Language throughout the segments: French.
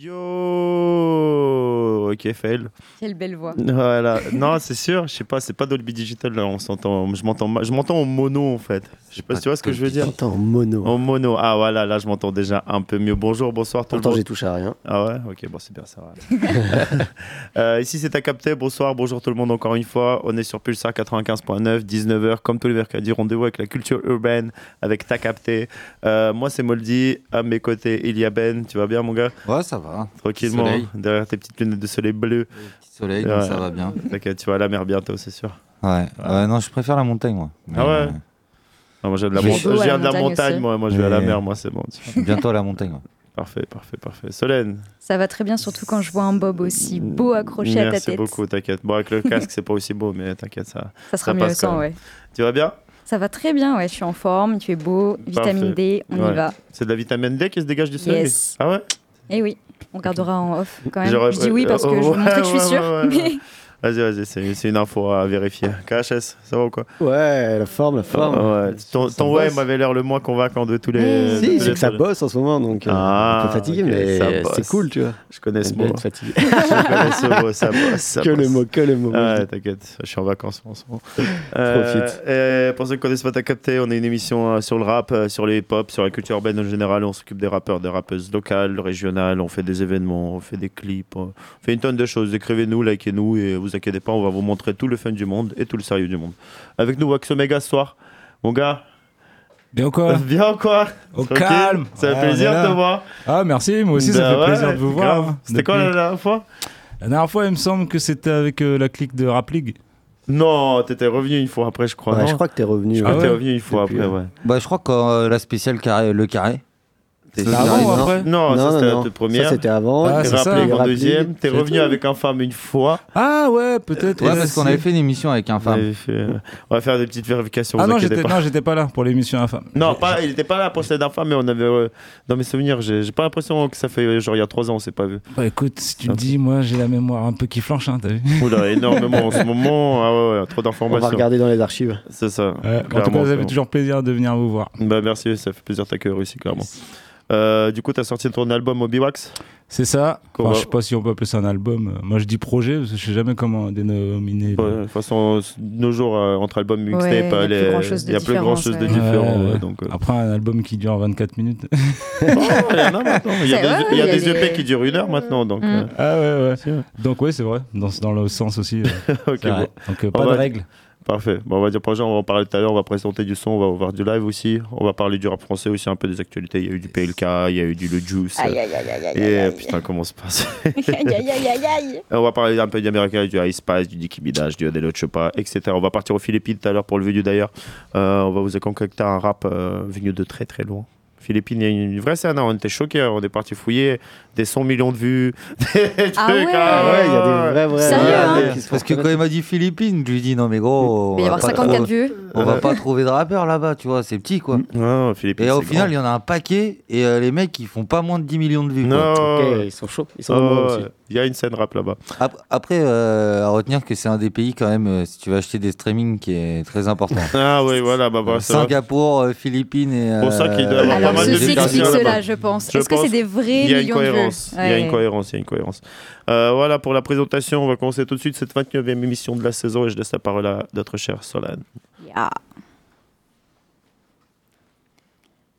Yo Ok, fail. Quelle belle voix. Voilà. non, c'est sûr, je sais pas, c'est pas Dolby Digital là, on s'entend. Je m'entends ma- je m'entends en mono en fait. Je sais pas si tu vois ce que je veux dire. J'entends en mono. En mono. Ah voilà, là je m'entends déjà un peu mieux. Bonjour, bonsoir tout le monde. j'ai touché à rien. Ah ouais? Ok, bon, c'est bien ça. va. Euh, ici, c'est à capté. Bonsoir, bonjour tout le monde encore une fois. On est sur Pulsar 95.9, 19h, comme tous les mercredis. Rendez-vous avec la culture urbaine, avec ta capté. Euh, moi, c'est Moldy. À mes côtés, il y a Ben. Tu vas bien, mon gars? Ouais, ça va. Tranquillement, Soleil. derrière tes petites lunettes de soleil bleu. Petit soleil, Ouais. donc ça va bien. T'inquiète, tu vas à la mer bientôt, c'est sûr. Ouais. Ouais, non, je préfère la montagne, moi. Ah ouais Ah, moi, j'ai de la, je viens de la montagne moi. Moi, je vais à la mer, moi, c'est bon. tu vois. euh, bientôt à la montagne. ouais. Parfait, parfait, parfait. Solène. Ça va très bien, surtout quand je vois un bob aussi beau accroché à ta Merci tête. beaucoup, t'inquiète. Bon, avec le casque, c'est pas aussi beau, mais t'inquiète, ça. Ça sera Ça mieux sans, ouais. Tu vas bien? Ça va très bien, ouais. Je suis en forme, il fait beau, vitamine D, on Ouais. y va. C'est de la vitamine D qui se dégage du soleil? Yes. Ah ouais? Et oui, on gardera en off quand même. Je dis oui parce que je veux montrer que je suis sûre. mais. Vas-y, vas-y, c'est une info à vérifier. KHS, ça va ou quoi? Ouais, la forme, la forme. Ah ouais. Ton, ton ouais m'avait l'air le moins convaincant de tous les. De Si, c'est les que ça bosse en ce moment, donc euh, Ah, un peu fatigué, mais c'est cool, tu vois. Je connais ce mot. fatigué. Je connais ce mot, ça bosse. ça que le bosse. mot, que le mot. Ah ouais, t'inquiète, je suis en vacances en ce moment. Euh, et pour ceux qui connaissent pas ta capté, on est une émission euh, sur le rap, euh, sur le hip-hop, sur la culture urbaine en général. On s'occupe des rappeurs, des rappeuses locales, régionales, on fait des événements, on fait des clips, on fait une tonne de choses. Écrivez-nous, likez-nous et vous inquiétez pas, on va vous montrer tout le fun du monde et tout le sérieux du monde. Avec nous, Wax Omega ce soir. Mon gars, Bien ou quoi bien quoi Au Tranquille calme Ça fait Ouais, plaisir de te voir. Ah merci, moi aussi ça Bah fait ouais, plaisir de vous voir. grave. hein, C'était quoi la dernière fois La dernière fois il me semble que c'était avec euh, la clique de Rap League. Non, t'étais revenu une fois après, je crois. Ouais, je crois que t'es revenu. Je Ah crois que t'es revenu une fois Depuis, après, ouais. Bah, je crois que euh, la spéciale carré, le carré. C'était avant ou non. après Non, ça non, c'était non, la toute première. Ça, c'était avant. Ah, T'es rappelé en deuxième. T'es revenu tout. avec un femme une fois. Ah ouais, peut-être. Ouais, parce qu'on avait fait une émission avec un On, femme. euh, on va faire des petites vérifications. Ah vous non, j'étais pas. non, j'étais pas là pour l'émission infâme. Non, pas, il était pas là pour cette infâme, mais on avait. euh, dans mes souvenirs, j'ai j'ai pas l'impression que ça fait genre il y a trois ans, on s'est pas vu. Bah écoute, si tu me dis, moi j'ai la mémoire un peu qui flanche, hein, t'as vu Oula, énormément en ce moment. Ah ouais, ouais, trop On va d'informations. regarder dans les archives. C'est ça. En tout cas, fait clairement. toujours plaisir de venir vous voir. Bah merci, ça fait plaisir de t'accueillir aussi, clairement. Euh, du coup, t'as sorti ton album Obi-Wax C'est ça. Enfin, va- je sais pas si on peut appeler ça un album. Moi je dis projet parce que je sais jamais comment dénominer. Ouais, De toute façon, de nos jours, euh, entre albums mixtape, Ouais, a euh, plus les- grand-chose de il y a plus grand chose de différent. Ouais, ouais, ouais. donc, euh, Après un album qui dure 24 minutes. Oh, il y en a maintenant. Il y a C'est des, vrai, il y a il y a des EP des- qui durent une heure maintenant. Donc, Mm. euh, ah ouais, ouais. c'est vrai. Donc ouais, c'est vrai. Dans, dans le sens aussi. euh, Ok, c'est vrai. bon. Donc euh, On pas va- de règles. Parfait. Bon, on va dire projet, on va en parler tout à l'heure. On va présenter du son, on va voir du live aussi. On va parler du rap français aussi, un peu des actualités. Il y a eu du PLK, il y a eu du Le Juice. Aïe, aïe, aïe, aïe, Et aïe, putain, comment se passe. On va parler un peu d'Américain, du Ice Spice, du Nicki Minaj, du Adelo Chopa, etc. On va partir aux Philippines tout à l'heure pour le venu d'ailleurs. Euh, on va vous concocter un rap euh, venu de très très loin. Philippines, il y a une vraie scène, hein. on était choqués, on est parti fouiller des 100 millions de vues, des trucs, Ah ouais. Ah ouais, il y a des vrais, vrais. Sérieux, vrais hein rappeurs qui se font Parce que quand il m'a dit Philippines, je lui ai dit non mais gros, on Il va y avoir pas 54 trouver- vues. on va pas trouver de rappeurs là-bas, tu vois, c'est petit quoi. Non, Philippines, Et au final, il y en a un paquet et euh, les mecs ils font pas moins de 10 millions de vues. quoi. non, ils sont chauds. Ils sont Oh, il y a une scène rap là-bas. Ap- Après, euh, à retenir que c'est un des pays quand même, euh, si tu veux acheter des streamings, qui est très important. Ah oui, voilà, bah, bah. Singapour, euh, Philippines et. Pour ça qu'il doit avoir pas mal ceci explique cela, je pense. Est-ce que c'est des vrais Il y a une cohérence. Il y a une cohérence. Il y a une cohérence. Voilà pour la présentation. On va commencer tout de suite cette 29e émission de la saison et je laisse la parole à notre chère Solane.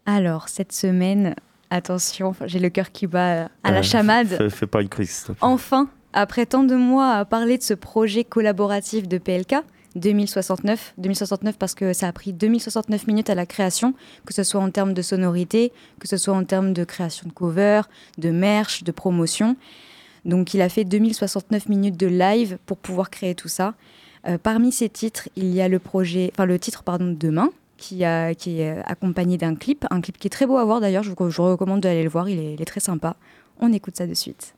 Alors, cette semaine, attention, j'ai le cœur qui bat à la Euh, chamade. Fais, fais pas une crise. Enfin, après tant de mois à parler de ce projet collaboratif de PLK, 2069, 2069 parce que ça a pris 2069 minutes à la création, que ce soit en termes de sonorité, que ce soit en termes de création de cover, de merch, de promotion. Donc il a fait 2069 minutes de live pour pouvoir créer tout ça. Euh, parmi ces titres, il y a le projet, enfin le titre pardon de Demain, qui, qui est euh, accompagné d'un clip, un clip qui est très beau à voir d'ailleurs. Je vous je vous recommande d'aller le voir, il est, il est très sympa. On écoute ça de suite.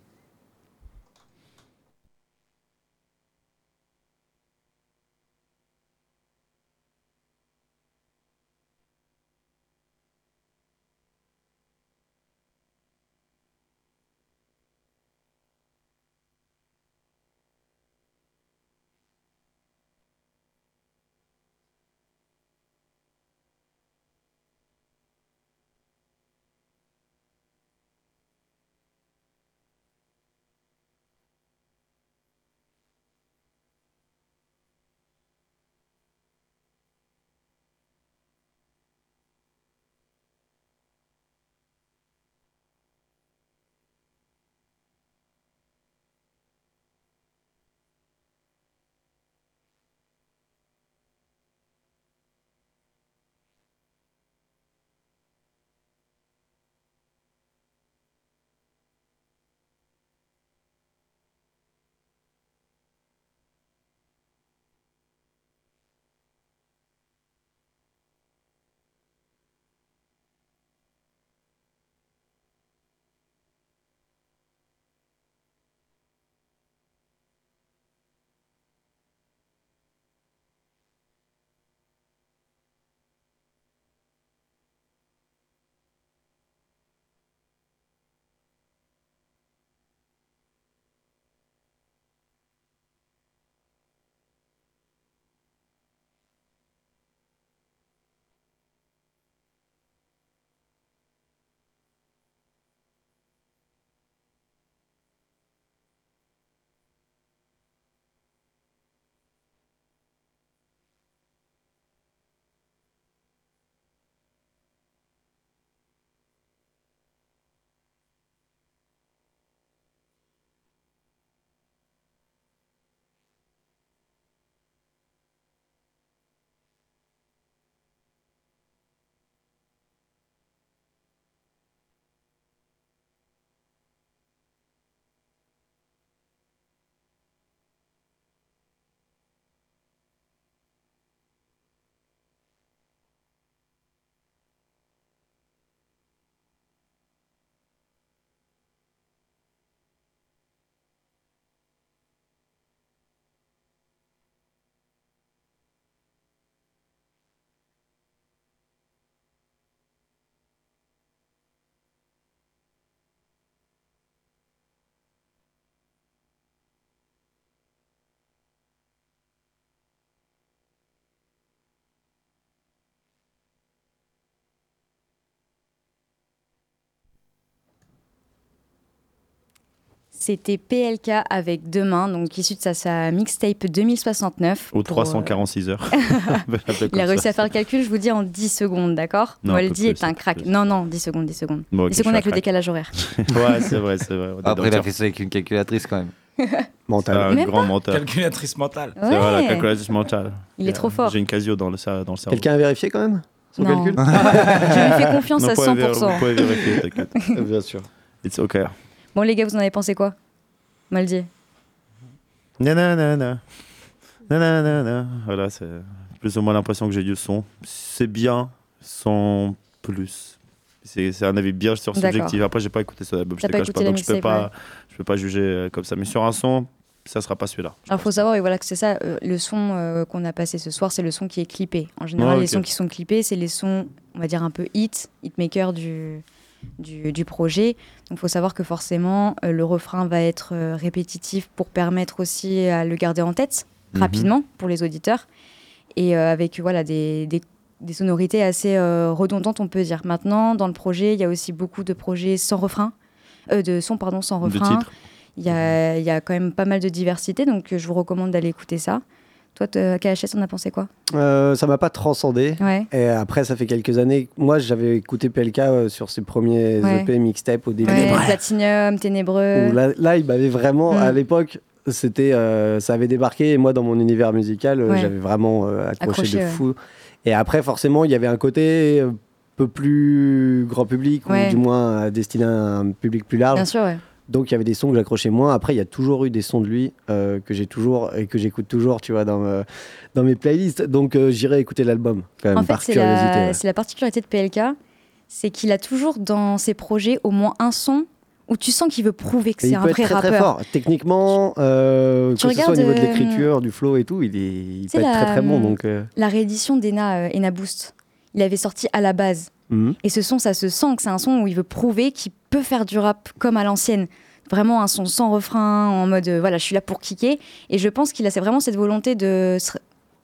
C'était PLK avec Demain, donc issu de sa, sa mixtape 2069. Ou 346 heures. Il a réussi à faire le calcul, je vous dis, en 10 secondes, d'accord Moldy est un crack. Non, non, 10 secondes, 10 secondes. 10 secondes avec le décalage horaire. ouais, c'est vrai, c'est vrai. Après, il a fait ça avec une calculatrice quand même. mental. Un grand mental. Calculatrice mentale. Ouais. C'est vrai, la calculatrice mentale. Il est trop fort. J'ai une casio dans le, dans le cerveau. Quelqu'un a vérifié quand même son Non. calcul Je lui fais confiance Non, à vous pouvez vér- 100%. Vous pouvez vérifier, t'inquiète. Bien sûr. It's okay. Bon, les gars, vous en avez pensé quoi? Moldy Nanana. Nanana. Voilà, c'est plus ou moins l'impression que j'ai du son. C'est bien, sans plus. C'est un avis bien sur subjectif. Après, j'ai pas écouté album, je pas écouté pas, donc je peux pas, ouais. je peux pas juger euh, comme ça. Mais sur un son, ça sera pas celui-là. Alors, faut savoir, et voilà, que c'est ça, euh, le son euh, qu'on a passé ce soir, c'est le son qui est clippé. En général, les sons qui sont clippés, c'est les sons, on va dire, un peu hit, hitmaker du, du, du projet. Donc, faut savoir que forcément, euh, le refrain va être euh, répétitif pour permettre aussi à le garder en tête Mhm. rapidement pour les auditeurs. Et euh, avec, voilà, des, des des sonorités assez euh, redondantes, on peut dire. Maintenant, dans le projet, il y a aussi beaucoup de projets sans refrain, euh, de sons pardon sans refrain. Il y a, il y a quand même pas mal de diversité, donc euh, je vous recommande d'aller écouter ça. Toi, KHS, on a pensé quoi? Euh, ça m'a pas transcendé. Ouais. Et après, ça fait quelques années. Moi, j'avais écouté PLK euh, sur ses premiers Ouais. EP mixtape au début. ouais Platinum, Ténébreux. Où là, là, il m'avait vraiment, Mm. à l'époque, c'était, euh, ça avait débarqué. Et moi, dans mon univers musical, euh, Ouais. j'avais vraiment euh, accroché, Accroché, de ouais. fou. Et après, forcément, il y avait un côté un peu plus grand public, Ouais. ou du moins destiné à un public plus large. Bien sûr, ouais. Donc, il y avait des sons que j'accrochais moins. Après, il y a toujours eu des sons de lui euh, que j'ai toujours et que j'écoute toujours, tu vois, dans, dans mes playlists. Donc, euh, j'irai écouter l'album, quand même, En fait, par c'est curiosité. la, ouais. c'est la particularité de PLK, c'est qu'il a toujours dans ses projets au moins un son où tu sens qu'il veut prouver que c'est il un peut être vrai très, rappeur. très fort. Techniquement, euh, Tu que ce soit au niveau de euh, l'écriture, du flow et tout, il, est, il peut être la- très très bon. Donc, euh, La réédition d'Ena euh, Ena Boost, il avait sorti à la base. mhm. Et ce son, ça se sent que c'est un son où il veut prouver qu'il peut faire du rap comme à l'ancienne. Vraiment un son sans refrain, en mode euh, voilà, je suis là pour kicker. Et je pense qu'il a vraiment cette volonté de se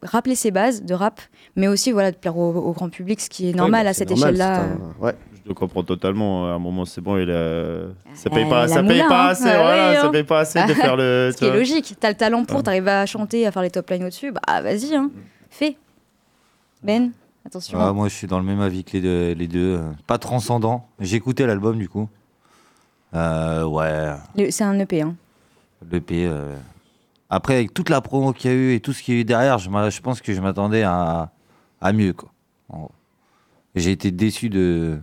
rappeler ses bases de rap, mais aussi voilà, de plaire au, au grand public, ce qui est normal Ouais, bah, à cette échelle-là. un- ouais. Je te comprends totalement. À un moment, c'est bon, il a... ça Euh, paye pas, ça paye moula, pas hein. assez. Ouais, voilà, ça hein. paye pas assez de faire le. Ce qui est logique. T'as le talent pour, t'arrives à chanter, à faire les top lines au-dessus, bah vas-y, hein. fais. Ben, attention. Ah, moi, je suis dans le même avis que les deux. Les deux. euh, Pas transcendant. J'ai écouté l'album, du coup. Euh, ouais, C'est un EP. Hein. l'EP. euh. Après, avec toute la promo qu'il y a eu et tout ce qu'il y a eu derrière, je, je pense que je m'attendais à, à mieux. Quoi. J'ai été déçu de,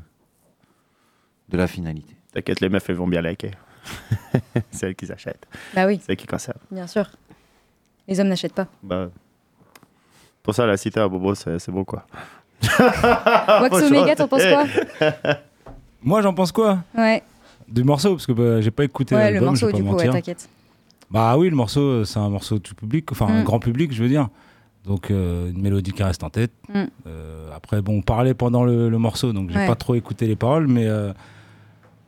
de la finalité. T'inquiète, les meufs, elles vont bien liker. c'est elles qui achètent. Bah oui, C'est elles qui conservent. bien sûr. Les hommes n'achètent pas. Bah, pour ça, la cité à Bobo, c'est c'est bon quoi. Wax Omega, t'en penses quoi Moi, j'en pense quoi? Ouais, Du morceau Parce que bah, j'ai pas écouté ouais le l'album, je morceau vais pas du coup, ouais, mentir. t'inquiète. Bah oui, le morceau, euh, c'est un morceau tout public, enfin un Mm. grand public, je veux dire. Donc euh, une mélodie qui reste en tête. Mm. Euh, après, bon, on parlait pendant le, le morceau, donc j'ai Ouais. pas trop écouté les paroles, mais euh,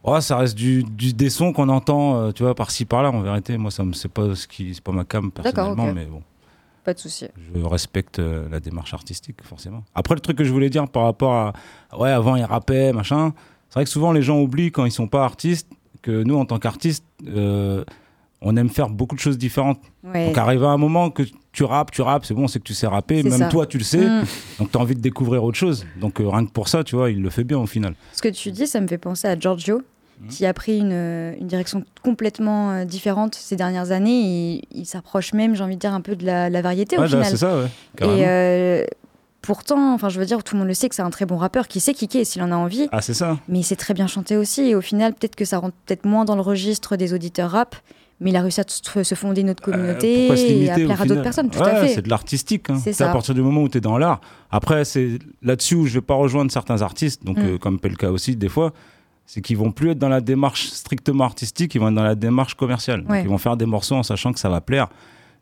ouais, ça reste du, du- des sons qu'on entend, tu vois, par-ci par-là. En vérité, moi, ça me c'est pas ce qui, c'est pas ma cam personnellement, mais bon, Pas de souci. je respecte la démarche artistique, forcément. Après, le truc que je voulais dire par rapport à, ouais, avant ils rappaient, machin. C'est vrai que souvent les gens oublient quand ils sont pas artistes que nous, en tant qu'artistes, euh, on aime faire beaucoup de choses différentes. Ouais. Donc arrivé à un moment que tu rappes, tu rappes, c'est bon, c'est que tu sais rapper, même ça. toi tu le sais, Mm. donc tu as envie de découvrir autre chose. Donc euh, rien que pour ça, tu vois, il le fait bien au final. Ce que tu dis, ça me fait penser à Giorgio, Mhm. qui a pris une, euh, une direction complètement euh, différente ces dernières années. Il, il s'approche même, j'ai envie de dire, un peu de la, la variété au Ouais, bah, final. c'est ça, ouais. Et pourtant, enfin, je veux dire, tout le monde le sait que c'est un très bon rappeur qui sait kicker s'il en a envie, Ah, c'est ça. mais il sait très bien chanter aussi. Et au final, peut-être que ça rentre peut-être moins dans le registre des auditeurs rap, mais il a réussi à se fonder une autre communauté Euh, se et à plaire à d'autres personnes. Tout Ouais, à fait. C'est de l'artistique. Hein. C'est à partir du moment où tu es dans l'art. Après, c'est là-dessus où je vais pas rejoindre certains artistes, donc Mm. euh, comme Pelka aussi, des fois, c'est qu'ils vont plus être dans la démarche strictement artistique, ils vont être dans la démarche commerciale. Donc, ils vont faire des morceaux en sachant que ça va plaire.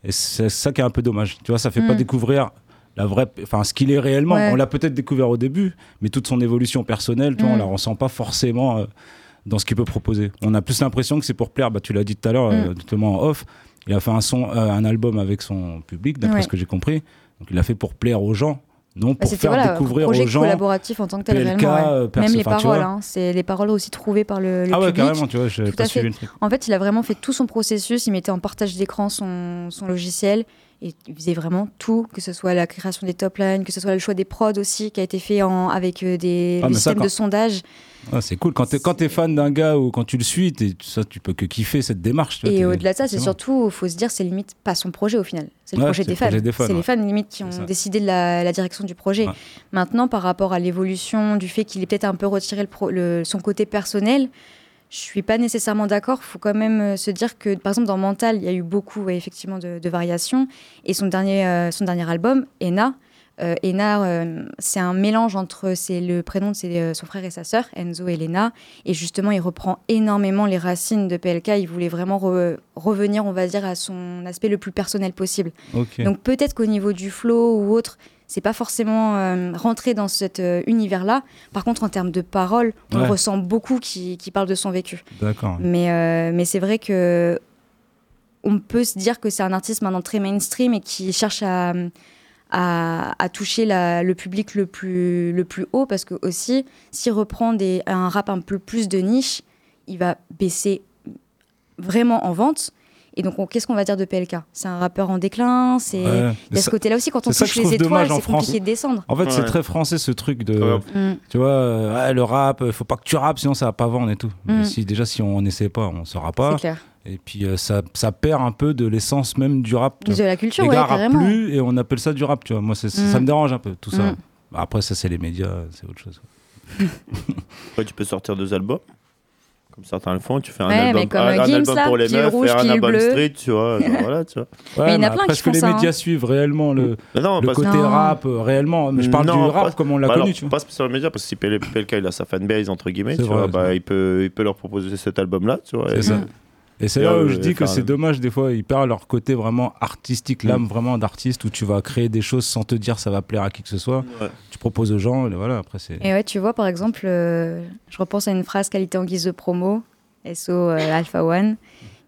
Et c'est ça qui est un peu dommage. Tu vois, ça fait pas Mm. découvrir la vraie, enfin ce qu'il est réellement. Ouais. On l'a peut-être découvert au début, mais toute son évolution personnelle, tu vois, on Mm. la ressent pas forcément. euh, dans ce qu'il peut proposer. On a plus l'impression que c'est pour plaire. Bah, tu l'as dit tout à l'heure, Mm. euh, justement en off. Il a fait un son, euh, un album avec son public, d'après Ouais. ce que j'ai compris. Donc il a fait pour plaire aux gens. non Bah, pour faire voilà, découvrir projet aux gens. collaboratif en tant que tel, PLK, réellement, ouais. Même les paroles, hein, c'est les paroles aussi trouvées par le, le Ah ouais, public. carrément, tu vois, pas suivi le truc. En fait, il a vraiment fait tout son processus. Il mettait en partage d'écran son, son logiciel et il faisait vraiment tout, que ce soit la création des top lines, que ce soit le choix des prods aussi, qui a été fait en, avec euh, des Ah, systèmes quand- de sondage. Ah, c'est cool. Quand quand t'es fan d'un gars ou quand tu le suis, ça, tu peux que kiffer cette démarche. tu vois, Et au-delà de ça, c'est surtout, il faut se dire, c'est limite pas son projet au final. C'est le Ouais, projet des fans. projet des fans, C'est les fans limite qui ont décidé de la, la direction du projet. Ouais. Maintenant, par rapport à l'évolution, du fait qu'il ait peut-être un peu retiré le pro- le- son côté personnel, je suis pas nécessairement d'accord. Il faut quand même euh, se dire que, par exemple, dans Mental, il y a eu beaucoup ouais, effectivement de, de variations. Et son dernier, euh, son dernier album, Ena, euh, Ena, euh, c'est un mélange entre c'est le prénom de ses- son frère et sa sœur, Enzo et Lena. Et justement, il reprend énormément les racines de PLK. Il voulait vraiment re- revenir, on va dire, à son aspect le plus personnel possible. Donc peut-être qu'au niveau du flow ou autre, c'est pas forcément euh, rentré dans cet euh, univers-là. Par contre, en termes de paroles, on Ouais. ressent beaucoup qui, qui parle de son vécu. D'accord. Mais, euh, mais c'est vrai que on peut se dire que c'est un artiste maintenant très mainstream et qui cherche à, à, à toucher la- le public le plus, le plus haut parce que aussi, s'il reprend des, un rap un peu plus de niche, il va baisser vraiment en vente. Et donc, on- qu'est-ce qu'on va dire de PLK C'est un rappeur en déclin. C'est Ouais. il y a ce ça- côté-là aussi quand on ça touche les étoiles, c'est France. compliqué de descendre. En fait, c'est très français ce truc de. Ouais. Mm. Tu vois, euh, ouais, le rap, il faut pas que tu rappes, sinon ça va pas vendre et tout. Mm. Mais si, déjà, si on n'essaie pas, on saura C'est pas. clair. Et puis, euh, ça, ça perd un peu de l'essence même du rap. De la culture, Les ouais, gars rappent plus et on appelle ça du rap, tu vois. Moi, c'est- Mm. ça me dérange un peu, tout ça. Après, ça, c'est les médias, c'est autre chose. Ouais, tu peux sortir deux albums. Comme certains le font, tu fais un Ouais, album, mais comme un, un Gims, album là, pour les meufs, rouge, qui un album bleu. street, tu vois. genre, voilà, tu vois. Ouais, il y en a mais plein qui est-ce que font les ça, médias hein. suivent réellement le, Mais non, le parce- côté Non. rap euh, réellement? Mais je parle Non, du rap pas- comme on l'a Bah connu, alors, tu vois. Pas spécialement média, parce que si PL- PLK il a sa fanbase, entre guillemets, C'est tu vrai, vois, c'est bah, il, peut, il peut leur proposer cet album-là, tu vois. C'est et- ça. Et c'est là où je dis que c'est dommage, des fois, ils perdent leur côté vraiment artistique, Mm. l'âme vraiment d'artiste, où tu vas créer des choses sans te dire ça va plaire à qui que ce soit. Ouais. Tu proposes aux gens, et voilà, après c'est. Et ouais, tu vois, par exemple, euh, je repense à une phrase qualité en guise de promo, SO euh, Alpha One,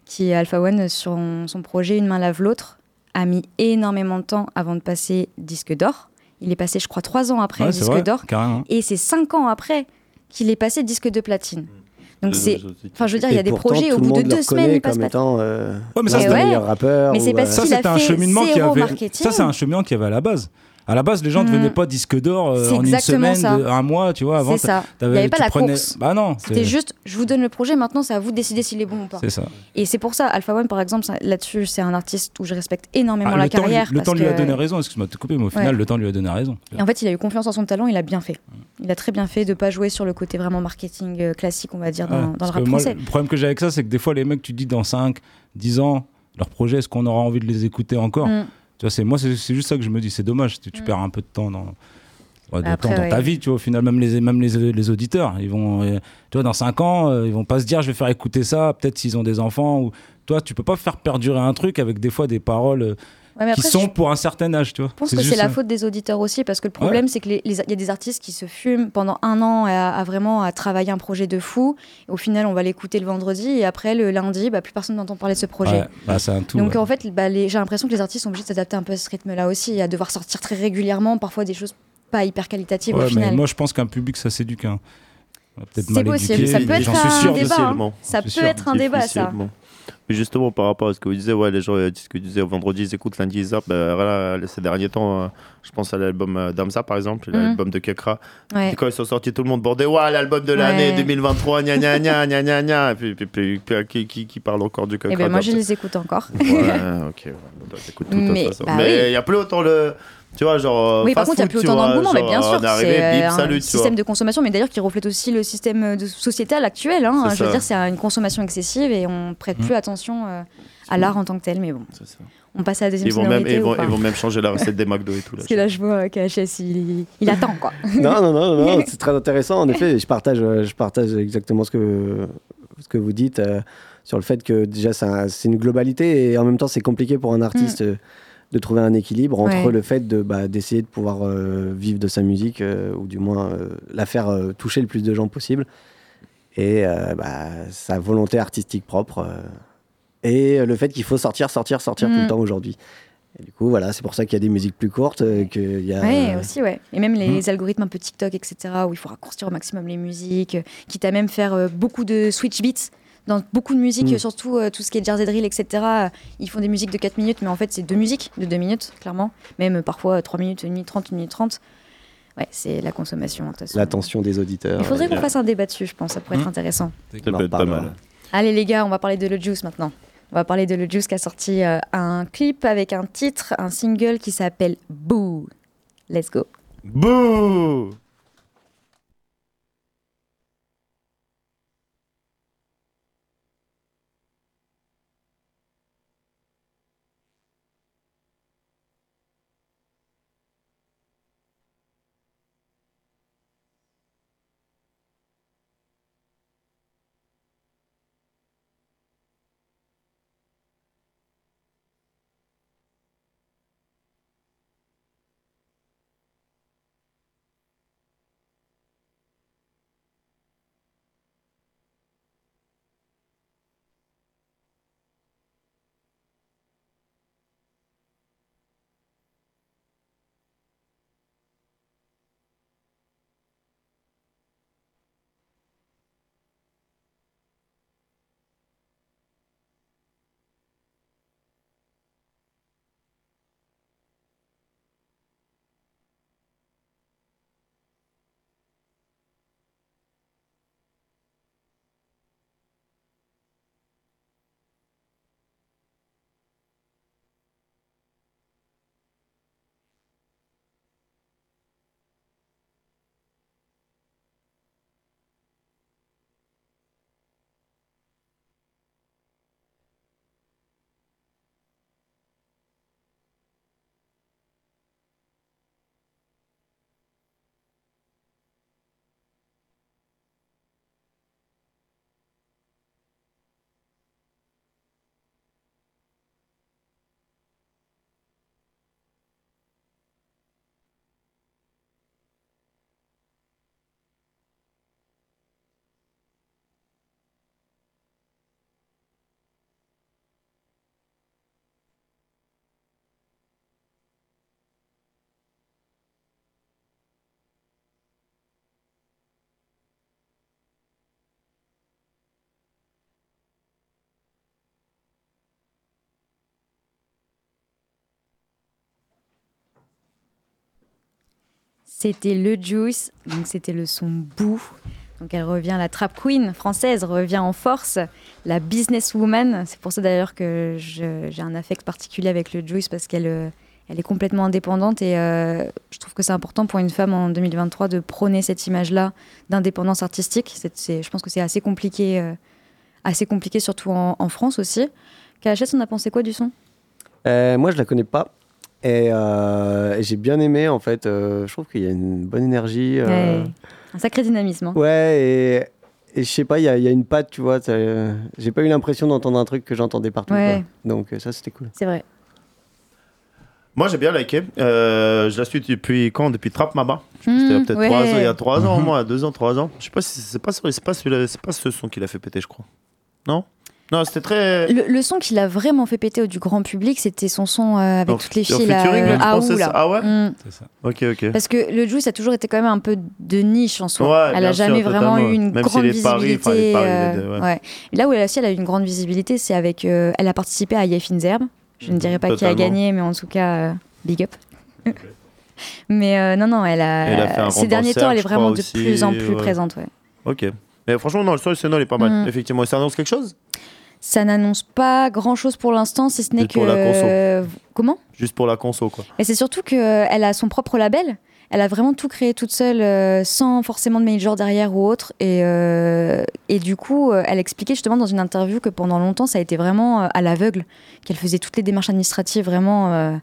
qui Alpha One, sur son, son projet Une main lave l'autre, a mis énormément de temps avant de passer disque d'or. Il est passé, je crois, trois ans après Ouais, disque d'or. Et c'est cinq ans après qu'il est passé disque de platine. Donc c'est. Enfin, je veux dire, il y a des pourtant, projets, au bout de deux semaines, comme pas. étant euh, Ouais, mais ça, Eh c'est le ouais. meilleur rappeur. Mais c'est parce euh, ça, qu'il a c'était un fait cheminement zéro avait. marketing. Ça, c'est un cheminement qu'il y avait à la base. À la base, les gens ne Mm. devenaient pas disque d'or euh, en une semaine, de- un mois, tu vois. Avant, C'est ça. Il n'y avait pas la prenais- course. Bah non, C'était juste, je vous donne le projet, maintenant c'est à vous de décider s'il est bon ou pas. C'est ça. Et c'est pour ça, Alpha One, par exemple, là-dessus, c'est un artiste où je respecte énormément Ah, la temps, carrière. le parce temps lui a donné raison, excuse-moi de te couper, mais au final, Ouais. le temps lui a donné raison. Et en fait, il a eu confiance en son talent, il a bien fait. Il a très bien fait de pas jouer sur le côté vraiment marketing euh, classique, on va dire, dans, Ouais, dans le rap moi, français. le problème que j'ai avec ça, c'est que des fois, les mecs, tu dis dans 5, 10 ans, leur projet, est-ce qu'on aura envie de les écouter encore? Mm. Tu vois, c'est moi, c'est juste ça que je me dis. C'est dommage, tu, tu Mm. perds un peu de temps dans, ouais, de Après, temps dans ouais. ta vie, tu vois. Au final, même les, même les, les auditeurs, ils vont, euh, tu vois, dans 5 ans, euh, ils vont pas se dire, je vais faire écouter ça. Peut-être s'ils ont des enfants ou toi, tu peux pas faire perdurer un truc avec des fois des paroles euh, Ouais, qui sont je pour un certain âge, tu vois. pense que c'est la ça. faute des auditeurs aussi, parce que le problème, c'est qu'il y a des artistes qui se fument pendant un an à, à vraiment à travailler un projet de fou. Et au final, on va l'écouter le vendredi, et après, le lundi, bah, plus personne n'entend parler de ce projet. Ouais, bah, c'est un tout. Donc ouais. en fait, bah, les- j'ai l'impression que les artistes sont obligés de s'adapter un peu à ce rythme-là aussi, et à devoir sortir très régulièrement, parfois des choses pas hyper qualitatives Ouais, au mais final. moi, je pense qu'un public, ça s'éduque. hein. On va Peut-être C'est possible, éduqué, ça peut être un débat. hein. Ça Je peut être un débat, ça. Mais justement, par rapport à ce que vous disiez, ouais, les gens euh, disent ce que tu disais vendredi, ils écoutent, lundi, ils zappent. Voilà, ces derniers temps, euh, je pense à l'album euh, d'Amza, par exemple, Mhm. l'album de Kekra. Ouais. Quand ils sont sortis, tout le monde bordait, ouais, l'album de l'année Ouais. 2023, gna gna gna gna gna gna. Et puis, puis, puis, puis, qui, qui, qui parle encore du Kekra Et ben moi, je les écoute encore. Ouais, ok, ouais. T'écoutes tout, Mais, bah il oui. n'y a plus autant le. Tu vois, genre. Oui, par contre, il n'y a plus autant d'engouement, mais bien sûr, c'est euh, un salut, système de consommation, mais d'ailleurs qui reflète aussi le système euh, de sociétal actuel. hein. C'est Je veux dire, c'est une consommation excessive et on prête Mm. plus attention euh, à l'art en tant que tel. Mais bon, ça. on passe à la deuxième Ils vont, même, ils, vont, pas ils vont même changer la recette des McDo et tout. Là, Parce que là, je vois KHS, il, il attend quoi. non, non, non, non, c'est très intéressant. En effet, je partage, euh, je partage exactement ce que, ce que vous dites euh, sur le fait que déjà, c'est un- c'est une globalité et en même temps, c'est compliqué pour un artiste euh, de trouver un équilibre entre Ouais. le fait de, bah, d'essayer de pouvoir euh, vivre de sa musique euh, ou du moins euh, la faire toucher le plus de gens possible et bah, sa volonté artistique propre et le fait qu'il faut sortir, sortir, sortir tout Mm. le temps aujourd'hui. Et du coup, voilà, c'est pour ça qu'il y a des musiques plus courtes. Euh, que y a, ouais, aussi, ouais. Et même les hmm. algorithmes un peu TikTok, etc., où il faut raccourcir au maximum les musiques, euh, quitte à même faire euh, beaucoup de switch beats. Dans beaucoup de musiques, hmm. surtout tout ce qui est jazz et drill, etc., ils font des musiques de 4 minutes, mais en fait, c'est deux musiques de 2 minutes, clairement. Même parfois 3 minutes, 1 minute 30, 1 minute 30. Ouais, c'est la consommation. L'attention des auditeurs. Il faudrait qu'on fasse un débat dessus, je pense, ça pourrait être hmm. intéressant. Ça peut être pas mal. Allez, les gars, on va parler de Le Juice maintenant. On va parler de Le Juice qui a sorti euh, un clip avec un titre, un single qui s'appelle Boo. Let's go. Boo C'était le Juice, donc c'était le son Boo. Donc elle revient, la trap queen française revient en force, la businesswoman. C'est pour ça d'ailleurs que j'ai un affect particulier avec le Juice parce qu'elle euh, elle est complètement indépendante et euh, je trouve que c'est important pour une femme en 2023 de prôner cette image-là d'indépendance artistique. je pense que c'est assez compliqué, euh, assez compliqué surtout en, France aussi. KHS, on a pensé quoi du son? Moi, je la connais pas. Euh, et, j'ai bien aimé, en fait. Euh, je trouve qu'il y a une bonne énergie. Euh. Un sacré dynamisme. Hein. Ouais, et, et je sais pas, il y, y, a une patte, tu vois. J'ai pas eu l'impression d'entendre un truc que j'entendais partout. Donc ça, c'était cool. C'est vrai. Moi, j'ai bien liké. je la suis depuis quand? Depuis Trap Mama. C'était mmh, peut-être ans, il y a trois ans, au moins, deux ans, trois ans. Je sais pas si c'est pas, c'est pas, pas ce son qui l'a fait péter, je crois. Non? Non, c'était très. Le, son qui l'a vraiment fait péter au du grand public, c'était son son euh, avec toutes les filles là. ah, ah ouais mm. C'est ça. Ok, ok. Parce que le Juice a toujours été quand même un peu de niche en soi. elle a jamais vraiment eu une grande visibilité. Euh, ouais. Là où elle a, elle a eu une grande visibilité, c'est avec. Euh, elle a participé à Yef Zerb. Je ne dirais pas qui a gagné, mais en tout cas, big up. mais non, non, elle a. ces derniers temps, elle est vraiment de plus en plus présente, ouais. Ok. Mais franchement, non, le son, il est pas mal. Mm. Effectivement, ça annonce quelque chose? Ça n'annonce pas grand chose pour l'instant, si ce n'est que. Pour la conso. Comment? Juste pour la conso, quoi. Et c'est surtout qu'elle a son propre label. Elle a vraiment tout créé toute seule, euh, sans forcément de major derrière ou autre. Et, euh, et du coup, euh, elle expliquait justement dans une interview que pendant longtemps, ça a été vraiment à l'aveugle, qu'elle faisait toutes les démarches administratives vraiment à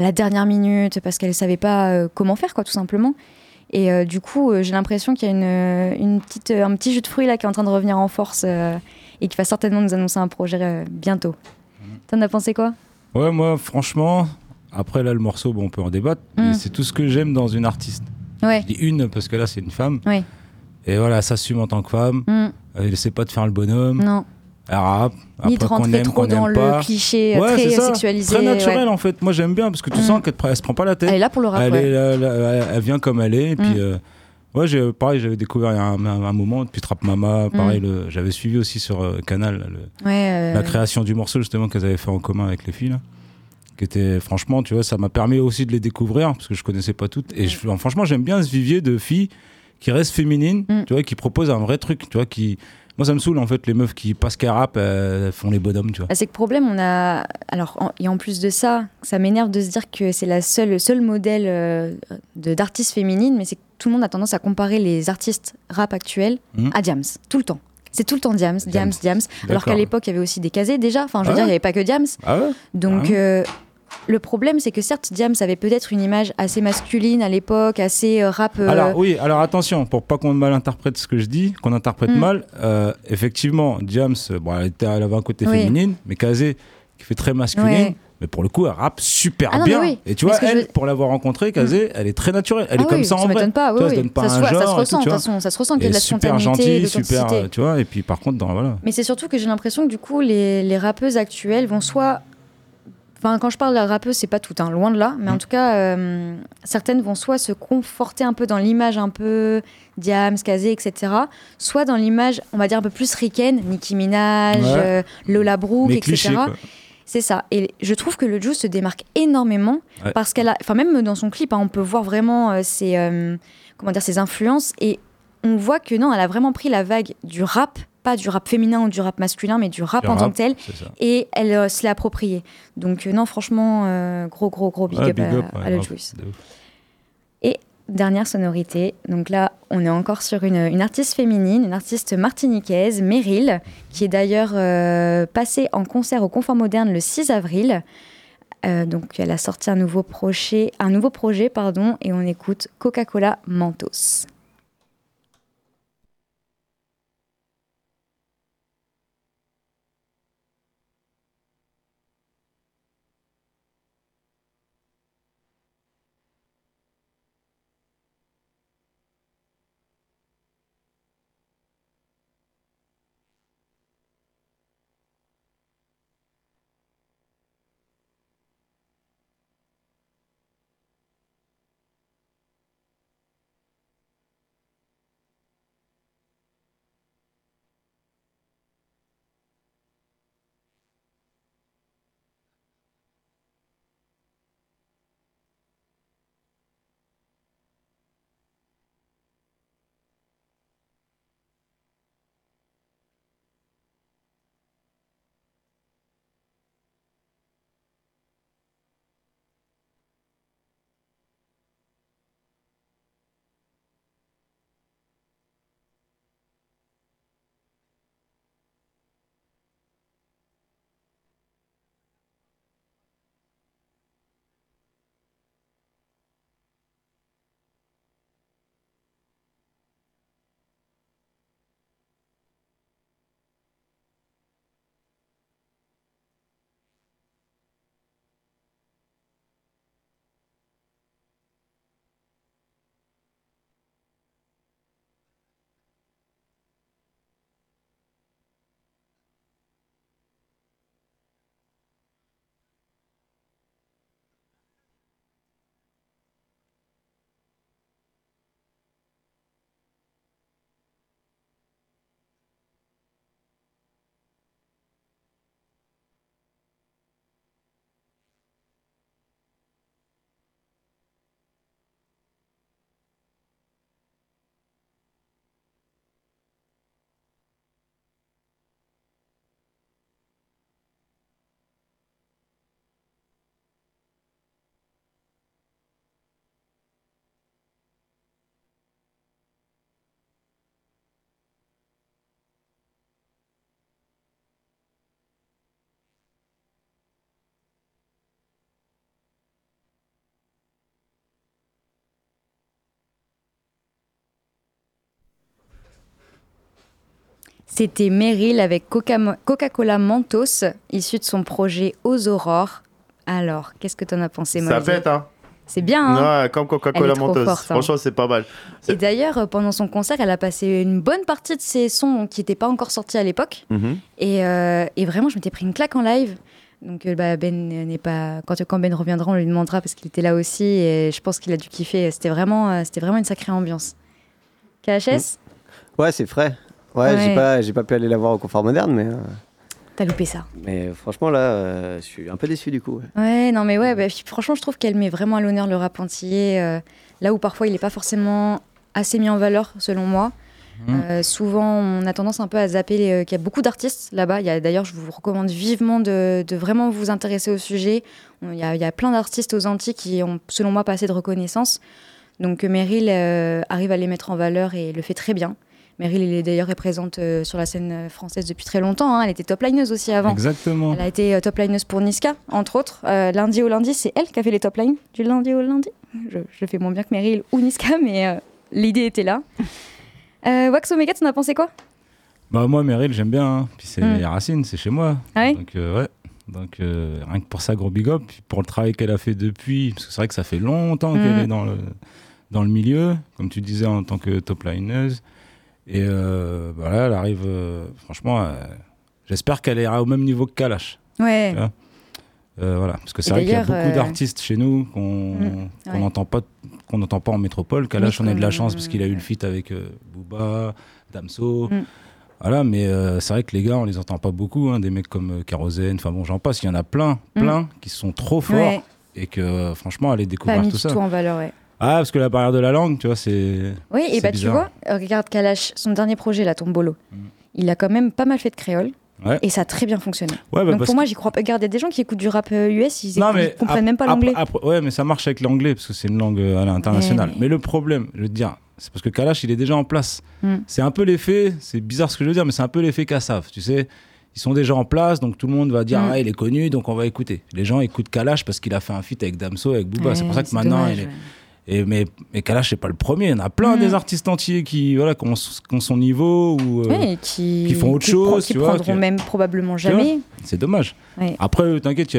la dernière minute, parce qu'elle ne savait pas comment faire, quoi, tout simplement. Et du coup, j'ai l'impression qu'il y a une, une, petite, un petit jus de fruits là qui est en train de revenir en force et qui va certainement nous annoncer un projet euh, bientôt. T'en as pensé quoi? Ouais, moi, franchement, après là, le morceau, bon, on peut en débattre, mais mm. c'est tout ce que j'aime dans une artiste. Ouais. Je dis une parce que là, c'est une femme. Et voilà, elle s'assume en tant que femme. Mm. Elle essaie pas de faire le bonhomme. Non. rap. Ni de rentrer trop dans le cliché euh, très sexualisé. Très naturel en fait. Moi j'aime bien parce que tu mm. sens qu'elle se prend pas la tête. Elle est là pour le rap. Elle, elle, vient comme elle est. Et puis. Ouais, j'ai, pareil, j'avais découvert il y a un, moment, depuis Trap Mama, pareil, mm. j'avais suivi aussi sur Canal la création du morceau justement qu'elles avaient fait en commun avec les filles. Là qui était franchement tu vois ça m'a permis aussi de les découvrir parce que je connaissais pas toutes et franchement j'aime bien ce vivier de filles qui restent féminines tu vois qui proposent un vrai truc tu vois qui moi, ça me saoule en fait, les meufs qui passent qu'à rap font les bonhommes, tu vois. Bah, c'est que problème, on a. Alors, en... et en plus de ça, ça m'énerve de se dire que c'est la seule, le seul modèle euh, de d'artiste féminine, mais c'est que tout le monde a tendance à comparer les artistes rap actuels hmm. à Diams, tout le temps. C'est tout le temps Diams, Diams, Diams. Alors qu'à l'époque, il y avait aussi des casés déjà. Enfin, je veux ah dire, il n'y avait pas que Diams. Ah ouais Donc, ah euh, le problème, c'est que certes, Diams avait peut-être une image assez masculine à l'époque, assez euh, rap. Euh, alors oui, alors attention, pour pas qu'on mal interprète ce que je dis, qu'on interprète mm. mal. Euh, effectivement, Diams, bon, elle, était, avait un côté féminine, mais Kazé qui fait très masculine. Mais pour le coup, elle rappe super ah bien. Et tu vois, elle, pour l'avoir rencontrée, Kazé, mm. elle est très naturelle. Elle est ah comme ça en vrai. Pas, tu vois, donne pas ça, un genre, ça se ressent, de toute façon, ça se ressent qu'il y a de la super gentil, super, tu vois. Et puis par contre, dans, voilà. Mais c'est surtout que j'ai l'impression que du coup, les, les rappeuses actuelles vont soit Enfin, quand je parle de rappeuse, c'est pas tout, hein, loin de là. Mais en mm. tout cas, euh, certaines vont soit se conforter un peu dans l'image un peu Diams, Kazé, etc. Soit dans l'image, on va dire un peu plus ricaine, Nicki Minaj, euh, Lola Brooke, etc. C'est ça. Et je trouve que le Juice se démarque énormément parce qu'elle a, enfin même dans son clip, hein, on peut voir vraiment euh, ses, comment dire, ses influences et on voit que non, elle a vraiment pris la vague du rap pas du rap féminin ou du rap masculin, mais du rap en tant que tel. Et elle euh, se l'est approprié. Donc, euh, non, franchement, euh, gros, gros, gros big, up, à, Le Juice. Dernière sonorité. Donc là, on est encore sur une, artiste féminine, une artiste martiniquaise, Meryl, qui est d'ailleurs passée en concert au Confort Moderne le 6 avril. donc, elle a sorti un nouveau projet, un nouveau projet pardon, et on écoute Coca-Cola Mentos. C'était Meryl avec Coca-Cola Mentos, issu de son projet Aux Aurores. Alors, qu'est-ce que tu en as pensé, Ça pète, hein C'est bien. Hein ouais, comme Coca-Cola menteuse. Hein. Franchement, c'est pas mal. Et d'ailleurs, euh, pendant son concert, elle a passé une bonne partie de ses sons qui n'étaient pas encore sortis à l'époque. Mhm. et, euh, et, vraiment, je m'étais pris une claque en live. Donc bah, Ben n'est pas. Quand, quand Ben reviendra, on lui demandera parce qu'il était là aussi et je pense qu'il a dû kiffer. C'était vraiment, c'était vraiment une sacrée ambiance. KHS Ouais, c'est frais. Ouais, j'ai pas, j'ai pas pu aller la voir au confort moderne, mais. Euh, T'as loupé ça. Mais franchement, là, euh, je suis un peu déçu du coup. Ouais, non, mais ouais, bah, franchement, je trouve qu'elle met vraiment à l'honneur le rap entier. Euh, là où parfois il n'est pas forcément assez mis en valeur, selon moi. Mmh. souvent, on a tendance un peu à zapper qu'il y a beaucoup d'artistes là-bas. D'ailleurs, je vous recommande vivement de, de, vraiment vous intéresser au sujet. Il y, a, y a plein d'artistes aux Antilles qui ont, selon moi, pas assez de reconnaissance. Donc Meryl arrive à les mettre en valeur et le fait très bien. Meryl, elle est d'ailleurs présente euh, sur la scène euh, française depuis très longtemps. Hein. Elle était top lineuse aussi avant. Exactement. Elle a été euh, top lineuse pour Niska, entre autres. lundi au lundi, c'est elle qui a fait les top lines du lundi au lundi. Je, je fais moins bien que Meryl ou Niska, mais l'idée était là. Wax Omega, tu en as pensé quoi? Bah, Moi, Meryl, j'aime bien. Hein. Puis c'est mm. Racine, c'est chez moi. Ah Donc, ouais. Donc, rien que pour ça, gros big up. Puis pour le travail qu'elle a fait depuis, parce que c'est vrai que ça fait longtemps mm. qu'elle est dans le, dans le milieu, comme tu disais, en tant que top lineuse. Et euh, voilà, bah elle arrive, euh, franchement, euh, j'espère qu'elle ira au même niveau que Kalash. Ouais. voilà, parce que c'est vrai qu'il y a beaucoup d'artistes chez nous qu'on mm, n'entend pas, qu'on n'entend pas en métropole. Kalash, on a de la chance parce qu'il a eu le feat avec Booba, Damso. Mm. Voilà, mais c'est vrai que les gars, on les entend pas beaucoup. Hein, des mecs comme Kérosène, enfin bon, j'en passe. Il y en a plein, mm. plein qui sont trop forts et que franchement, aller découvrir tout ça. tout en valeur, ouais. Ah, parce que la barrière de la langue, tu vois, c'est. Oui, et bah tu vois, regarde Kalash, son dernier projet, la Tombolo, mm. il a quand même pas mal fait de créole. Et ça a très bien fonctionné. Ouais, bah Donc pour moi, j'y crois pas. Regarde, il y a des gens qui écoutent du rap US, euh, ils, non, comprennent même pas l'anglais. Ouais, mais ça marche avec l'anglais parce que c'est une langue euh, à l'international. Mais le problème, je veux te dire, c'est parce que Kalash, il est déjà en place. Mm. C'est un peu l'effet, c'est bizarre ce que je veux dire, mais c'est un peu l'effet Kassav, tu sais. Ils sont déjà en place, donc tout le monde va dire mm. ah, il est connu, donc on va écouter. Les gens écoutent Kalash parce qu'il a fait un feat avec Damso, avec Booba. c'est pour ça que maintenant, il est et, mais, mais Kalash, c'est pas le premier. Il y en a plein mm. des artistes entiers qui, voilà, qui, ont, son niveau ou euh, qui, font autre chose. Qui tu prendront même probablement jamais. C'est dommage. Après, t'inquiète,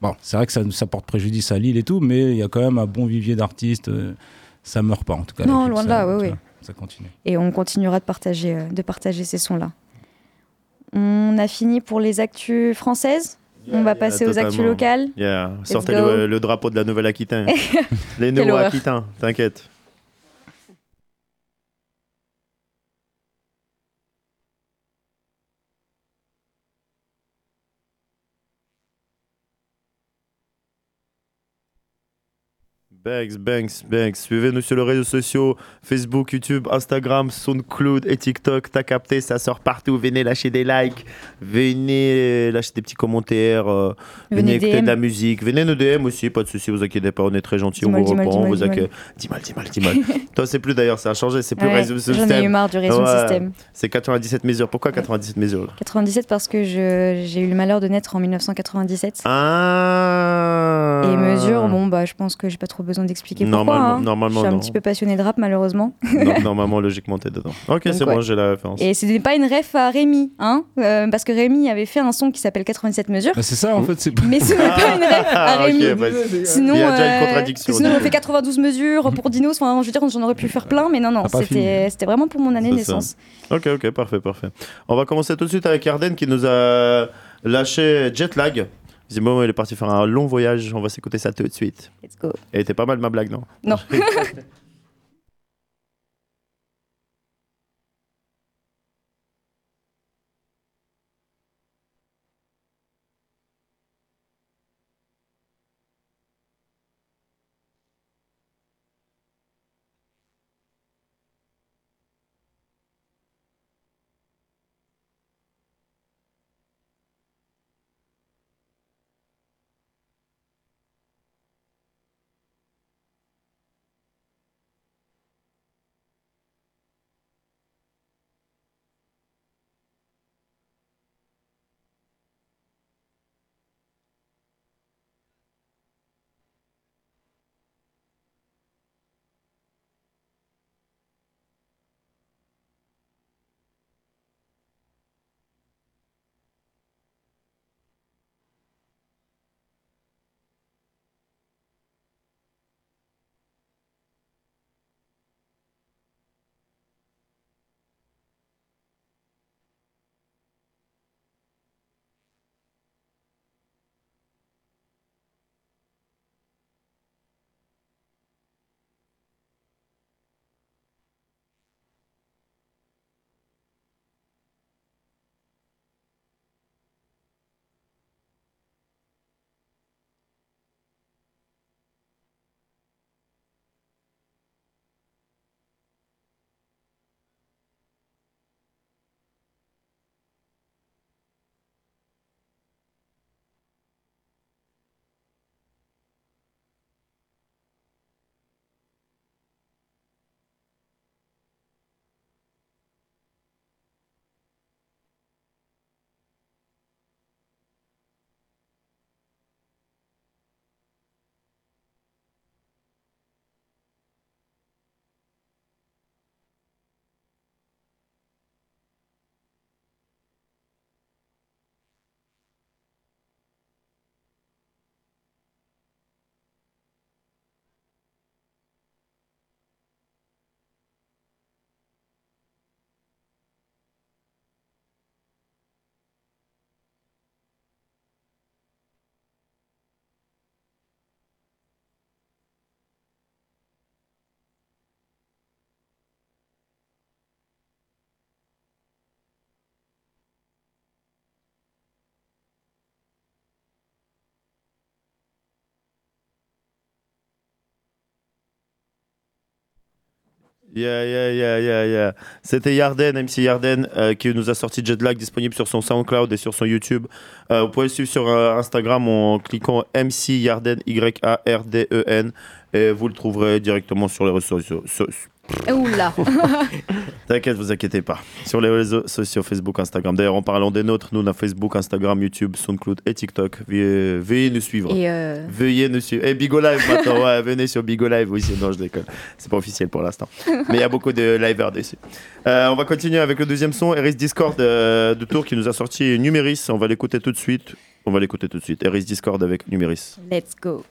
bon, c'est vrai que ça, ça, porte préjudice à Lille et tout, mais il y a quand même un bon vivier d'artistes. Euh, ça meurt pas, en tout cas. Non, loin de là, oui, oui. Ça continue. Et on continuera de partager, euh, de partager ces sons-là. On a fini pour les actus françaises? On va passer aux actus locales. Sortez le, drapeau de la Nouvelle-Aquitaine. Les nouveaux Aquitains, t'inquiète. Banks, Banks, Banks. Suivez-nous sur les réseaux sociaux Facebook, YouTube, Instagram, SoundCloud et TikTok. T'as capté, ça sort partout. Venez lâcher des likes, venez lâcher des petits commentaires, euh, venez, écouter de la musique. Venez nous DM aussi, pas de souci, vous inquiétez pas, on est très gentils, on vous reprend. Vous. Dis mal, dis mal, dis mal. Toi, c'est plus d'ailleurs, ça a changé, c'est plus ouais, Réseau System. J'en ai eu marre du Réseau Système. C'est 97 mesures. Pourquoi 97 mesures 97 parce que j'ai eu le malheur de naître en 1997. Ah Et mesures, bon, bah, je pense que j'ai pas trop besoin besoin d'expliquer pourquoi. Hein. Normalement, Je suis un petit peu passionné de rap, malheureusement. normalement, logiquement, t'es dedans. Ok, c'est bon, j'ai la référence. Et ce n'est pas une ref à Rémi, hein euh, parce que Rémi avait fait un son qui s'appelle 87 mesures. Bah, c'est ça, en fait. Mais ce n'est pas une ref à ah, Rémi. Bah, sinon, il y a déjà une contradiction. Sinon, on fait 92 mesures pour Dinos. Enfin, je veux dire, j'en aurais pu faire plein, mais non, non, c'était vraiment pour mon année de naissance. Ok, ok, parfait, parfait. On va commencer tout de suite avec Arden qui nous a lâché Jetlag. Zimbo, il est parti faire un long voyage. On va s'écouter ça tout de suite. Let's go. Et était pas mal ma blague, non Non. Yeah, yeah, yeah, yeah, yeah. C'était Yarden, MC Yarden, euh, qui nous a sorti Jetlag disponible sur son SoundCloud et sur son YouTube. Euh, vous pouvez le suivre sur euh, Instagram en cliquant MC Yarden, Y-A-R-D-E-N, et vous le trouverez directement sur les réseaux sociaux. So- Oula T'inquiète, vous inquiétez pas. Sur les réseaux sociaux, Facebook, Instagram. D'ailleurs, en parlant des nôtres, nous, on a Facebook, Instagram, YouTube, SoundCloud et TikTok. Veuillez, veuillez nous suivre. Et euh, Veuillez nous suivre. Et Bigo Live maintenant, ouais, venez sur Bigo Live. Oui, sinon je déconne. C'est pas officiel pour l'instant. Mais il y a beaucoup de liveurs dessus. Euh, on va continuer avec le deuxième son, Eris Discord euh, de Tour qui nous a sorti Numéris. On va l'écouter tout de suite. On va l'écouter tout de suite. Eris Discord avec Numéris. let's go.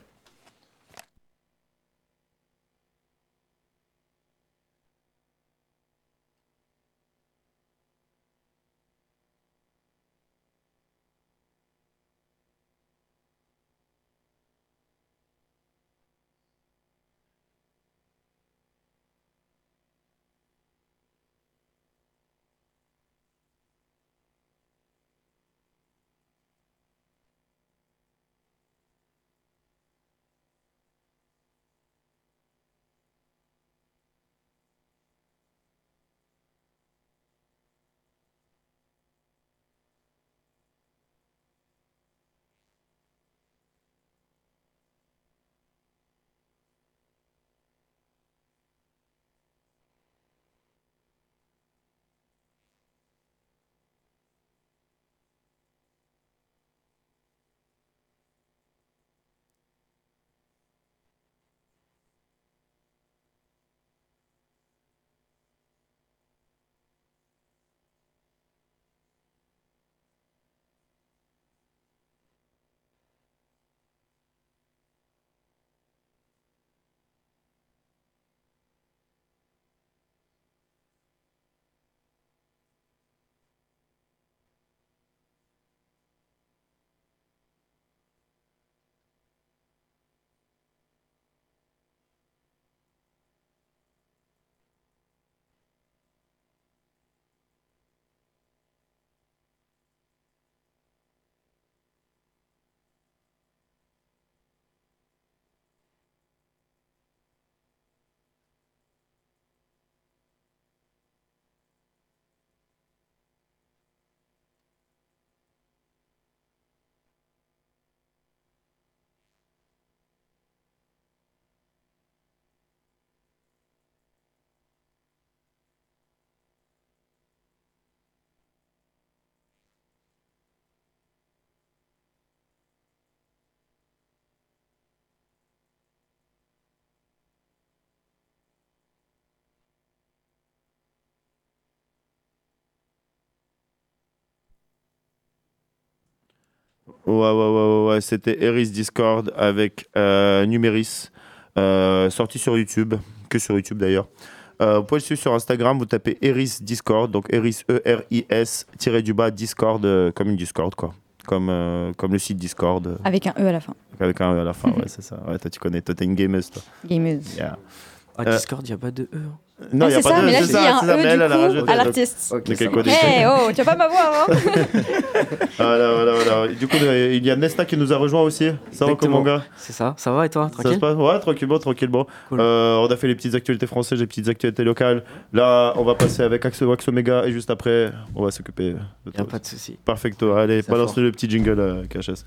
Ouais, ouais, ouais, ouais, ouais. C'était Eris Discord avec euh, Numéris, euh, sorti sur YouTube, que sur YouTube d'ailleurs. Euh, vous pouvez le suivre sur Instagram, vous tapez Eris Discord, donc Eris E-R-I-S, tiré du bas, Discord, euh, comme une Discord, quoi. Comme, euh, comme le site Discord, Avec un E à la fin. avec un E à la fin, ouais, c'est ça. Ouais, toi, tu connais, toi, t'es une gameuse, toi. Gameuse. Yeah. Ah, Euh, Discord, il n'y a pas de E. hein. Non, Ah, y a c'est pas ça, de- mais là, c'est ça, un ça, E mais elle, du elle a coup rajouté à l'artiste. Ok, Donc, ça elle va. connaît. Eh oh, tu vas pas m'avoir hein Voilà, voilà, voilà. Du coup, il y a Nesta qui nous a rejoint aussi. Ça va, comment, gars C'est ça. Ça va et toi Ça se Tranquille? passe? Ouais, tranquillement, tranquillement. Cool. Euh, on a fait les petites actualités françaises, les petites actualités locales. Là, on va passer avec Axo Wax Omega et juste après, on va s'occuper de toi. pas de souci. Perfecto. Allez, balance fort. le petit jingle euh, KHS.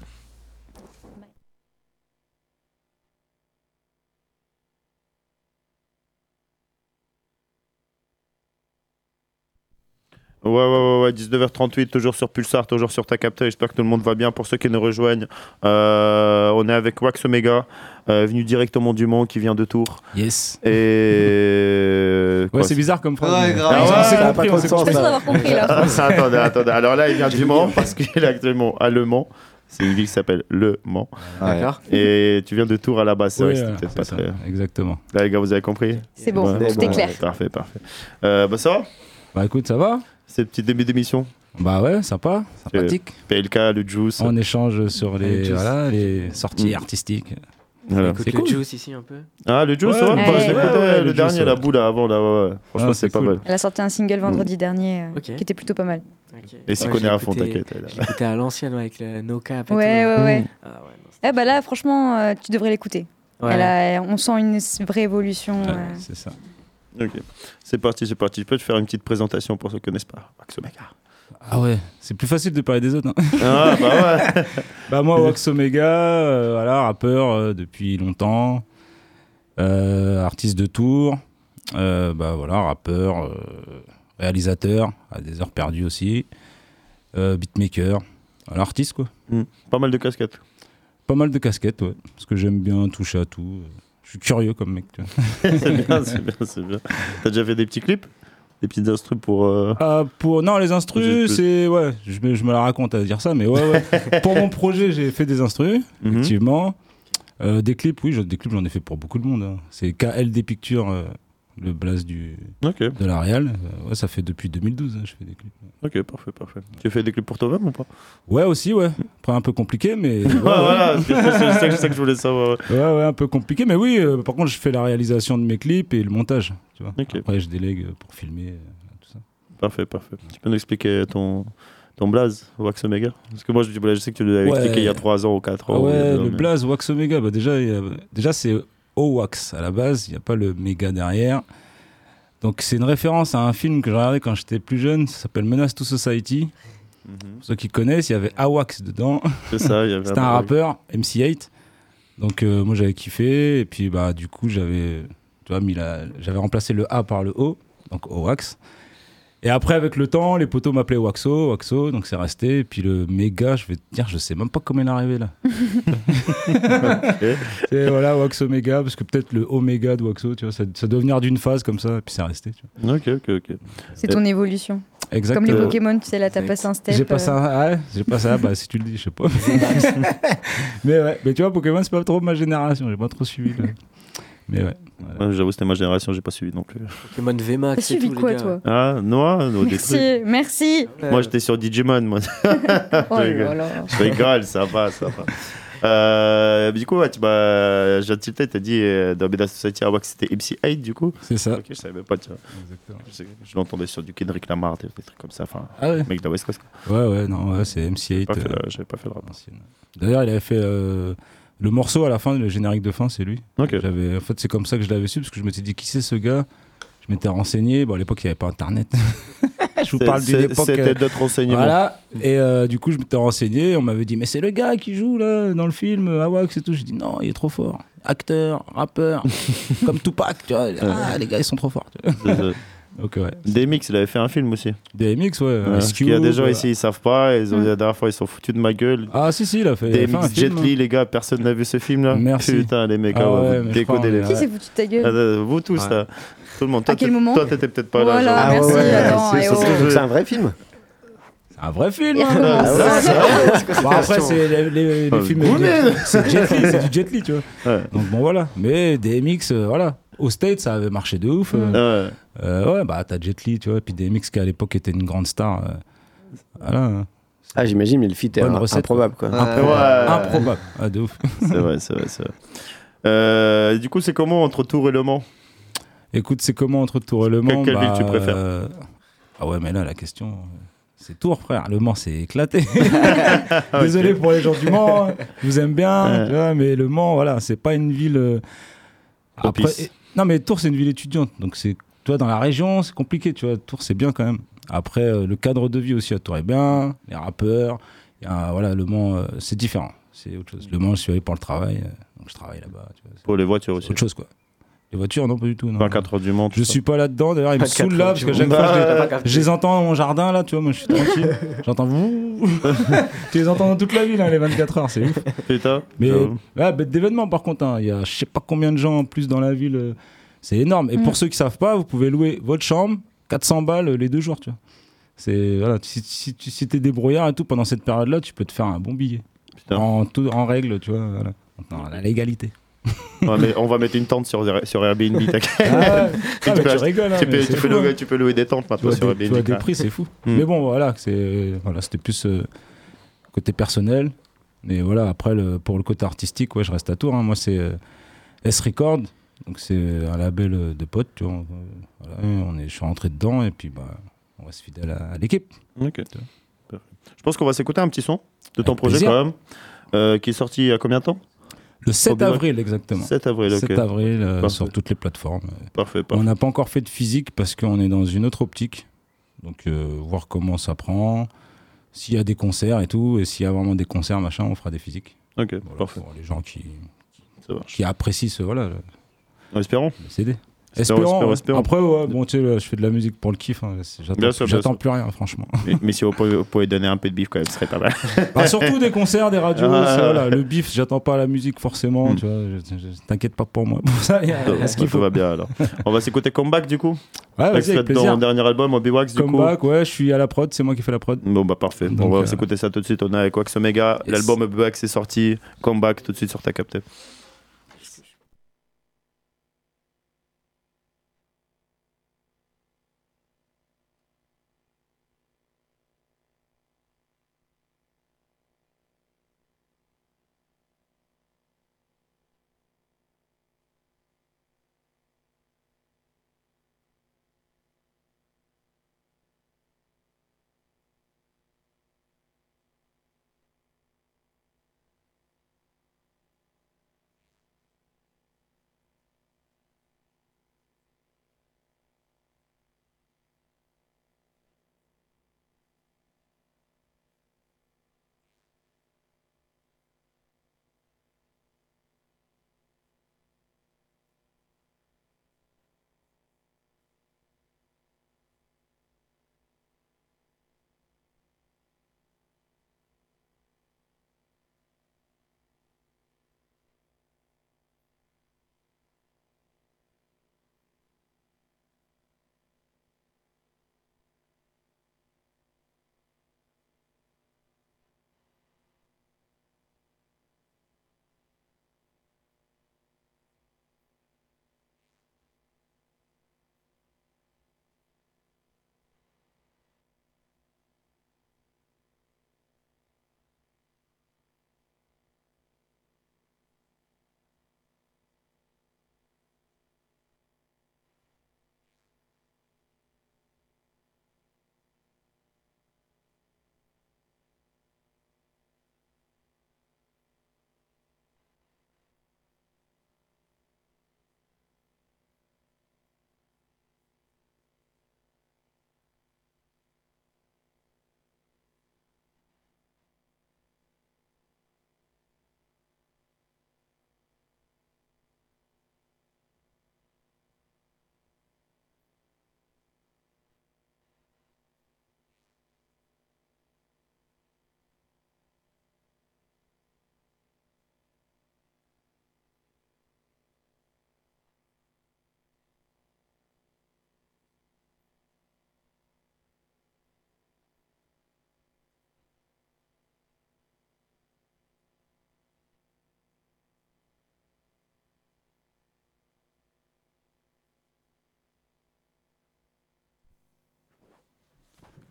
Ouais, ouais, ouais, ouais, 19h38, toujours sur Pulsar, toujours sur ta capteur. J'espère que tout le monde va bien. Pour ceux qui nous rejoignent, euh, on est avec Wax Omega, euh, venu directement du Mans, qui vient de Tours. Yes. Et. Ouais, quoi, c'est bizarre comme phrase. Ouais, mais- grave. Ah, Ah ouais, compris, pas on trop s'est de sens, compris. D'avoir compris là. Ah, attendez, attendez. Alors là, il vient du Mans parce qu'il est actuellement à Le Mans. C'est une ville qui s'appelle Le Mans. Ouais. D'accord Et tu viens de Tours à la base. C'est Ouais, vrai, c'était ouais, peut-être c'est pas ça, très. Exactement. Là, les gars, vous avez compris C'est bon, Ouais. tout est bon, clair. Parfait, parfait. Euh, bah, ça va? Bah écoute, ça va C'est le petit début d'émission. Bah ouais, sympa, sympathique. PLK, le Juice. On échange sur Les voilà, sorties Mm. artistiques. Voilà. Écoute C'est le cool. juice ici un peu. Ah, le Juice, Ouais, ouais, ouais, bah, ouais, je l'écoutais, ouais, ouais, le, le dernier, Juice, la boule avant, là, ouais, ouais. Franchement, Ah, c'est pas mal. Elle a sorti un single vendredi dernier euh, qui était plutôt pas mal. Ok. Et s'y connaît à fond, t'inquiète. écouté à l'ancienne avec le No Cap. Ouais, ouais, ouais. Ah Eh bah là, franchement, euh, tu devrais l'écouter. Ouais. Elle a- on sent une vraie évolution. Ouais, euh. c'est ça. Ok, c'est parti, c'est parti. Je peux te faire une petite présentation pour ceux qui ne connaissent pas. Wax Omega. Ah ouais, c'est plus facile de parler des autres. hein. Ah, bah ouais. Bah moi, Wax Omega, euh, voilà, rappeur euh, depuis longtemps, euh, artiste de tour, bah voilà, rappeur, réalisateur, à des heures perdues aussi, beatmaker, voilà, artiste quoi. Pas mal de casquettes. Pas mal de casquettes, ouais, parce que j'aime bien toucher à tout. Je suis curieux comme mec. C'est bien, c'est bien, c'est bien. T'as déjà fait des petits clips? Des petites instrus pour. euh, Ah, pour non les instrus c'est ouais je me, je me la raconte à dire ça mais ouais ouais pour mon projet j'ai fait des instrus mhm. effectivement Euh, des clips oui des clips j'en ai fait pour beaucoup de monde hein. c'est KLD Pictures euh, le blaze du de la Real Euh, ouais ça fait depuis 2012 hein, je fais des clips ok, parfait, parfait. Tu fais des clips pour toi-même ou pas? Ouais aussi ouais après un peu compliqué mais ouais, Ouais, voilà, c'est ça que je voulais savoir. ouais, ouais, un peu compliqué mais oui euh, par contre je fais la réalisation de mes clips et le montage tu vois Ok. après je délègue pour filmer euh, tout ça Parfait, parfait. Tu peux nous expliquer ton, ton blaze, Wax Omega Parce que moi, je, je sais que tu l'avais Ouais. expliqué il y a 3 ans ou 4 Ah ans. ouais, mais- le blaze Wax Omega, bah déjà, a- déjà c'est O-Wax à la base, il n'y a pas le méga derrière. Donc c'est une référence à un film que j'ai regardé quand j'étais plus jeune, ça s'appelle Menace to Society. Mhm. Pour ceux qui connaissent, il y avait A-Wax dedans. C'est ça, il y avait C'était un rappeur, MC8. Donc euh, moi j'avais kiffé, et puis bah du coup j'avais tu vois, mis j'avais remplacé le A par le O, donc O-Wax. Et après, avec le temps, les potos m'appelaient Waxo, Waxo, donc c'est resté. Et puis le méga, je vais te dire, je sais même pas comment il est arrivé là. Et voilà, Wax Omega, parce que peut-être le Oméga de Waxo, tu vois, ça, ça doit venir d'une phase comme ça, et puis c'est resté. Tu vois. Ok, ok, ok. C'est ton évolution. Comme Exactement. les Pokémon, tu sais, là, t'as passé un step. J'ai pas ça, euh, ah ouais, j'ai pas ça, bah si tu le dis, je sais pas. mais ouais, mais tu vois, Pokémon, c'est pas trop ma génération, j'ai pas trop suivi. là. Mais ouais. voilà. Ouais, J'avoue, c'était ma génération, j'ai pas suivi non plus. Pokémon T'as VMAX et suivi tout, quoi, les gars. toi Ah, Noah, no, des trucs. Merci, merci. Ouais. Moi, j'étais sur Digimon, moi. Oh rigole. là là. Je rigole, ça va, ça va. Euh, du coup, ouais, tu m'as. J'ai tilté, t'as dit euh, dans Beda Society à Wax, c'était MC8 du coup. C'est ça. Ok, je savais même pas, tu vois. Exactement. Je, je l'entendais sur du Kendrick Lamar, des, des trucs comme ça. Enfin, Ah ouais mec de West Coast. quoi. Ouais, ouais, non, ouais, c'est MC8. J'avais pas, fait euh, pas fait le rap. D'ailleurs, il avait fait euh, le morceau à la fin, le générique de fin, c'est lui. Ok. J'avais, en fait, c'est comme ça que je l'avais su, parce que je m'étais dit, qui c'est ce gars? Je m'étais renseigné. Bon, à l'époque, il n'y avait pas Internet. je vous parle d'une époque. C'était euh, d'autres renseignements. Voilà. Et euh, du coup, je m'étais renseigné. On m'avait dit, mais c'est le gars qui joue là dans le film Awax et tout. J'ai dit, non, il est trop fort. Acteur, rappeur, comme Tupac. Tu vois. Ah, les gars, ils sont trop forts. Donc, ouais. DMX, il avait fait un film aussi. DMX, ouais. Ouais, Ice parce qu'il y a des gens euh, ici, ils savent pas. Ils ont, Mm. La dernière fois, ils sont foutus de ma gueule. Ah, si, si, il a fait, il a fait un DMX, Jet film. Li, les gars, personne n'a vu ce film là Merci. Putain, les mecs, Ah ah ouais, vous décodez Qui s'est foutu de ta Ah, gueule euh, Vous tous, Ouais. là. Tout le monde. Toi, À quel moment Toi, t'étais peut-être pas là. Voilà, genre. merci, ouais, attends, c'est- oh. un vrai film. C'est un vrai film. Hein. Ah ouais, c'est vrai. Bon, après, c'est les, les- les Ah, films. C'est Jet Li, c'est du Jet Li, tu vois. Ouais. Donc bon, voilà. Mais DMX, euh, voilà. Au State, ça avait marché de ouf. euh. Ouais. Euh, ouais, bah t'as Jet Li, tu vois. Puis DMX qui à l'époque était une grande star. euh, voilà. Ah, j'imagine, mais le feat est un- recette, improbable, quoi. Ouais. Improbable. Ah, de ouf. C'est vrai, c'est vrai, c'est vrai. Euh, du coup, c'est comment entre Tours et Le Mans? Écoute, c'est comment entre Tours et Le Mans? Quelle ville tu préfères? euh, Ah ouais, mais là, la question. C'est Tours, frère. Le Mans, c'est éclaté. Désolé pour les gens du Mans. hein. Je vous aime bien. Ouais. tu vois, mais le Mans, voilà, c'est pas une ville. euh, Après, et- non, mais Tours, c'est une ville étudiante. Donc, c'est, toi, dans la région, c'est compliqué. Tu vois, Tours, c'est bien quand même. Après, euh, le cadre de vie aussi à Tours est bien. Les rappeurs. y a, voilà, le Mans, euh, c'est différent. C'est autre chose. Le Mans, je suis allé pour le travail. euh, donc, je travaille là-bas. tu vois, c'est- Pour les voitures c'est aussi. autre chose, quoi. Les voitures, non, pas du tout. Non. 24 heures du tout Je ça. suis pas là-dedans. D'ailleurs, ils me 24 saoulent là parce que chaque fois, je les- je entends dans mon jardin là, tu vois, moi je suis tranquille. J'entends vous. tu les entends dans toute la ville, hein, les 24 heures, c'est ouf. Putain. Mais ouais, bête d'événement par contre, hein. il y a je sais pas combien de gens en plus dans la ville. euh, C'est énorme. Et Mm. pour ceux qui savent pas, vous pouvez louer votre chambre 400 balles euh, les deux jours, tu vois. C'est voilà, si, si, tu si t'es débrouillard et tout pendant cette période-là, tu peux te faire un bon billet. Putain. En, tout, en règle, tu vois. Voilà. Dans la légalité. On va mettre une tente sur, sur Airbnb. Ah. Tu Ah, peux tu rigoles, hein, peux, tu, peux hein. louer, tu peux louer des tentes maintenant sur des, tu vois Airbnb. des quoi. prix, c'est fou. Mm. Mais bon, voilà, c'était plus euh, côté personnel. Mais voilà, après, le, pour le côté artistique, ouais, je reste à Tours. hein. Moi, c'est euh, S Record, donc c'est un label euh, de potes. Tu vois, euh, voilà, on est, je suis rentré dedans et puis bah, on reste fidèle à, à l'équipe. Ok. Je pense qu'on va s'écouter un petit son de ton Avec projet plaisir. quand même. euh, qui est sorti il y a combien de temps? Le 7 Bivouac. avril, exactement. 7 avril, ok. 7 avril euh, sur toutes les plateformes. Parfait, On parfait. n'a pas encore fait de physique parce qu'on est dans une autre optique. Donc, euh, voir comment ça prend, s'il y a des concerts et tout, et s'il y a vraiment des concerts, machin, on fera des physiques. Ok, Voilà, parfait. pour les gens qui, qui apprécient ce, voilà, le, Espérons. le CD. Espérons, Espérons, espérons, ouais. espérons. Après, ouais, bon, tu sais, je fais de la musique pour le kiff. hein, J'attends plus rien, franchement. Mais, mais si vous pouvez, vous pouvez donner un peu de bif quand même, ce serait pas mal. Bah, surtout des concerts, des radios. Ah. voilà, le bif, j'attends pas la musique forcément. Mm. Tu vois, t'inquiète pas pour moi. Pour ça, y a, il y a ce qu'il Ça faut. va bien alors. On va s'écouter Comeback du coup. Ouais, vas-y, avec plaisir. dernier album, Obi-Wax du coup. Comeback, ouais, je suis à la prod, c'est moi qui fais la prod. Bon bah parfait, Donc, on va euh, s'écouter ça tout de suite, on est avec Wax Omega, l'album Obi-Wax est sorti, Comeback tout de suite sur ta capté.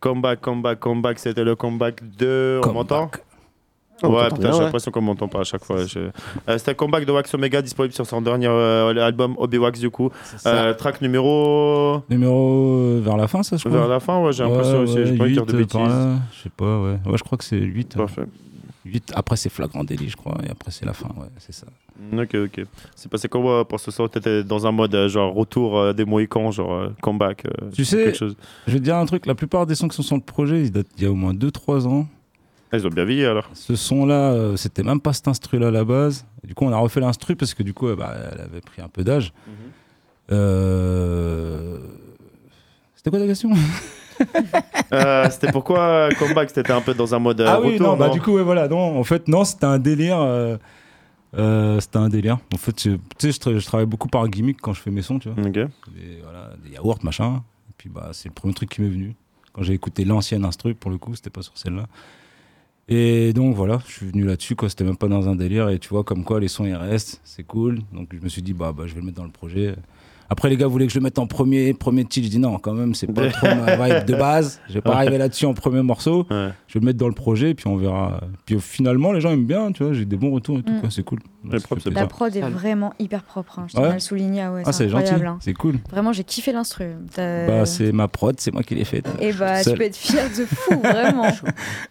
Comeback, comeback, comeback, c'était le comeback de... On m'entend On Ouais, putain, j'ai ouais. l'impression qu'on m'entend pas à chaque fois. Je- Euh, c'était comeback de Wax Omega disponible sur son dernier euh, album Obi-Wax du coup. Euh, track numéro... Numéro euh, vers la fin, ça, je crois. Vers la fin, ouais, j'ai l'impression aussi, j'ai pas envie de dire de 8, par bêtises. je sais pas, ouais. Ouais, je crois que c'est 8. Parfait. 8. Après, c'est Flagrant Délit, je crois. Et après, c'est la fin, ouais, c'est ça. Ok, ok. C'est passé comment pour ce soir T'étais dans un mode euh, genre retour euh, des Mohicans, genre euh, comeback euh, Tu sais- quelque chose. Je vais te dire un truc, la plupart des sons qui sont sur le projet, ils datent d'il y a au moins 2-3 ans. Ah, Ils ont bien vieilli alors. Ce son-là, euh, c'était même pas cet instru-là à la base. Du coup, on a refait l'instru parce que du coup, euh, bah, elle avait pris un peu d'âge. Euh, C'était quoi ta question? Euh, c'était pourquoi comeback C'était un peu dans un mode euh, Ah oui, retour, non, bah du coup, ouais, voilà, non, en fait, non, c'était un délire. euh, euh, c'était un délire. En fait, tu sais, je, tra- je travaille beaucoup par gimmick quand je fais mes sons, tu vois. Voilà, des yaourts, machin. Et puis, bah, c'est le premier truc qui m'est venu. Quand j'ai écouté l'ancienne instru, pour le coup, c'était pas sur celle-là. Et donc, voilà, je suis venu là-dessus, quoi. C'était même pas dans un délire. Et tu vois, comme quoi, les sons, ils restent. C'est cool. Donc, je me suis dit, bah, bah, je vais le mettre dans le projet. Après, les gars voulaient que je le mette en premier, premier titre. Je dis non, quand même, c'est pas trop ma vibe de base. Je vais pas arriver là-dessus en premier morceau. Ouais. Je vais le mettre dans le projet, puis on verra. Puis finalement, les gens aiment bien, tu vois. J'ai des bons retours et tout, Mm. quoi. C'est cool. Propre, La prod est vraiment hyper propre. hein. Je tiens à le souligner. ah ouais, Ah, c'est gentil. hein. C'est cool. Vraiment, j'ai kiffé l'instru. Bah, c'est ma prod, c'est moi qui l'ai faite. Et bah, Seul. tu peux être fier de fou, vraiment.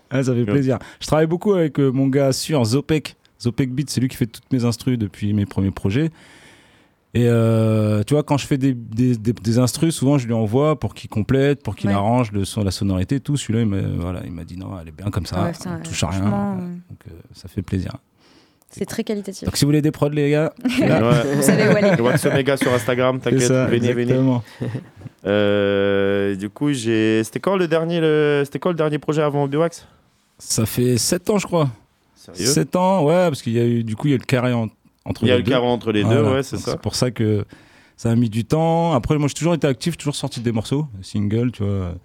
Ah, ça fait plaisir. Je travaille beaucoup avec euh, mon gars sur Zopek. Zopek Beat, c'est lui qui fait toutes mes instrus depuis mes premiers projets. Et euh, tu vois, quand je fais des, des, des, des instrus, souvent je lui envoie pour qu'il complète, pour qu'il Ouais. arrange le son, la sonorité, tout. Celui-là, il m'a voilà, il m'a dit non, elle est bien comme ça, Ouais, ça, on ouais, touche à rien. Donc euh, ça fait plaisir. C'est très qualitatif. Donc si vous voulez des prods, les gars, là, Ouais. Vous savez où aller. Omega sur Instagram, t'inquiète, venez, venez. Euh, du coup, j'ai. C'était quand le dernier, le... c'était quoi le dernier projet avant Obi-Wax Ça fait 7 ans, je crois. Sérieux? 7 ans, ouais, parce qu'il y a eu, du coup, il y a eu le carré en- entre Il y a le carré entre les deux, ouais, c'est ça. C'est pour ça que ça a mis du temps. Après, moi, j'ai toujours été actif, toujours sorti des morceaux, des singles, tu vois,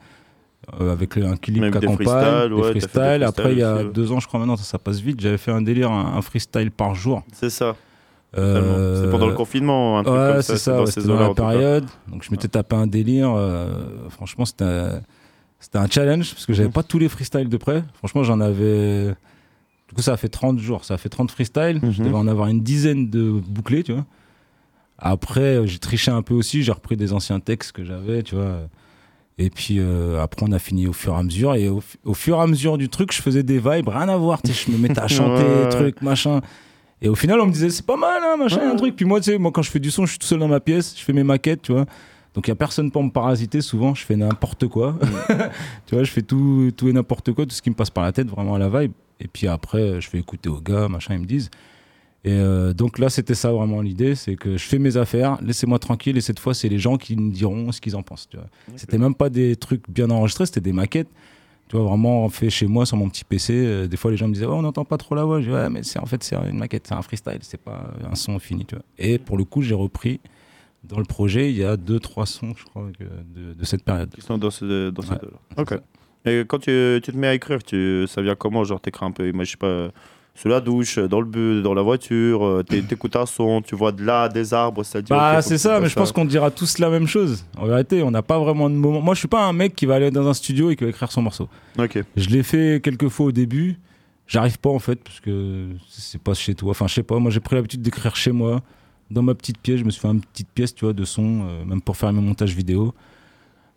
euh, avec un clip qui des accompagne, freestyles, des ouais, freestyles. Après, il y a deux ans, je crois maintenant, ça, ça passe vite. J'avais fait un délire, un, un freestyle par jour. C'est ça. Euh, C'était pendant le confinement, un truc Ouais, comme c'est ça. ça, dans ces la période. Donc je m'étais tapé un délire. euh, franchement, c'était un, challenge parce que j'avais pas tous les freestyles de près. Franchement, j'en avais. Du coup, ça a fait 30 jours, ça a fait 30 freestyles. Je Mhm. devais en avoir une dizaine de bouclés, tu vois. Après, euh, j'ai triché un peu aussi, j'ai repris des anciens textes que j'avais, tu vois. Et puis euh, après, on a fini au fur et à mesure. Et au, au fur et à mesure du truc, je faisais des vibes, rien à voir. Je me mettais à chanter, Ouais. truc, machin. Et au final, on me disait, c'est pas mal, hein, machin, Ouais. un truc. Puis moi, tu sais, moi, quand je fais du son, je suis tout seul dans ma pièce, je fais mes maquettes, tu vois. Donc il y a personne pour me parasiter. Souvent, je fais n'importe quoi. tu vois, je fais tout, tout et n'importe quoi, tout ce qui me passe par la tête, vraiment à la vibe. Et puis après, je fais écouter aux gars, machin, ils me disent. Et euh, donc là, c'était ça vraiment l'idée, c'est que je fais mes affaires, laissez-moi tranquille. Et cette fois, c'est les gens qui me diront ce qu'ils en pensent. Vois. C'était même pas des trucs bien enregistrés, c'était des maquettes. Tu vois, vraiment fait chez moi sur mon petit PC. Euh, des fois, les gens me disaient, oh, on n'entend pas trop la voix. Je dis, ouais, mais c'est en fait, c'est une maquette, c'est un freestyle, c'est pas un son fini. Tu vois. Et pour le coup, j'ai repris dans le projet, il y a deux, trois sons, je crois, que- de, de cette période. Qui sont dans ce, dans Ouais, Ok. ça. Et quand tu, tu te mets à écrire, tu, ça vient comment Genre, t'écris un peu, moi, je sais pas, sous la douche, dans le bus, dans la voiture, euh, t'é- t'écoutes un son, tu vois de là des arbres, ça dit. Bah, c'est ça, mais je pense qu'on dira tous la même chose. En vérité, on n'a pas vraiment de moment. Moi, je suis pas un mec qui va aller dans un studio et qui va écrire son morceau. Ok. Je l'ai fait quelques fois au début. J'arrive pas en fait parce que c'est pas chez toi. Enfin, je sais pas. Moi, j'ai pris l'habitude d'écrire chez moi, dans ma petite pièce. Je me suis fait une petite pièce, tu vois, de son, euh, même pour faire mes montages vidéo.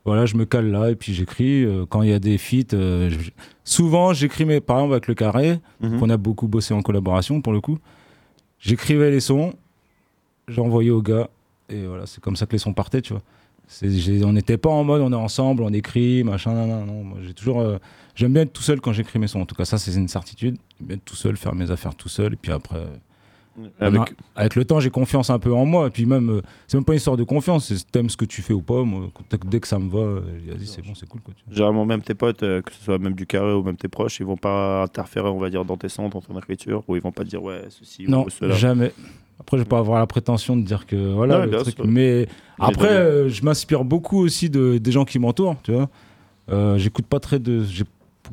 Voilà, je me cale là et puis j'écris. Euh, quand il y a des feats, euh, je- souvent j'écris mes, par exemple avec le carré, Mhm. qu'on a beaucoup bossé en collaboration pour le coup. J'écrivais les sons, j'envoyais aux gars et voilà, c'est comme ça que les sons partaient, tu vois. On n'était pas en mode on est ensemble, on écrit, machin, non, non, non. J'ai toujours, euh, j'aime bien être tout seul quand j'écris mes sons. En tout cas, ça c'est une certitude. J'aime bien être tout seul, faire mes affaires tout seul et puis après. euh, Avec... le temps, j'ai confiance un peu en moi. Et puis même, euh, c'est même pas une histoire de confiance. C'est t'aimes ce que tu fais ou pas. Moi, dès que ça me va, euh, vas-y, c'est bon, c'est cool. Quoi. Généralement, même tes potes, euh, que ce soit même du carré ou même tes proches, ils vont pas interférer, on va dire, dans tes sons, dans ton écriture, ou ils vont pas dire, ouais, ceci Non, ou cela. jamais. Après, je vais pas avoir la prétention de dire que voilà le truc. Mais après, euh, je m'inspire beaucoup aussi de, des gens qui m'entourent, tu vois. J'écoute pas très de,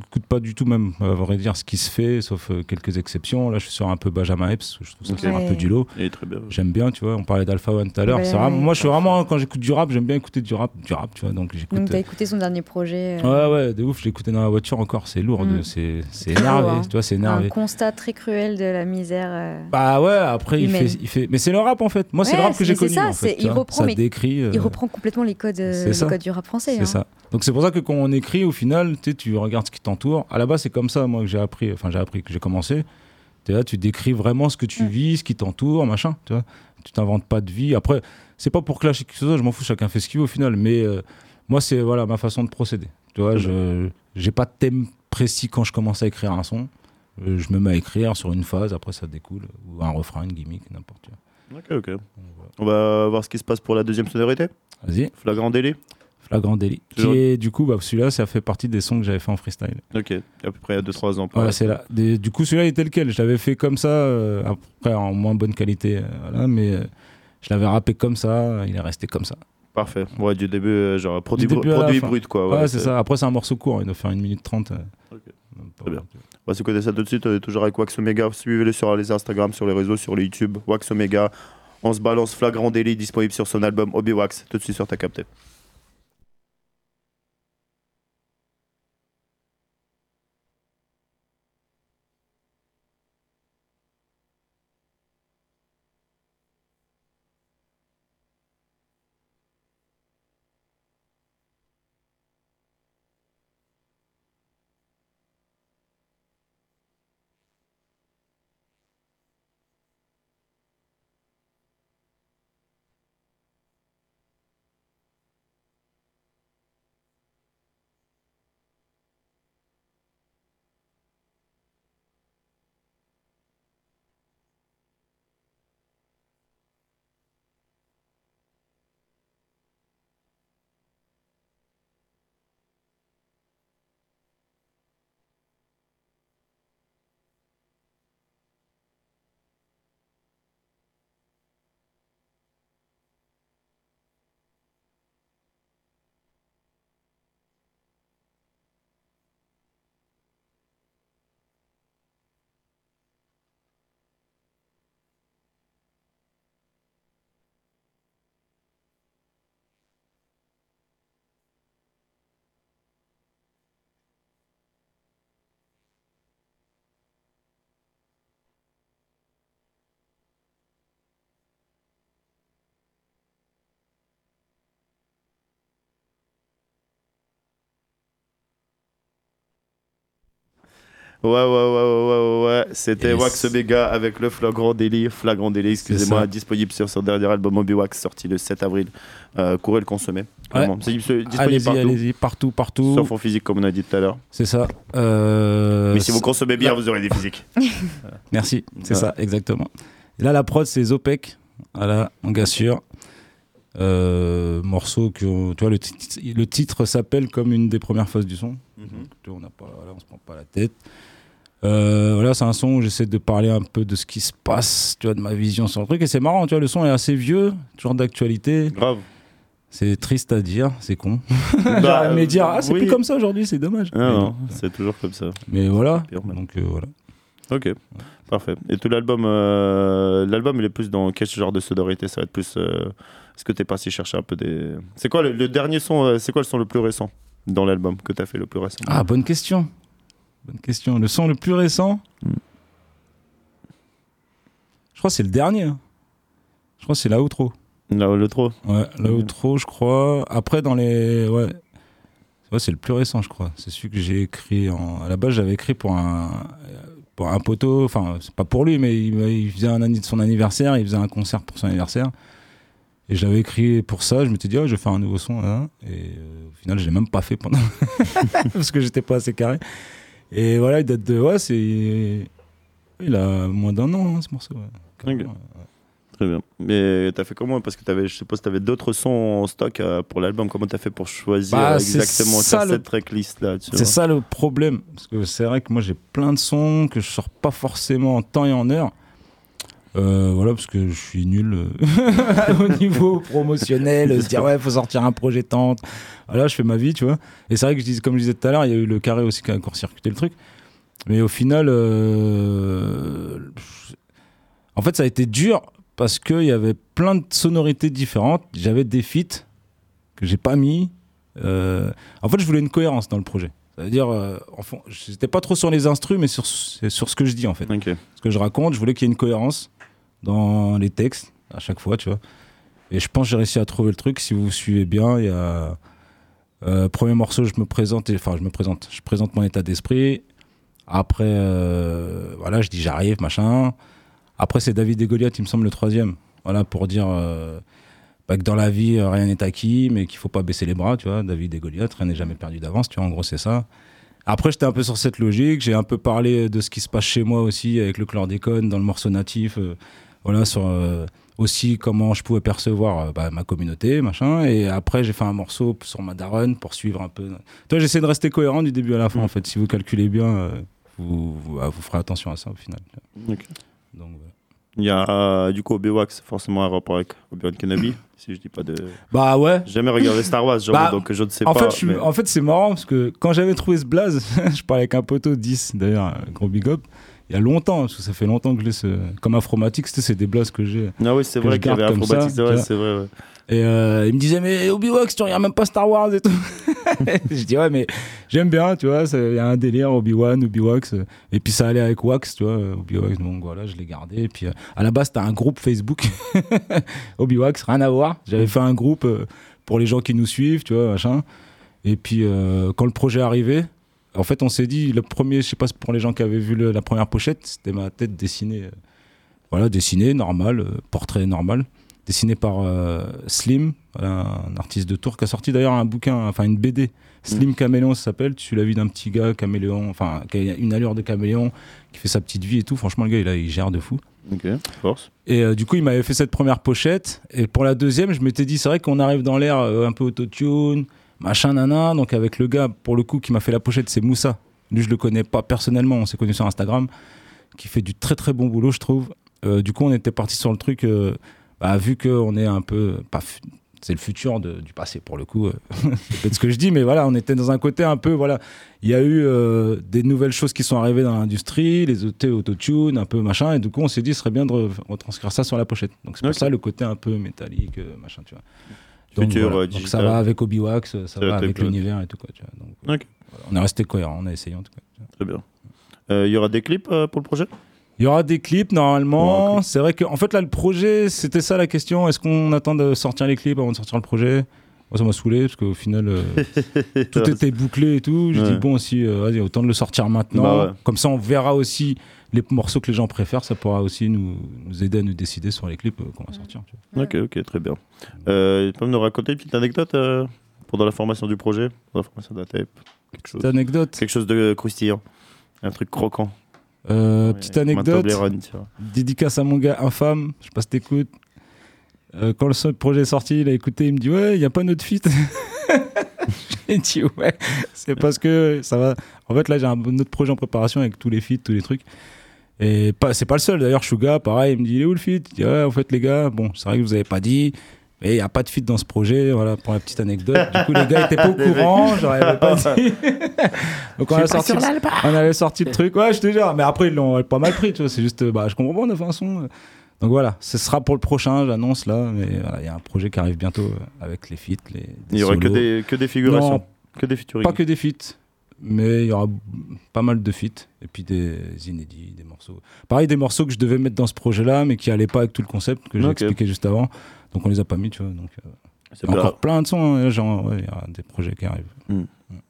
j'écoute pas du tout même, à vrai dire, ce qui se fait, sauf euh, quelques exceptions. Là, je suis sur un peu Benjamin Epps, je trouve ça un peu du lot. J'aime bien, tu vois. On parlait d'Alpha One tout à l'heure. Moi, je suis vraiment quand j'écoute du rap, j'aime bien écouter du rap, du rap, tu vois. Donc j'écoute. Donc, tu as euh, écouté son dernier projet. euh, Ouais, ouais, de ouf. Je l'ai écouté dans la voiture encore. C'est lourd, Mm. de- c'est c'est Très énervé, lourd, hein. tu vois, c'est un énervé. constat très cruel de la misère. euh, Bah ouais, après il fait, il fait. Mais c'est le rap en fait. Moi, c'est le rap que j'ai c'est connu. ça, en fait, c'est- tu il reprend, ça euh, Il reprend complètement les codes, c'est les ça. codes du rap français. C'est hein. ça. Donc c'est pour ça que quand on écrit, au final, tu regardes ce qui t'entoure. À la base, c'est comme ça, moi, que j'ai appris. Enfin, j'ai appris que j'ai commencé. Tu là, tu décris vraiment ce que tu Mm. vis, ce qui t'entoure, machin. Tu vois. Tu t'inventes pas de vie. Après, c'est pas pour clasher qui que ce soit. Je m'en fous. Chacun fait ce qu'il veut au final. Mais euh, moi, c'est voilà ma façon de procéder. Tu vois, je j'ai pas de thème précis quand je commence à écrire un son. Euh, Je me mets à écrire sur une phase. Après, ça découle ou un refrain, une gimmick, n'importe quoi. Ok, ok. On va voir ce qui se passe pour la deuxième sonorité. Vas-y. Flagrant délit. Flagrant délit. Qui Toujours- est du coup, bah, celui-là, ça fait partie des sons que j'avais fait en freestyle. Ok, à peu près il y a 2-3 ans. par Ouais, là. c'est là. Des- du coup, celui-là il était lequel? Je l'avais fait comme ça, euh, après en moins bonne qualité, euh, voilà, mais euh, je l'avais rappé comme ça, il est resté comme ça. Parfait. Ouais, du début, euh, genre produit, Du début à la produit brut, quoi. Ouais, c'est ça. Après, c'est un morceau court, il doit faire une minute trente. euh, Ok. même pas- Très bien. On va s'écouter ça tout de suite. On est toujours avec Wax Omega. Suivez-le sur les Instagram, sur les réseaux, sur YouTube. Wax Omega. On se balance flagrant délit disponible sur son album Obi Wax. Tout de suite sur ta capté. Ouais, ouais, ouais, ouais, ouais, ouais. C'était Wax Omega avec le flagrant délit, flagrant délit, excusez-moi, disponible sur son dernier album Obi Wax sorti le 7 avril. Euh, courez le consommer. C'est disponible Allez-y, partout. allez-y, partout, partout. Sauf en physique, comme on a dit tout à l'heure. C'est ça. Euh, Mais si vous consommez bien, vous aurez des physiques. Merci, c'est Ouais. ça, exactement. Et là, la prod, c'est Zopec. Voilà, mon gars sûr. Euh, morceau que, tu vois, le, titre- le titre s'appelle comme une des premières phases du son. Tu vois, on n'a pas, voilà, on se prend pas la tête. Euh, voilà, c'est un son où j'essaie de parler un peu de ce qui se passe, tu vois, de ma vision sur le truc. Et c'est marrant, tu vois, le son est assez vieux, toujours d'actualité. Grave. C'est triste à dire, c'est con. Bah, J'aurais aimé dire, ah, c'est oui. plus comme ça aujourd'hui, c'est dommage. Ah Mais non, non. c'est toujours comme ça. Mais voilà, Pire, donc euh, voilà. Ok, parfait. Et tout l'album, euh, l'album, il est plus dans quel genre de sonorité? Ça va être plus. euh, Est-ce que t'es parti chercher un peu des. C'est quoi le, le dernier son euh, C'est quoi le son le plus récent dans l'album que t'as fait le plus récent Ah, bonne question. Bonne question. Le son le plus récent? Hmm. Je crois que c'est le dernier. hein. Je crois que c'est la outro. Là, le trop. Ouais, la outro, je crois. Après, dans les. Ouais. Ouais, c'est le plus récent, je crois. C'est celui que j'ai écrit. En... À la base, j'avais écrit pour un, pour un poteau. Enfin, c'est pas pour lui, mais il, il faisait un son anniversaire. Il faisait un concert pour son anniversaire. Et j'avais écrit pour ça. Je m'étais dit, oh, je vais faire un nouveau son. hein. Et euh, au final, je l'ai même pas fait pendant. Parce que j'étais pas assez carré. Et voilà, il date de. Ouais, c'est. Il a moins d'un an, hein, ce morceau. ouais. Très bien. Mais t'as fait comment? Parce que t'avais, je suppose que t'avais d'autres sons en stock euh, pour l'album. Comment t'as fait pour choisir Bah, exactement ça, le- cette tracklist là C'est ça le problème. Parce que c'est vrai que moi j'ai plein de sons que je sors pas forcément en temps et en heure. Euh, voilà, parce que je suis nul euh, au niveau promotionnel. se dire, ouais, faut sortir un projet tente. Voilà, je fais ma vie, tu vois. Et c'est vrai que je dis, comme je disais tout à l'heure, il y a eu le carré aussi qui a encore circuité le truc. Mais au final, euh, en fait, ça a été dur parce qu'il y avait plein de sonorités différentes. J'avais des feats que j'ai pas mis. Euh, en fait, je voulais une cohérence dans le projet. C'est-à-dire, euh, enfin, j'étais pas trop sur les instrus, mais sur, sur ce que je dis en fait. Ce que je raconte, je voulais qu'il y ait une cohérence dans les textes à chaque fois, tu vois. Et je pense que j'ai réussi à trouver le truc. Si vous suivez bien, il y a euh, premier morceau, je me présente, enfin je me présente, je présente mon état d'esprit. Après, euh, voilà, je dis j'arrive, machin. Après, c'est David et Goliath, il me semble le troisième. Voilà, pour dire euh, bah, que dans la vie, euh, rien n'est acquis, mais qu'il faut pas baisser les bras, tu vois. David et Goliath, rien n'est jamais perdu d'avance, tu vois. En gros, c'est ça. Après, j'étais un peu sur cette logique. J'ai un peu parlé de ce qui se passe chez moi aussi avec le chlordécone dans le morceau natif. euh, voilà, sur euh, aussi comment je pouvais percevoir euh, bah, ma communauté, machin. Et après, j'ai fait un morceau sur ma daronne pour suivre un peu. Toi, j'essaie de rester cohérent du début à la fin, Mm. en fait. Si vous calculez bien, vous, vous, ah, vous ferez attention à ça au final. Donc, voilà. Il y a euh, du coup Obi-Wax, forcément un rapport avec Obi-Wan Kenobi, si je dis pas de. Bah ouais. J'ai jamais regardé Star Wars, j'avoue, Bah, donc je ne sais En pas. fait, mais- en fait c'est marrant parce que quand j'avais trouvé ce blaze, je parlais avec un poteau 10, d'ailleurs, gros big up, il y a longtemps, parce que ça fait longtemps que je l'ai ce... Comme Afromatic, c'était c'est des blazes que j'ai. Ah oui, c'est vrai qu'il y avait c'est vrai, ouais. Et euh, il me disait, mais Obi-Wax, tu regardes même pas Star Wars et tout. je dis, ouais, mais j'aime bien, tu vois, il y a un délire, Obi-Wan, Obi-Wax. Et puis ça allait avec Wax, tu vois, Obi-Wax, donc voilà, je l'ai gardé. Et puis euh, à la base, c'était un groupe Facebook, Obi-Wax, rien à voir. J'avais fait un groupe euh, pour les gens qui nous suivent, tu vois, machin. Et puis euh, quand le projet est arrivé, en fait, on s'est dit, le premier, je sais pas, pour les gens qui avaient vu le- la première pochette, c'était ma tête dessinée, euh, voilà, dessinée, normal, euh, portrait normal dessiné par euh, Slim, voilà, un artiste de Tours qui a sorti d'ailleurs un bouquin, enfin une BD. Slim Caméléon, ça s'appelle. Tu suis la vie d'un petit gars caméléon, enfin qui a une allure de caméléon, qui fait sa petite vie et tout. Franchement, le gars, il, a- il gère de fou. Ok, force. Et euh, du coup, il m'avait fait cette première pochette. Et pour la deuxième, je m'étais dit, c'est vrai qu'on arrive dans l'air euh, un peu autotune, machin, nana. Donc avec le gars, pour le coup, qui m'a fait la pochette, c'est Moussa. Lui, je le connais pas personnellement, on s'est connu sur Instagram, qui fait du très très bon boulot, je trouve. Euh, du coup, on était parti sur le truc, euh, bah, vu qu'on est un peu. C'est le futur de- du passé pour le coup. euh, c'est peut-être ce que je dis, mais voilà, on était dans un côté un peu. Voilà, il y a eu des nouvelles choses qui sont arrivées dans l'industrie, les OT, autotune, un peu machin, et du coup, on s'est dit, ce serait bien de re- retranscrire ça sur la pochette. Donc c'est pour ça le côté un peu métallique, machin, tu vois. Donc, Futur, voilà. euh, Donc, ça va avec Obi-Wax, ça va avec l'univers et tout quoi. Tu vois. Donc, Ok. voilà. On est resté cohérent, on a essayé en tout cas. Très bien. Euh, Il y aura des clips euh, pour le projet? Il y aura des clips normalement. C'est vrai que en fait là le projet c'était ça la question. Est-ce qu'on attend de sortir les clips avant de sortir le projet? Moi, ça m'a saoulé parce qu'au final, euh, tout était bouclé et tout. J'ai Ouais. dit, bon, aussi, euh, vas-y, autant de le sortir maintenant. Bah ouais. Comme ça, on verra aussi les morceaux que les gens préfèrent. Ça pourra aussi nous, nous aider à nous décider sur les clips euh, qu'on va sortir. tu vois. Ok, ok, très bien. Euh, tu peux nous raconter une petite anecdote euh, pendant la formation du projet, pendant la formation de la tape Quelque chose, anecdote. quelque chose de croustillant, un truc croquant. Euh, Ouais, petite anecdote. Toblerone, tu vois. Dédicace à mon gars infâme. Je sais pas si t'écoutes. Euh, quand le projet est sorti, il a écouté, il me dit Ouais, il n'y a pas notre feat. J'ai dit Ouais, c'est parce que ça va. En fait, là, j'ai un autre projet en préparation avec tous les feats, tous les trucs. Et pas, c'est pas le seul. D'ailleurs, Suga, pareil, il me dit Il est où le feat? Je dis Ouais, en fait, les gars, bon, c'est vrai que vous avez pas dit. Mais il n'y a pas de feat dans ce projet, voilà, pour la petite anecdote. Du coup, les gars étaient pas au courant, j'aurais pas dit. Donc, on a, sorti, on avait sorti le truc, ouais, je te jure. Mais après, ils l'ont pas mal pris, tu vois. C'est juste, bah, je comprends pas, on a fait un son. Donc voilà, ce sera pour le prochain, j'annonce là. Mais voilà, il y a un projet qui arrive bientôt euh, avec les feats. Les, Il y aurait que des, que des figurations, Non, que des featuring. pas que des feats, mais il y aura pas mal de feats. Et puis des inédits, des morceaux. Pareil, des morceaux que je devais mettre dans ce projet-là, mais qui allaient pas avec tout le concept que j'ai expliqué juste avant. Donc on les a pas mis, tu vois. Donc euh, encore plein de sons, hein, genre, ouais, il y a des projets qui arrivent.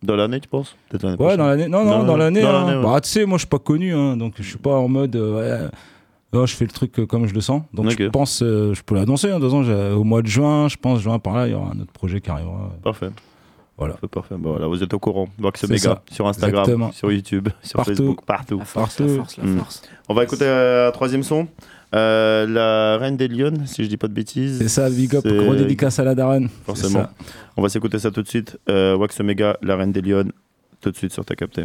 Dans l'année, tu penses? Ouais, prochaine. dans l'année. Non, non, Dans- dans l'année. hein. ouais. Bah, tu sais, moi, je suis pas connu, hein, donc je suis pas en mode. euh, ouais, non, je fais le truc euh, comme je le sens. Donc je pense, euh, je peux l'annoncer. Hein, j'ai- au mois de juin, je pense, juin par là, il y aura un autre projet qui arrivera. Parfait. Voilà. Parfait, parfait. Bon, voilà, vous êtes au courant. Vox Mega sur Instagram, Exactement. sur YouTube, sur Partout. Facebook, partout. La force, la force, la Mm. force. On va écouter euh, un troisième son. Euh, la Reine des Lions, si je dis pas de bêtises. C'est ça, big up, gros dédicace à la. C'est Forcément. On va s'écouter ça tout de suite. Euh, Wax Omega, La Reine des Lions, tout de suite sur ta capté.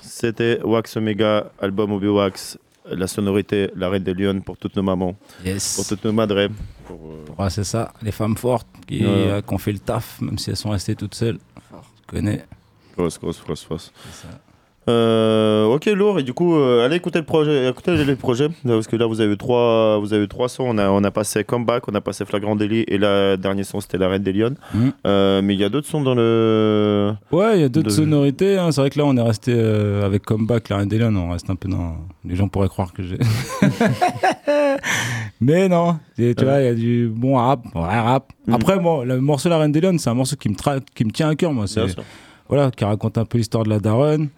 C'était Wax Omega, album Obi Wax, la sonorité, la Reine des Lions pour toutes nos mamans, pour toutes nos madres. Pour, euh, Ouais, c'est ça, les femmes fortes qui, Ouais. euh, qui ont fait le taf, même si elles sont restées toutes seules. Tu connais. grosse, grosse, grosse, grosse. C'est ça. Euh, ok, lourd. Et du coup, euh, allez écouter le projet, écoutez les projets, parce que là vous avez trois, vous avez trois sons. On a, on a passé Comeback, on a passé Flagrant Délit, et le dernier son c'était La Reine des. Mhm. Euh, mais il y a d'autres sons dans le. Ouais, il y a d'autres De- sonorités. hein. C'est vrai que là, on est resté euh, avec Comeback, la Reine des Lions, on reste un peu dans. Les gens pourraient croire que j'ai. Mais non, tu vois, il y a du bon rap, vrai rap. Mhm. Après, bon, le morceau La Reine des Lions, c'est un morceau qui me, tra- qui me tient à cœur, moi. Bien C'est sûr. voilà, qui raconte un peu l'histoire de la daronne.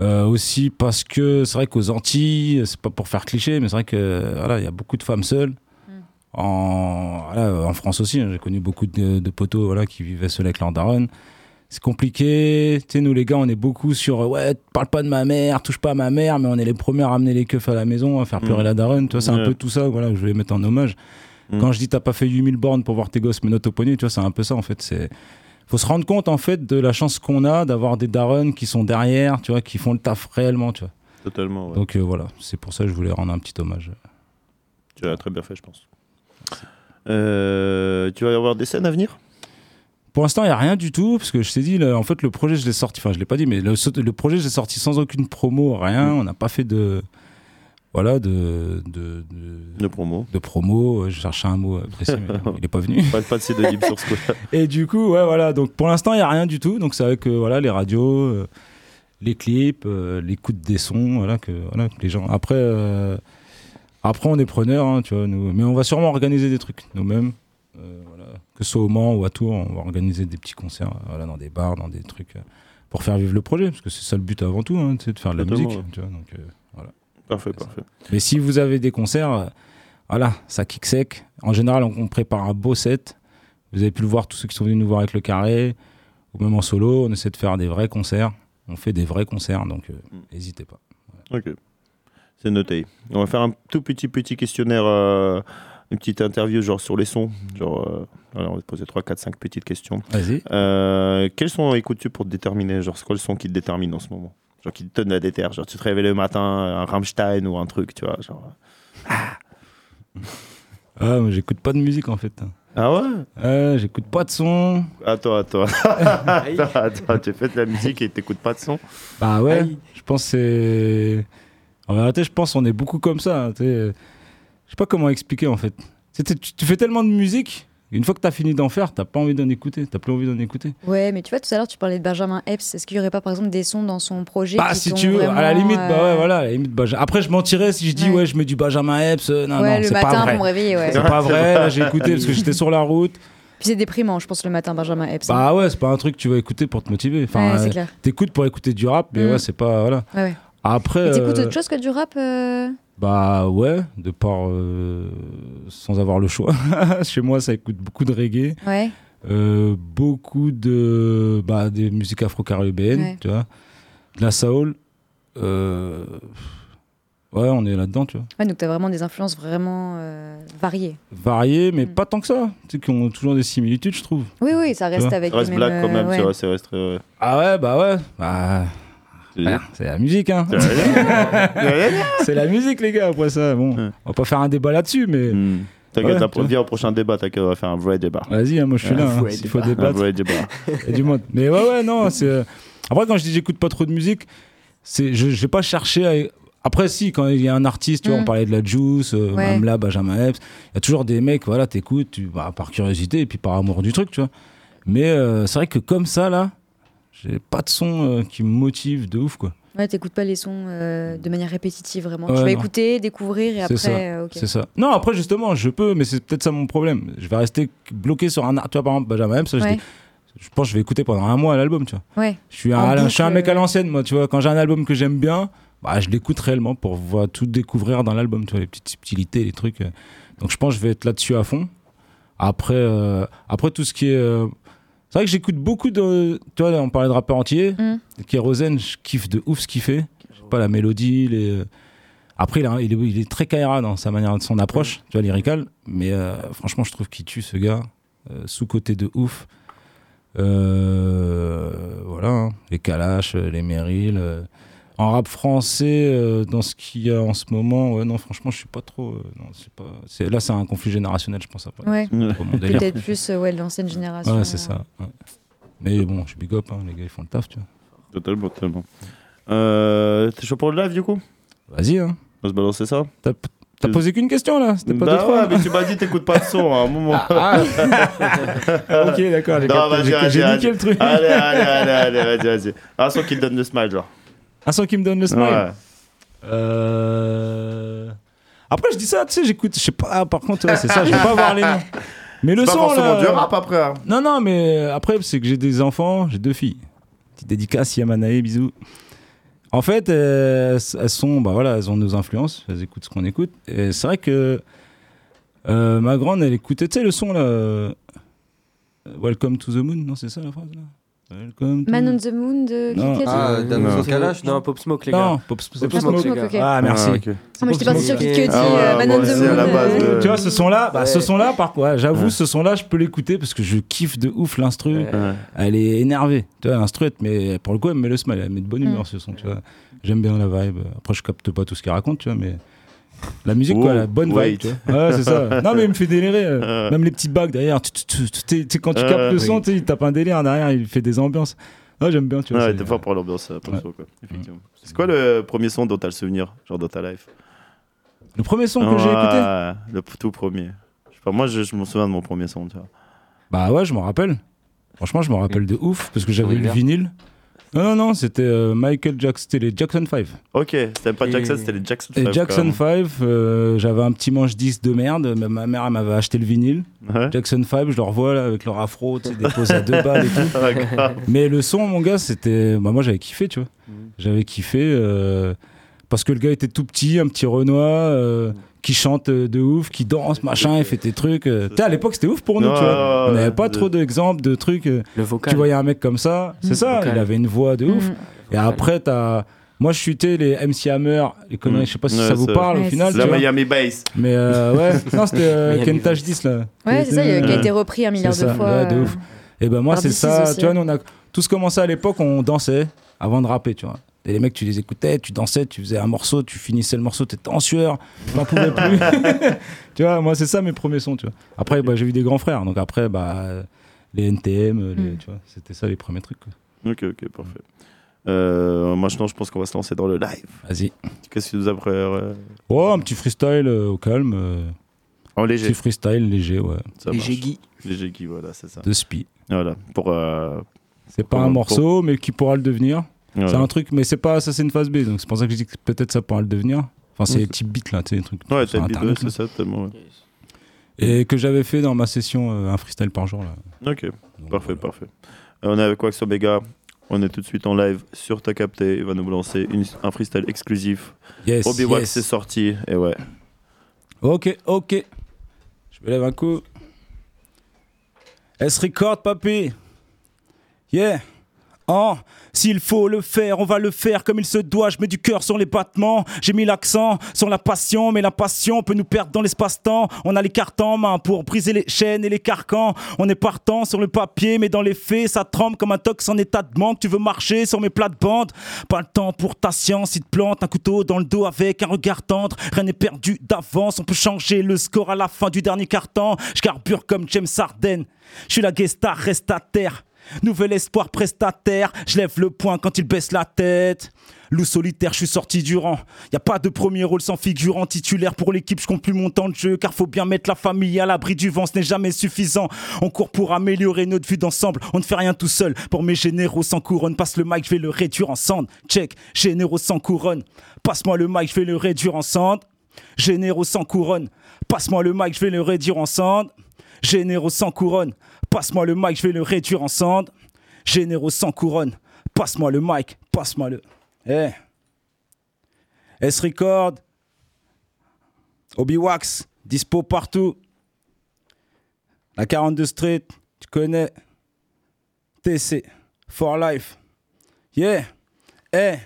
Euh, aussi parce que c'est vrai qu'aux Antilles, c'est pas pour faire cliché, mais c'est vrai que voilà, il y a beaucoup de femmes seules. En, voilà, en France aussi, hein, j'ai connu beaucoup de, de potos voilà, qui vivaient seuls avec leur daronne. C'est compliqué. Tu sais, nous les gars, on est beaucoup sur euh, ouais, parle pas de ma mère, touche pas à ma mère, mais on est les premiers à ramener les keufs à la maison, à faire pleurer Mm. la daronne. Tu vois, c'est un peu tout ça voilà, que je voulais mettre en hommage. Mm. Quand je dis t'as pas fait 8000 bornes pour voir tes gosses menottes au poney, tu vois, c'est un peu ça en fait. C'est faut se rendre compte en fait de la chance qu'on a d'avoir des darons qui sont derrière, tu vois, qui font le taf réellement, tu vois. Totalement. ouais. Donc euh, voilà, c'est pour ça que je voulais rendre un petit hommage. Tu l'as très bien fait, je pense. Euh, tu vas y avoir des scènes à venir? Pour l'instant, il n'y a rien du tout, parce que je t'ai dit, là, en fait, le projet, je l'ai sorti, enfin, je l'ai pas dit, mais le, le projet, je l'ai sorti sans aucune promo, rien. On n'a pas fait de. Voilà, de. de, de, de promo de promo. Je cherchais un mot euh, précis, mais il n'est pas venu. Pas, pas de pseudonyme sur ce coup-là. Et du coup, ouais, voilà. Donc pour l'instant, il n'y a rien du tout. Donc c'est avec euh, voilà, les radios, euh, les clips, euh, l'écoute des sons, voilà, que, voilà, que les gens. Après, euh, après on est preneurs, hein, tu vois, nous. Mais on va sûrement organiser des trucs nous-mêmes. Euh, voilà. Que ce soit au Mans ou à Tours, on va organiser des petits concerts euh, voilà, dans des bars, dans des trucs. euh, pour faire vivre le projet, parce que c'est ça le but avant tout, hein, c'est de faire de la musique. Tu vois, donc, euh. Parfait, parfait. Mais si vous avez des concerts, euh, voilà, ça kick sec. En général, on, on prépare un beau set. Vous avez pu le voir, tous ceux qui sont venus nous voir avec le carré, ou même en solo, on essaie de faire des vrais concerts. On fait des vrais concerts, donc euh, Mm. n'hésitez pas. Ok. C'est noté. On va faire un tout petit petit questionnaire, euh, une petite interview genre sur les sons. Genre, euh, voilà, on va te poser 3, 4, 5 petites questions. Vas-y. Euh, quels son écoutes-tu pour te déterminer? Genre, c'est quoi le son qui te détermine en ce moment? Genre, qui te donne la déter Genre, tu te réveilles le matin, un Rammstein ou un truc, tu vois genre... Ah, moi, j'écoute pas de musique en fait. Ah ouais? Euh, j'écoute pas de son. Attends, attends. attends, attends, tu fais de la musique et t'écoutes pas de son Bah ouais, Aïe. je pense que c'est. En réalité, je pense qu'on est beaucoup comme ça. hein. Je sais pas comment expliquer en fait. Tu fais tellement de musique, une fois que t'as fini d'en faire, t'as pas envie d'en écouter. T'as plus envie d'en écouter. Ouais, mais tu vois, tout à l'heure, tu parlais de Benjamin Epps. Est-ce qu'il y aurait pas, par exemple, des sons dans son projet Bah, qui si sont tu veux, à la limite, bah ouais, euh, voilà, à la limite, Benja- Après, je mentirais si je dis, Ouais. ouais, je mets du Benjamin Epps. euh, non, ouais, non, le c'est pas matin vrai. pour me réveiller, ouais. C'est pas vrai, là, j'ai écouté parce que j'étais sur la route. Puis c'est déprimant, je pense, le matin, Benjamin Epps. hein. Bah ouais, c'est pas un truc que tu vas écouter pour te motiver. Enfin, ouais, c'est euh, clair. t'écoutes pour écouter du rap, mais Mm. ouais, c'est pas. Voilà. Ouais, ouais. Après. T'écoutes euh, autre chose que du rap euh Bah ouais, de par. euh, sans avoir le choix. Chez moi, ça écoute beaucoup de reggae. Ouais. euh, beaucoup de. Bah, des musiques afro-caribéennes, Ouais. tu vois. De la soul. euh, Ouais, on est là-dedans, tu vois. Ouais, donc t'as vraiment des influences vraiment euh, variées. variés, mais Mm. pas tant que ça. Tu sais, qui ont toujours des similitudes, je trouve. Oui, oui, ça reste avec Ça reste les black quand même, tu ouais. vois, c'est reste... euh, Ah ouais, bah ouais. Bah, c'est- voilà, c'est la musique, hein. C'est la musique, les gars, après ça. Bon, Ouais. on va pas faire un débat là-dessus, mais Hmm. T'inquiète, Ouais, viens au prochain débat, t'inquiète, on va faire un vrai débat. vas-y, hein, moi je suis là. hein, S'il faut débat. Un débattre, vrai débat. il y a du monde. Mais ouais, ouais, non, c'est. euh, Après, quand je dis j'écoute pas trop de musique, c'est je j'ai pas cherché à. Après, si, quand il y a un artiste, tu vois, Mm. on parlait de la Juice, euh, Ouais. même là, Benjamin Epps, il y a toujours des mecs, voilà, t'écoutes, tu, bah, par curiosité et puis par amour du truc, tu vois. Mais euh, c'est vrai que comme ça, là, j'ai pas de son euh, qui me motive de ouf, quoi. Ouais, t'écoutes pas les sons euh, de manière répétitive, vraiment. Ouais, tu vas non. écouter, découvrir et C'est après. ça, euh, ok. C'est ça. Non, après, justement, je peux, mais c'est peut-être ça mon problème. Je vais rester bloqué sur un. Tu vois, par exemple, Benjamin ça, je, Ouais. dis- je pense que je vais écouter pendant un mois l'album, tu vois. Ouais. Je suis un, je suis un mec à l'ancienne, moi, tu vois. Quand j'ai un album que j'aime bien, bah, je l'écoute réellement pour voir tout découvrir dans l'album, tu vois, les petites subtilités, les trucs. Donc, je pense que je vais être là-dessus à fond. Après, euh, après tout ce qui est. euh, C'est vrai que j'écoute beaucoup de. Tu vois, on parlait de rappeurs entiers. Mm. Kérosène, je kiffe de ouf ce qu'il fait. Je sais pas, la mélodie, les. Après, il, a- il est, il est très Kaira dans sa manière de son approche, tu vois, lyrical. Mais euh, franchement, je trouve qu'il tue ce gars. Euh, Sous-côté de ouf. Euh, voilà, hein. les Kalash, euh, les Meryl. Euh. En rap français, euh, dans ce qu'il y a en ce moment, ouais, non, franchement, je suis pas trop. euh, non, c'est pas, c'est, là, c'est un conflit générationnel, je pense. Après. Ouais. Peut-être plus euh, ouais, de l'ancienne génération. Ouais, c'est ça. ouais. Mais bon, je suis big up, hein, les gars, ils font le taf, tu vois. Totalement, totalement. Euh, T'es chaud pour le live du coup? Vas-y, hein. On va se balancer ça? T'as t'as posé qu'une question là? C'était pas Bah deux, trois ouais, mais tu m'as dit t'écoutes pas de son à un moment. Ah, ok, d'accord, j'ai Non, capté, vas-y, j'ai- vas-y, j'ai vas-y. niqué le truc. Allez, allez, allez, allez, vas-y, vas-y. Un son qui te donne le smile, genre. Un son qui me donne le smile. Ouais. Euh... Après, je dis ça, tu sais, j'écoute, je sais pas, ah, par contre, ouais, c'est ça, je vais pas voir les noms. Mais le pas son, forcément là... du rap après. hein. Non, non, mais euh, après, c'est que j'ai des enfants, j'ai deux filles. Petite dédicace, Yamanae, bisous. En fait, euh, elles sont, bah voilà, elles ont nos influences, elles écoutent ce qu'on écoute. Et c'est vrai que euh, ma grande, elle écoutait, tu sais, le son là. euh, Welcome to the Moon, non, c'est ça la phrase là? Welcome to Man on the Moon de Non. Ah, Non. Damso Kalash, Non, Pop Smoke, les gars. Non, Pop, Pop Pop Smoke, Smoke. les ok. gars. Ah, merci. Ah, ok. Ah, moi j'étais partie sur Kid Cudi, Ah euh, Man on the Moon. euh, Tu vois, ce son-là, bah, ce son-là, par quoi J'avoue, Ouais. ce son-là, je peux l'écouter parce que je kiffe de ouf l'instru. Ouais. Elle est énervée. Tu vois, l'instru, met- pour le coup, elle me met le smile. Elle met de bonne humeur, Mm. ce son, tu vois. J'aime bien la vibe. Après, je capte pas tout ce qu'elle raconte, tu vois, mais. La musique, Oh, quoi, la bonne wait. vibe, tu vois. Ouais, c'est ça. Non, mais il me fait délirer. euh. Euh. Même les petites bagues derrière. Tu- tu- quand tu Euh, captes le oui. son, tu sais, il tape un délire derrière, il fait des ambiances. Ouais, j'aime bien, tu vois. Ouais, c'est- t'es fort pour l'ambiance, euh, pour le Ouais. son, quoi. Effectivement. C'est quoi le premier son dont t'as le souvenir, genre dans ta life? Le premier son que j'ai écouté? Ouais, Le tout premier. Je sais pas, moi, je, je me souviens de mon premier son, tu vois. Bah ouais, je m'en rappelle. Franchement, je m'en rappelle de ouf parce que j'avais Oui, le vinyle. Non, non, non, c'était euh, Michael Jackson, c'était les Jackson 5. Ok, c'était pas Et- Jackson, c'était les Jackson Et 5. Jackson 5, euh, j'avais un petit manche 10 de merde. mais Ma mère elle m'avait acheté le vinyle. Ouais. Jackson 5, je le revois là, avec leur afro, tu sais, des poses à deux balles et tout. Mais le son, mon gars, c'était. Bah, moi, j'avais kiffé, tu vois. J'avais kiffé euh, parce que le gars était tout petit, un petit Renoir, euh, qui chante euh, de ouf, qui danse, machin, il fait des trucs. euh. Tu sais, à l'époque, c'était ouf pour nous, tu vois. On n'avait pas trop d'exemples de trucs. euh, Le tu vocal. voyais un mec comme ça, c'est ça, Vocal. il avait une voix de ouf. Mm. Et après, t'as. Moi, je chutais les MC Hammer, les conneries, Mm. je sais pas si Ouais, ça vous parle au final. La tu vois. Miami Bass. Mais euh, ouais, non, c'était euh, Vice. 10 là. Ouais, c'est ça, il- qui a été repris un milliard de ça, fois. ouais, de euh, ouf. Et ben moi, c'est ça. aussi, Tu vois, nous, on a tous commencé à l'époque, on dansait avant de rapper, tu vois. Et les mecs, tu les écoutais, tu dansais, tu faisais un morceau, tu finissais le morceau, t'étais en sueur, t'en pouvais plus. tu vois, moi, c'est ça mes premiers sons, tu vois. Après, bah, j'ai vu des grands frères, donc après, bah, les NTM, les- Mm. tu vois, c'était ça les premiers trucs. quoi. Ok, ok, parfait. Euh, maintenant, je pense qu'on va se lancer dans le live. Vas-y. Qu'est-ce que tu nous as préparé Oh, un petit freestyle euh, au calme. euh, En petit léger. freestyle léger, ouais. Ça j'ai Guy. Léger qui, voilà, c'est ça. De spi. Voilà. Pour. euh, C'est pas un morceau, mais qui pourra le devenir. C'est un truc, mais c'est pas ça, c'est une phase B, donc c'est pour ça que je dis que peut-être ça pourra le devenir. Enfin, c'est les petits beats là, tu sais, les trucs Ouais, sur Internet, c'est ça, tellement. ouais. Et que j'avais fait dans ma session euh, un freestyle par jour là. Ok, Donc, parfait, voilà. parfait. Euh, on est avec Wax Omega. On est tout de suite en live sur Ta Capté. Il va nous lancer une- un freestyle exclusif. Yes, Obi Wax yes. est sorti. Et ouais. Ok, ok. Je me lève un coup. S record, papy. Yeah. Oh, s'il faut le faire, on va le faire comme il se doit. Je mets du cœur sur les battements. J'ai mis l'accent sur la passion, mais la passion peut nous perdre dans l'espace-temps. On a les cartes en main pour briser les chaînes et les carcans. On est partant sur le papier, mais dans les faits, ça tremble comme un tox en état de manque. Tu veux marcher sur mes plates-bandes? Pas le temps pour ta science. Il te plante un couteau dans le dos avec un regard tendre. Rien n'est perdu d'avance. On peut changer le score à la fin du dernier carton. Je carbure comme James Harden. Je suis la guest star, reste à terre. Nouvel espoir prestataire, je lève le poing quand il baisse la tête. Loup solitaire, je suis sorti du rang. Y a pas de premier rôle sans figurant titulaire pour l'équipe, je compte plus mon temps de jeu car faut bien mettre la famille à l'abri du vent, ce n'est jamais suffisant. On court pour améliorer notre vue d'ensemble, on ne fait rien tout seul. Pour mes généraux sans couronne, passe le mic, je vais le réduire en. Check, généraux sans couronne. Passe-moi le mic, je vais le réduire en cendres. Généraux sans couronne. Passe-moi le mic, je vais le réduire en cendres. Généraux sans couronne. Passe-moi le mic, je vais le réduire en cendres. Généraux sans couronne. Passe-moi le mic, passe-moi le. Eh. S-Record. Obi-Wax. Dispo partout. La 42 Street. Tu connais. TC. For life. Yeah. Eh.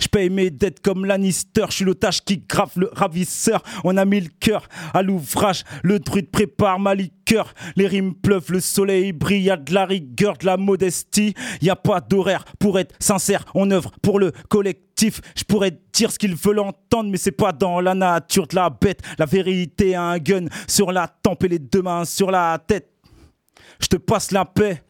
Je paye mes dettes comme Lannister, je suis l'otage qui grave le ravisseur. On a mis le cœur à l'ouvrage, le druide prépare ma liqueur. Les rimes pleuvent, le soleil brille, y a de la rigueur, de la modestie. Y a pas d'horaire pour être sincère, on œuvre pour le collectif. Je pourrais dire ce qu'ils veulent entendre, mais c'est pas dans la nature de la bête. La vérité a un gun sur la tempe et les deux mains sur la tête. Je te passe la paix.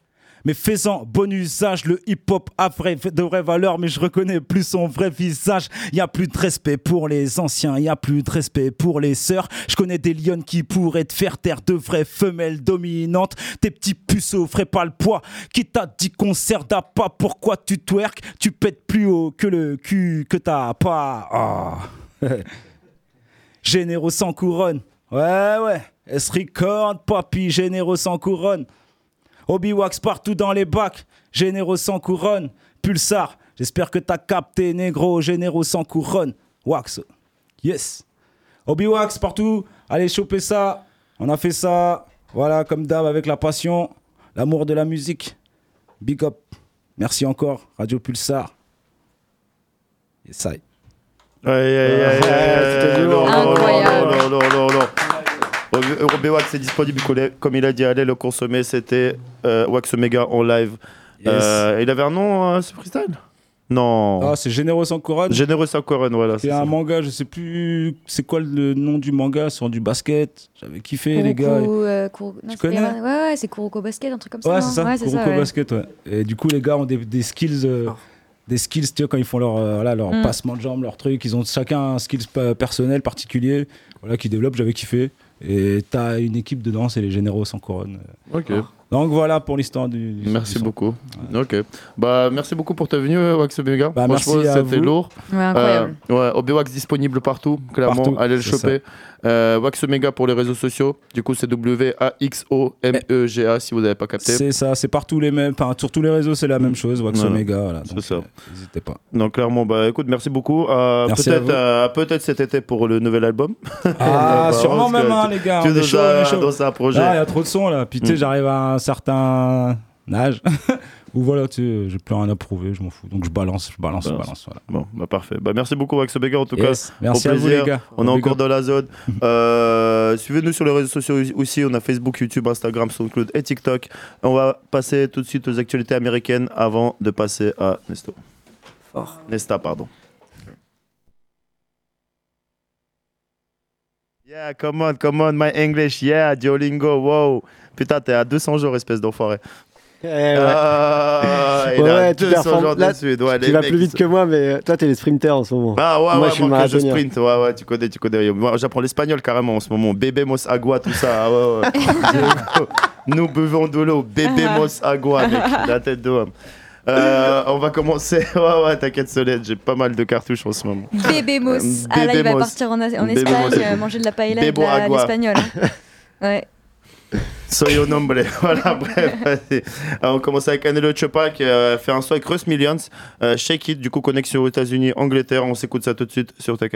Mais faisant bon usage, le hip-hop a vrai, de vraies valeurs, mais je reconnais plus son vrai visage. Y a plus de respect pour les anciens, y a plus de respect pour les sœurs. Je connais des lionnes qui pourraient te faire taire de vraies femelles dominantes. Tes petits puceaux feraient pas le poids. Qui t'a dit qu'on sert pas Pourquoi tu twerk Tu pètes plus haut que le cul que t'as pas. Ah. Généraux sans couronne. Ouais, ouais. S record, papy, généraux sans couronne. Obi-Wax partout dans les bacs. Généraux sans couronne. Pulsar, j'espère que t'as capté, négro. Généraux sans couronne. Wax. Yes. Obi-Wax partout. Allez, choper ça. On a fait ça. Voilà, comme d'hab, avec la passion, l'amour de la musique. Big up. Merci encore, Radio Pulsar. Yes, ça. Lourd, lourd, Incroyable. Lourd, lourd, lourd, lourd. Robé Wax est disponible, comme- il a dit, allez le consommer. C'était euh, Wax Omega en live. Yes. Euh, il avait un nom, euh, ce freestyle? Non. Ah, c'est Généreux sans couronne. Généreux sans couronne, voilà. C'est c'est un ça. manga, je sais plus c'est quoi le nom du manga, sur du basket. J'avais kiffé les gars. Kuroko, euh, Kuro- non, Tu connais? Ouais, ouais, c'est Kuroko Basket, un truc comme ça. Ouais, c'est ça, Ouais, c'est Kuroko ça, ouais. Basket, ouais. Et du coup, les gars ont des, des skills, euh, Oh. des skills, tu vois, quand ils font leur, euh, voilà, leur Mm. passement de jambes, leur truc, ils ont chacun un skills pa- personnel particulier, voilà, qui développent, j'avais kiffé. Et t'as une équipe dedans, c'est les généraux sans couronne. Ok. Donc voilà pour l'histoire du, du- Merci du son. beaucoup. Ok. Bah, merci beaucoup pour ta venue, Wax Omega. Bah, Franchement, merci à c'était lourd. Ouais, incroyable. Euh, ouais, Obi-Wax disponible partout, clairement. Partout, Allez le choper. Euh, Wax Omega pour les réseaux sociaux. Du coup, c'est W-A-X-O-M-E-G-A si vous n'avez pas capté. C'est ça, c'est partout les mêmes, enfin sur tous les réseaux c'est la même chose, Wax Voilà. Omega, voilà. C'est ça. euh, N'hésitez pas. Donc, clairement, bah, écoute, merci beaucoup. Euh, peut-être, euh, peut-être cet été pour le nouvel album. Ah, Bah, sûrement même, hein, les gars. tu déjà chaud. dans un projet. Ah, il y a trop de sons là. Puis tu sais, Mm. j'arrive à un certain âge voilà, tu sais, j'ai plus rien à prouver, je m'en fous. Donc je balance, je balance, je Balance. balance. Voilà. Bon, bah, parfait. Bah, merci beaucoup, Wax Omega, en tout cas. Merci au à vous les gars. On est encore dans la zone. Euh, Suivez-nous sur les réseaux sociaux aussi. On a Facebook, YouTube, Instagram, SoundCloud et TikTok. On va passer tout de suite aux actualités américaines avant de passer à Nesto. Fort. Nesta, pardon. Yeah, come on, come on, my English. Yeah, Duolingo, wow. Putain, t'es à 200 jours, espèce d'enfoiré. Eh ouais. Ah, il Ouais, a ouais, tu 200 performes. jours de Là, suite. Ouais, tu les vas mecs, plus vite que moi, mais toi, t'es les sprinters en ce moment. Ah ouais, Moi, ouais, je suis moi, que je marathonien. sprint, ouais, ouais, tu connais, tu connais. Moi, j'apprends l'espagnol carrément en ce moment. Bebemos agua, tout ça. ah ouais, ouais. Nous buvons de l'eau. Bebemos agua, mec. La tête de homme. Euh, on va commencer. Ouais, ouais, t'inquiète, Solène, j'ai pas mal de cartouches en ce moment. Bébé Mos. Euh, Ah là, il va partir en, Espagne, euh, manger de la paella et de l'espagnol. hein. Ouais. Soy un. Voilà, bref. Alors, on commence avec Anelo Chopa qui a fait un son avec Russ Millions. Euh, Shake It, du coup, connexion aux États-Unis, Angleterre. On s'écoute ça tout de suite sur ta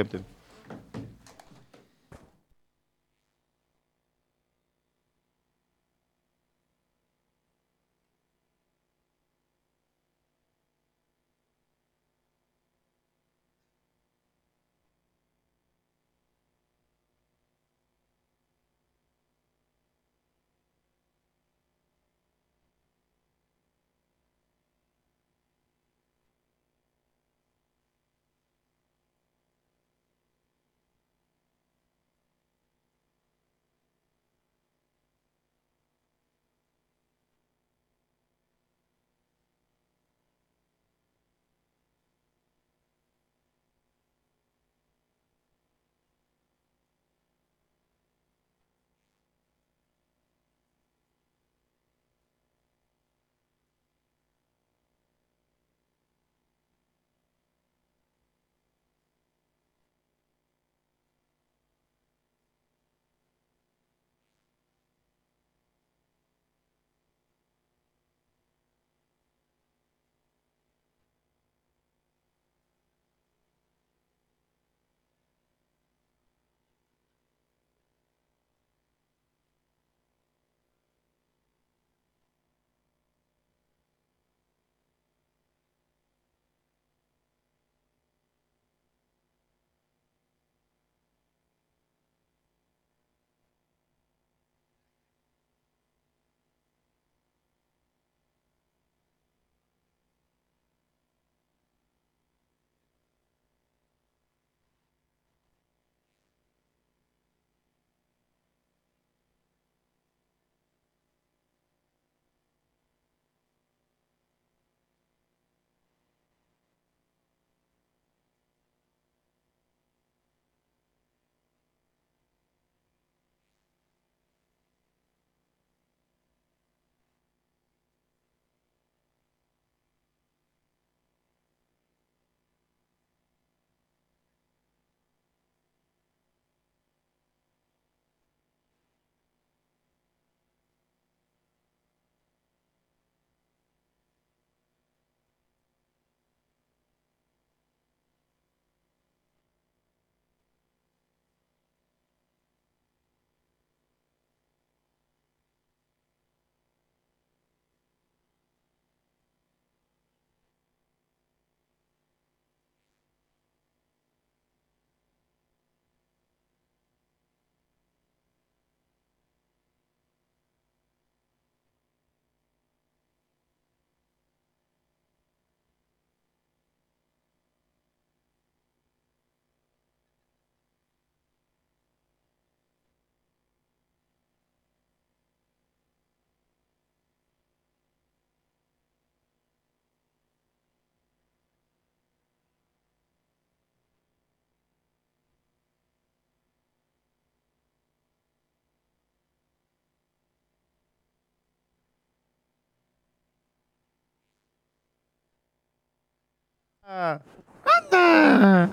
capte.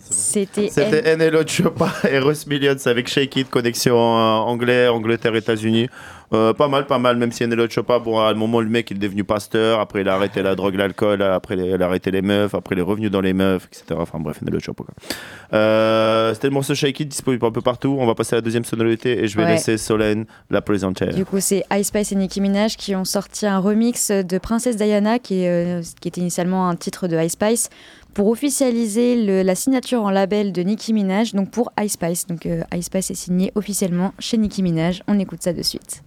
C'était NLO Chopa et Russ Millions avec Shake It, connexion euh, anglais, Angleterre, États-Unis. Euh, pas mal, pas mal, même si NLO Chopa, bon, à un moment, le mec il est devenu pasteur, après il a arrêté la drogue, l'alcool, après il a arrêté les meufs, après il est revenu dans les meufs, etc. Enfin bref, NLO Chopa. Euh, C'était le morceau Shake It, disponible un peu partout. On va passer à la deuxième sonorité et je vais Ouais. laisser Solène la présenter. Du coup, c'est Ice Spice et Nicki Minaj qui ont sorti un remix de Princesse Diana, qui, est, euh, qui était initialement un titre de Ice Spice, pour officialiser la signature en label de Nicki Minaj, donc pour Ice Spice. Donc euh, Ice Spice est signé officiellement chez Nicki Minaj. On écoute ça de suite.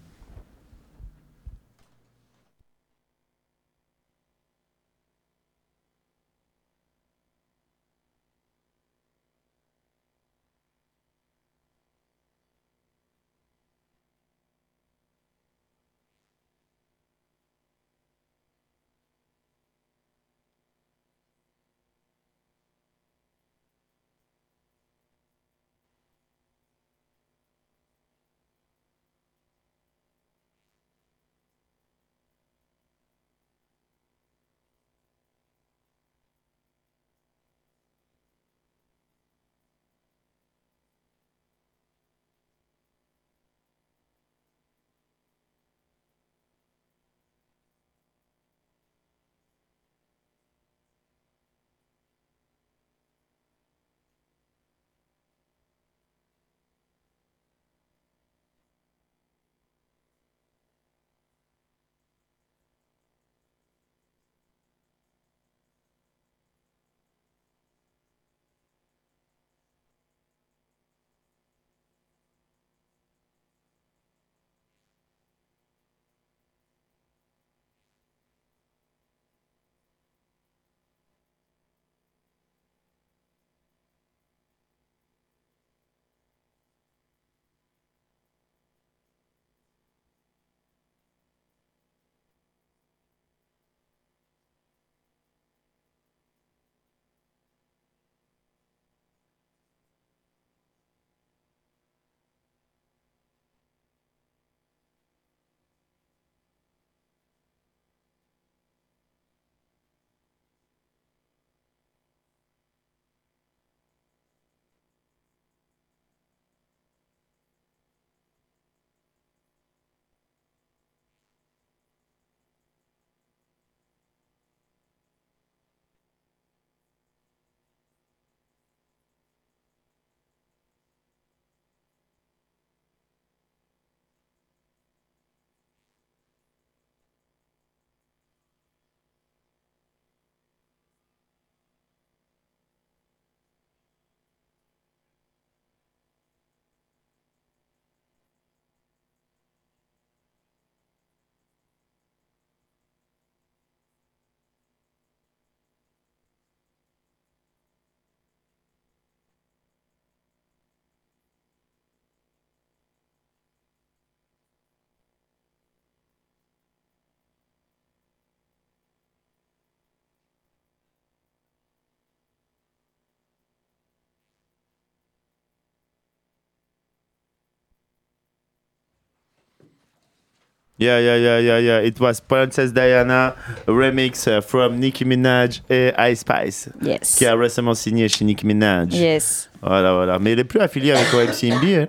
Yeah, yeah, yeah, yeah, yeah. It was Princess Diana remix uh, from Nicki Minaj et Ice Spice, Yes. qui a récemment signé chez Nicki Minaj. Yes. Voilà, voilà. Mais elle est plus affiliée avec OMCMB, hein.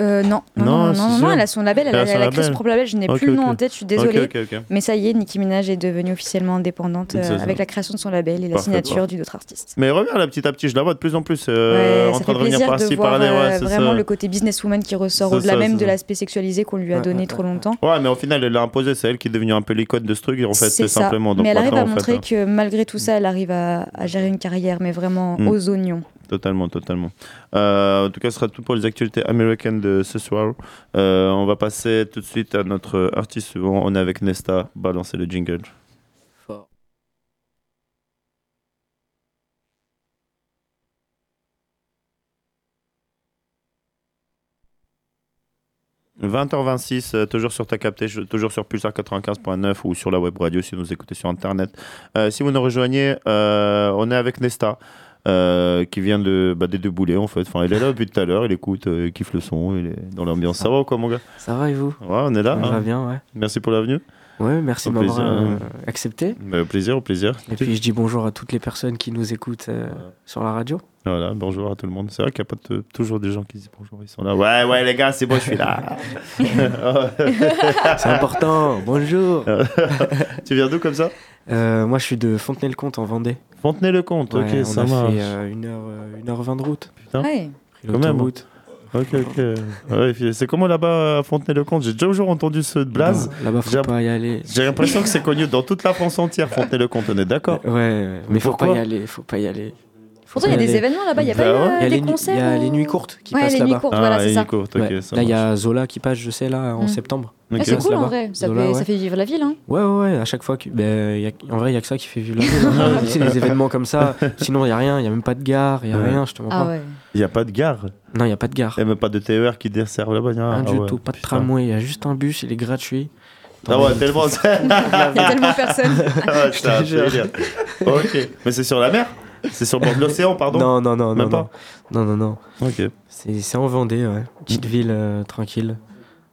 Euh, non, non, Non, non, non, non, elle a son label, elle, a elle a créé son propre label, je n'ai plus le nom en tête, je suis désolée. Mais ça y est, Nicki Minaj est devenue officiellement indépendante euh, avec la création de son label et la Parfait. signature d'une autre artiste. Mais reviens là petit à petit, je la vois de plus en plus euh, Ouais, en train de revenir plaisir par-ci de voir par-là. euh, Ouais, vraiment ça. le côté businesswoman qui ressort au-delà même de l'aspect sexualisé qu'on lui a donné trop longtemps. Ouais, mais au final, elle l'a imposé, c'est elle qui est devenue un peu l'icône de ce truc, en fait, simplement. Mais elle arrive à montrer que malgré tout ça, elle arrive à, à gérer une carrière, mais vraiment Mm. aux oignons. Totalement, totalement. Euh, en tout cas, ce sera tout pour les actualités américaines de ce soir. Euh, on va passer tout de suite à notre artiste suivant. On est avec Nesta. Balancez le jingle. Fort. 20h26, euh, toujours sur ta capté, je- toujours sur Pulsar 95.9 ou sur la web radio si vous nous écoutez sur internet. Euh, si vous nous rejoignez, euh, on est avec Nesta. Euh, qui vient de bah, des deux boulets en fait. Enfin, il est là depuis tout à l'heure, il écoute, euh, il kiffe le son, il est dans l'ambiance. Ça va ou quoi mon gars? Ça va et vous? Ouais, on est là. Ça hein. va bien, ouais. Merci pour la venue. Ouais, merci de Au m'avoir plaisir. euh, accepté. Bah, au plaisir, au plaisir. Et puis je dis bonjour à toutes les personnes qui nous écoutent euh, sur la radio. Voilà, bonjour à tout le monde. C'est vrai qu'il n'y a pas de- toujours des gens qui disent bonjour, ils sont là. Ouais, ouais, les gars, c'est bon, je suis là. C'est important. bonjour. tu viens d'où comme ça? Euh, moi, je suis de Fontenay-le-Comte en Vendée. Fontenay-le-Comte, Ouais, ok, on ça a marche. fait euh, une heure, une heure vingt de route. Putain. Ouais. Quand même. l'autoroute. Ok, ok. Ouais, c'est comment là-bas à Fontenay-le-Comte J'ai déjà toujours entendu ce blaze. Là-bas, faut pas y aller. J'ai l'impression que c'est connu dans toute la France entière, Fontenay-le-Comte, on est d'accord Ouais, ouais, mais faut pas y aller. Faut pas y aller. Pourtant, il y a des événements là-bas. Il y a Bah pas euh, Il y a des concerts il y a les nuits courtes qui Ouais, passent les nuits là-bas. courtes, voilà, c'est il ça. Là, il y a Zola qui passe, je sais, là, en Mm. septembre. Ah, c'est cool en vrai. Ça, Zola, fait, ouais. ça fait vivre la ville. Hein. Ouais, ouais, ouais, à chaque fois. Que, ben, y a- en vrai, il y a que ça qui fait vivre la ville. hein. C'est des événements comme ça. Sinon, il y a rien. Il y a même pas de gare. Il y a Ouais. rien, je te mens Ah pas. Ouais. Il n'y a pas de gare. Non, il y a pas de gare. Il n'y a même pas de TER qui dessert là-bas. Rien Ah, du ouais, tout. Pas de putain. tramway. Il y a juste un bus. Il est gratuit. Ah ouais, tellement. Il y a tellement personne. Ah, te jure. délire. Ok. Mais c'est sur la mer? C'est sur le bord de l'océan, pardon? Non, non, non, Même non, pas? non. Non, non. Ok. C'est en Vendée, ouais. Petite ville euh, tranquille.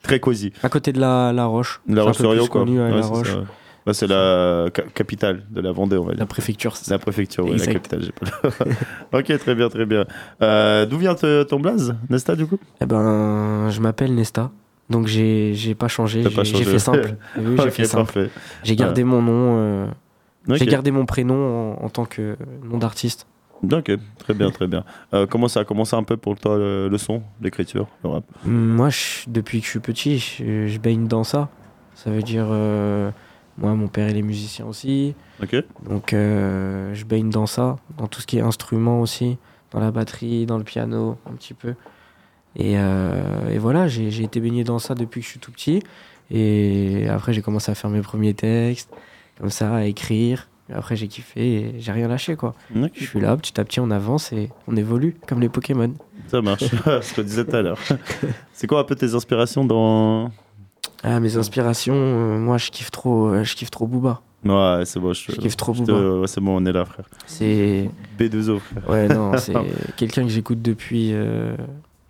Très cosy. À côté de la, la Roche. La Roche-sur-Yon, quoi. connu, ouais, Ouais, la Roche. ça, ouais. Bah, c'est la ca- capitale de la Vendée, on va dire. La préfecture. c'est ça. La préfecture, ouais, la capitale. pas- ok, très bien, très bien. Euh, D'où vient te- ton blaze, Nesta, du coup? Eh ben, je m'appelle Nesta. Donc j'ai pas changé, j'ai fait simple. J'ai simple. J'ai gardé mon nom, euh, j'ai gardé mon prénom en, en tant que nom d'artiste. Ok, très bien, très bien. Euh, comment ça a commencé un peu pour toi le, le son, l'écriture, le rap? Moi, je- depuis que je suis petit, je, je baigne dans ça. Ça veut dire, euh, moi, mon père il est musicien aussi, donc euh, je baigne dans ça, dans tout ce qui est instrument aussi, dans la batterie, dans le piano, un petit peu. Et, euh, et voilà, j'ai été baigné dans ça depuis que je suis tout petit. Et après, j'ai commencé à faire mes premiers textes, comme ça, à écrire. Et après, j'ai kiffé et j'ai rien lâché, quoi. Je suis là, petit à petit, on avance et on évolue, comme les Pokémon. Ça marche, ce qu'on disait tout à l'heure. C'est quoi un peu tes inspirations dans. Ah, mes inspirations, euh, moi, je kiffe trop, euh, je kiffe trop Booba. Ouais, c'est bon, je, Je kiffe trop je te- Booba. ouais, c'est bon, on est là, frère. C'est. B2O, frère. Ouais, non, c'est quelqu'un que j'écoute depuis, euh,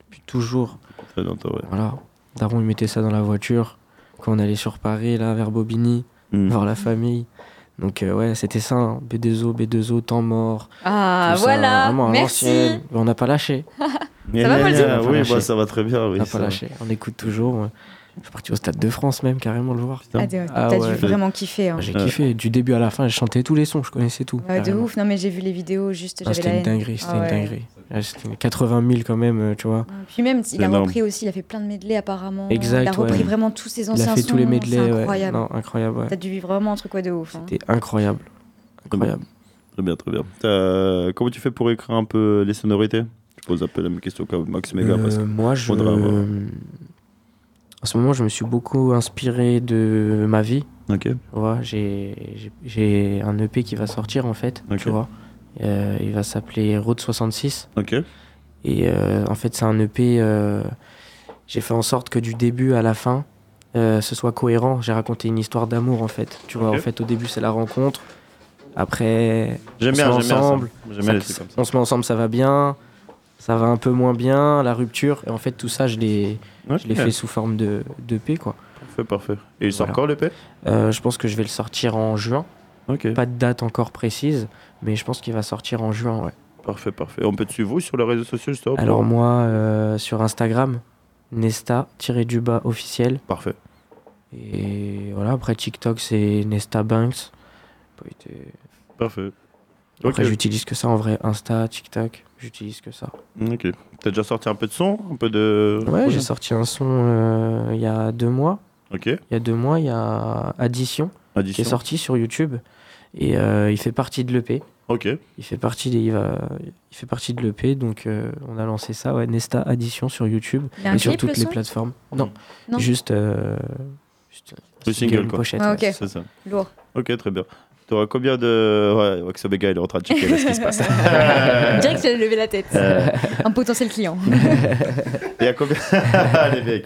depuis toujours. Très longtemps, ouais. Voilà. Daron, il mettait ça dans la voiture quand on allait sur Paris, là, vers Bobigny, Hmm. voir la famille. Donc, euh, ouais, c'était ça, hein. B2O, B2O, temps mort. Ah, ça, voilà. vraiment Merci. on n'a pas lâché. Gna, va, On Oui, lâché. bah, ça va très bien. On Oui, n'a ça pas lâché. On écoute toujours. ouais. Je suis parti au Stade de France, même, carrément, le voir. Ah, t'as Ah t'as ouais. dû vraiment kiffer. hein. J'ai Ouais. kiffé. Du début à la fin, je chantais tous les sons, je connaissais tout. Ouais, de ouf. Non, mais j'ai vu les vidéos, juste, Ah, j'avais c'était une dinguerie, c'était Ah une dinguerie. Ah, c'était 80 000 quand même, euh, tu vois. Puis même, il a énorme. repris aussi, il a fait plein de medley apparemment. Exact, Il a repris ouais. vraiment tous ses Il anciens a fait tous les sons, ouais. incroyable. Non, incroyable, ouais. T'as dû vivre vraiment un truc ouais, de ouf. hein. C'était incroyable. Incroyable. Très bien, très bien. Euh, comment tu fais pour écrire un peu les sonorités? Je pose un peu la même question que Max Mega Euh, moi, je. Faudra. En ce moment, je me suis beaucoup inspiré de ma vie. Ok. Tu vois, j'ai un EP qui va sortir en fait. Ok. Tu vois. Euh, il va s'appeler Road 66. Ok. Et euh, en fait, c'est un EP. euh, j'ai fait en sorte que du début à la fin, ce soit cohérent. J'ai raconté une histoire d'amour en fait. Tu vois, en fait, au début, c'est la rencontre. Après, on se met ça. ensemble. Ça- ça. on se met ensemble, ça va bien. Ça va un peu moins bien, la rupture. Et en fait, tout ça, je l'ai Ok. je l'ai fait sous forme de d'EP, quoi. Parfait, parfait. Et il sort Voilà. quand Euh, je pense que je vais le sortir en juin. Pas de date encore précise, mais je pense qu'il va sortir en juin, ouais. Parfait, parfait. On peut te suivre vous sur les réseaux sociaux justement Alors moi, euh, sur Instagram, Nesta-du-bas officiel. Parfait. Et voilà, après TikTok, c'est Nesta Banks. Parfait. Après, j'utilise que ça en vrai. Insta, TikTok, j'utilise que ça. Ok. T'as déjà sorti un peu de son Un peu de. Ouais, j'ai sorti un son euh, il y a deux mois. Ok. Il y a deux mois, il y a Addition qui Addition. est sorti sur YouTube. Et euh, il fait partie de l'EP. Ok. Il fait partie, des- il va, il fait partie de l'EP, donc euh, on a lancé ça, ouais, Nesta Addition sur YouTube et sur toutes le les plateformes. Non, Non. juste, euh, juste Le single, quoi. pochette. Ah, ouais. ok. C'est ça. Lourd. Ok, très bien. T'auras combien de. Ouais, Waxabega, il est en train de checker là, ce qui se passe. Direct, j'ai levé la tête. Euh. Un potentiel client. Il y a combien. Les mecs.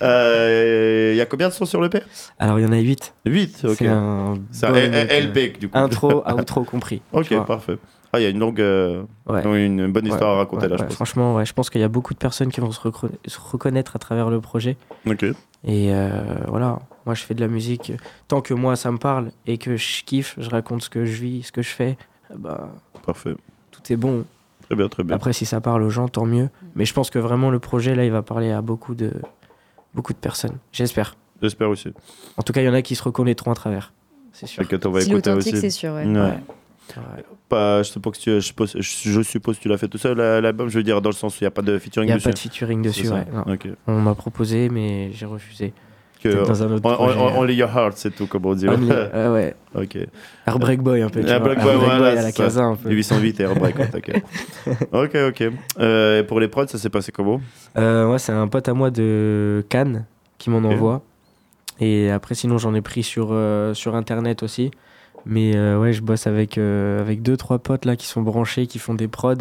Euh, Il y a combien de sons sur l'EP Alors il y en a 8. 8. Ok. C'est un C'est un bon, L- euh, LP du coup. intro, outro compris. Ok, parfait. Ah, il y a une longue. euh, Ouais. Une bonne histoire Ouais, à raconter ouais, là, je pense. Franchement, ouais, je pense qu'il y a beaucoup de personnes qui vont se, reconnaître à travers le projet. Ok. Et euh, voilà, Moi, je fais de la musique. Tant que moi, ça me parle et que je kiffe, je raconte ce que je vis, ce que je fais, bah, Parfait. tout est bon. Très bien, très bien. Après, si ça parle aux gens, tant mieux. Mais je pense que vraiment, le projet, là, il va parler à beaucoup de, beaucoup de personnes. J'espère. J'espère aussi. En tout cas, il y en a qui se reconnaîtront à travers. C'est sûr. T'inquiète, on va Si écouter aussi. c'est sûr. ouais. Ouais. Ouais. Ouais. Pas, je, suppose que tu, je, suppose, je, je suppose que tu l'as fait tout seul, la- l'album. Je veux dire, dans le sens où il n'y a pas de Il featuring n'y a dessus. pas de featuring dessus. ouais. On m'a proposé, mais j'ai refusé. Que, dans un autre on- on- projet. on- only your heart, c'est tout, comme on dit. Only- ah ouais. ok. Heartbreak Boy un peu. vois. Heartbreak Boy, voilà, à la casa un peu. Du 808 et Airbreak, t'inquiète. ok, ok. Euh, et pour les prods, ça s'est passé comment? Euh, ouais, c'est un pote à moi de Cannes qui m'en Ok. envoie. Et après, sinon, j'en ai pris sur, euh, sur Internet aussi. Mais euh, ouais, je bosse avec, euh, avec deux, trois potes là qui sont branchés, qui font des prods.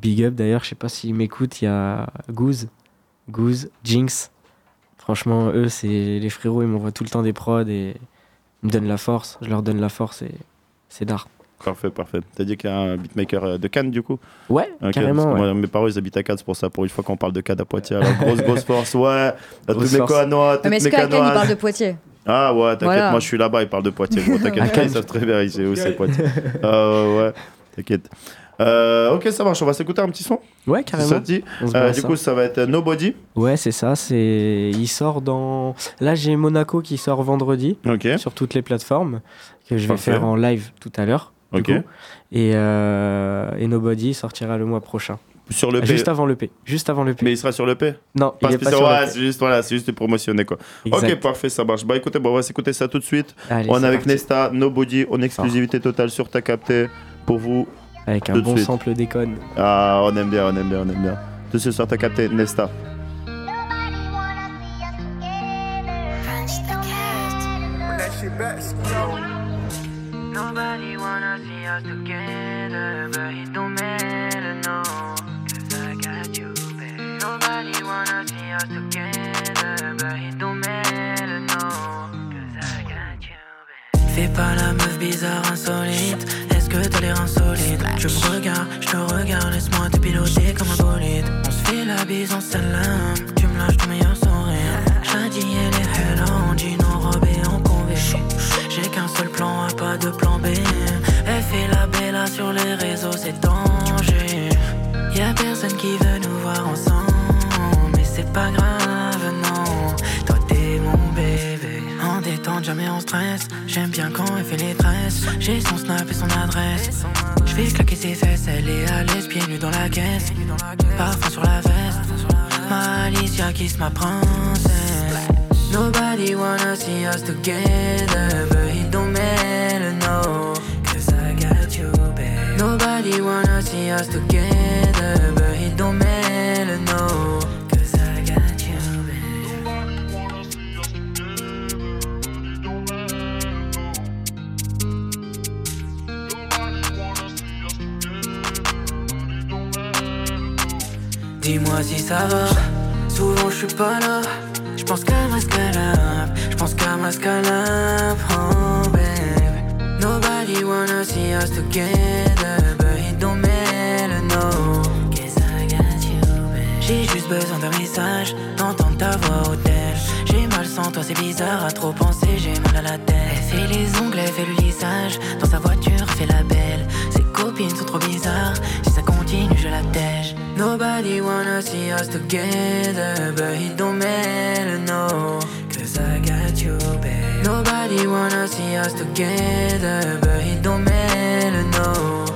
Big up d'ailleurs, je sais pas s'ils m'écoutent, il y a Goose, Goose, Jinx. Franchement, eux, c'est les frérots, ils m'envoient tout le temps des prods et ils me donnent la force. Je leur donne la force et c'est d'art. Parfait, parfait. T'as dit qu'il y a un beatmaker euh, de Cannes, du coup Ouais, carrément. que ouais. moi, mes parents, ils habitent à Cannes, c'est pour ça. Pour une fois qu'on parle de Cannes à Poitiers, alors grosse, grosse force. Ouais, à tous mes force. Canois, Mais est-ce qu'à Cannes, il Canoises. parle de Poitiers? Ah ouais, t'inquiète, Voilà. moi je suis là-bas, ils parlent de Poitiers. Gros, t'inquiète ils savent très bien ici où c'est Poitiers. Ah ouais, t'inquiète. Euh, ok, ça marche, on va s'écouter un petit son. Ouais, ça carrément. dit. Euh, balance du ça. coup, ça va être Nobody. Ouais, c'est ça. C'est il sort dans. Là, j'ai Monaco qui sort vendredi sur toutes les plateformes que je vais Parfait. faire en live tout à l'heure. du ok. Et, euh, et Nobody sortira le mois prochain. Sur le P. Juste avant le P. Juste avant le P. Mais il sera sur le P. Non, Pas il est pas spécial, sur ouais, le P. c'est juste, voilà, c'est juste promotionné quoi. Exact. Ok, parfait, ça marche. Bah écoutez, bon, on va s'écouter ça tout de suite. Allez, on est avec parti. Nesta, Nobody, en exclusivité totale sur ta capté pour vous. Avec tout un de bon suite. sample déconne. Ah, on aime bien, on aime bien, on aime bien. Tout de suite sur ta capté, Nesta. Nobody wanna see us together, but it don't matter, no. Cause I got you, babe. Nobody wanna see us together, but it don't matter, no. Cause I got you, babe. Fais pas la meuf bizarre, insolite. Est-ce que t'as l'air insolite? Je me regarde, je te regarde, laisse-moi te piloter comme un bolide. On se fait la bise en salam, tu me lâches ton meilleur sourire. Shadi elle est hella en jean enrobé en combi. J'ai qu'un seul plan pas de plan B. Elle fait la bella sur les réseaux, c'est danger. Y'a personne qui veut nous voir ensemble, mais c'est pas grave, Jamais en stress. J'aime bien quand elle fait les tresses. J'ai son snap et son adresse. Je vais claquer ses fesses, elle est à l'aise, pieds nus dans la caisse. Parfum sur la veste. Ma Alicia kiss ma princesse. Nobody wanna see us together, but it don't matter, no. Cause I got you, babe. Nobody wanna see us together, but it don't matter, Dis-moi si ça va. Souvent je suis pas là. Je pense qu'à ma scalap. Je pense qu'à ma. Oh babe. Nobody wanna see us together. But it don't matter, no. Cause I got you, babe. J'ai juste besoin d'un message. D'entendre ta voix au tel. J'ai mal sans toi, c'est bizarre. À trop penser, j'ai mal à la tête. Elle fait les ongles, fait le lissage. Dans sa voiture, fait la belle. Ses copines sont trop bizarres. Si ça continue, je la. Nobody wanna see us together, but it don't matter, no. Cause I got you, babe. Nobody wanna see us together, but it don't matter, no.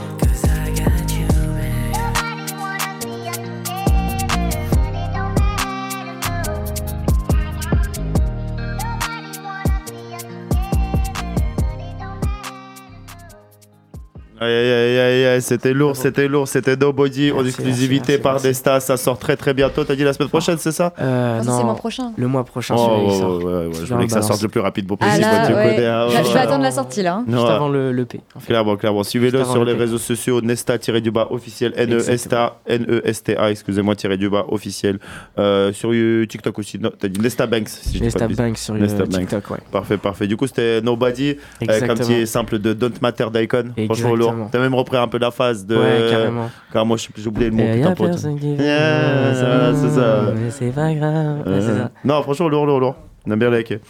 Aïe aïe aïe aïe aïe, c'était lourd, c'était lourd, c'était Nobody en Merci, exclusivité merci, par merci. Nesta. Ça sort très très bientôt. T'as dit la semaine prochaine, c'est ça Euh, Ah, non, c'est mois prochain. le mois prochain, Oh, celui-là, il ouais, sort. ouais, ouais, Je voulais que ça sorte le plus rapide Ah possible. là, tu ouais. connais. hein, Là, je vais attendre la sortie là. hein. Juste avant le, le P. en fait. Clairement, clairement. Suivez-le sur le les réseaux sociaux, Nesta-du-bas officiel, N-E-S-T-A, N-E-S-T-A, excusez-moi, tiré du bas officiel. Euh, sur euh, TikTok aussi, non, t'as dit Nesta Banks, si je Nesta de bêtises. Bank sur euh. TikTok, ouais. Parfait, parfait. Du coup, c'était Nobody, avec un Exactement. petit sample de Don't Matter d'Icon. Franchement, T'as même repris un peu la phase de. Ouais, carrément. Car moi, j'ai oublié le mot, putain, y'a pote. c'est ça. Mais c'est pas grave. Euh. Non, franchement, lourd, lourd, lourd. On aime bien liker.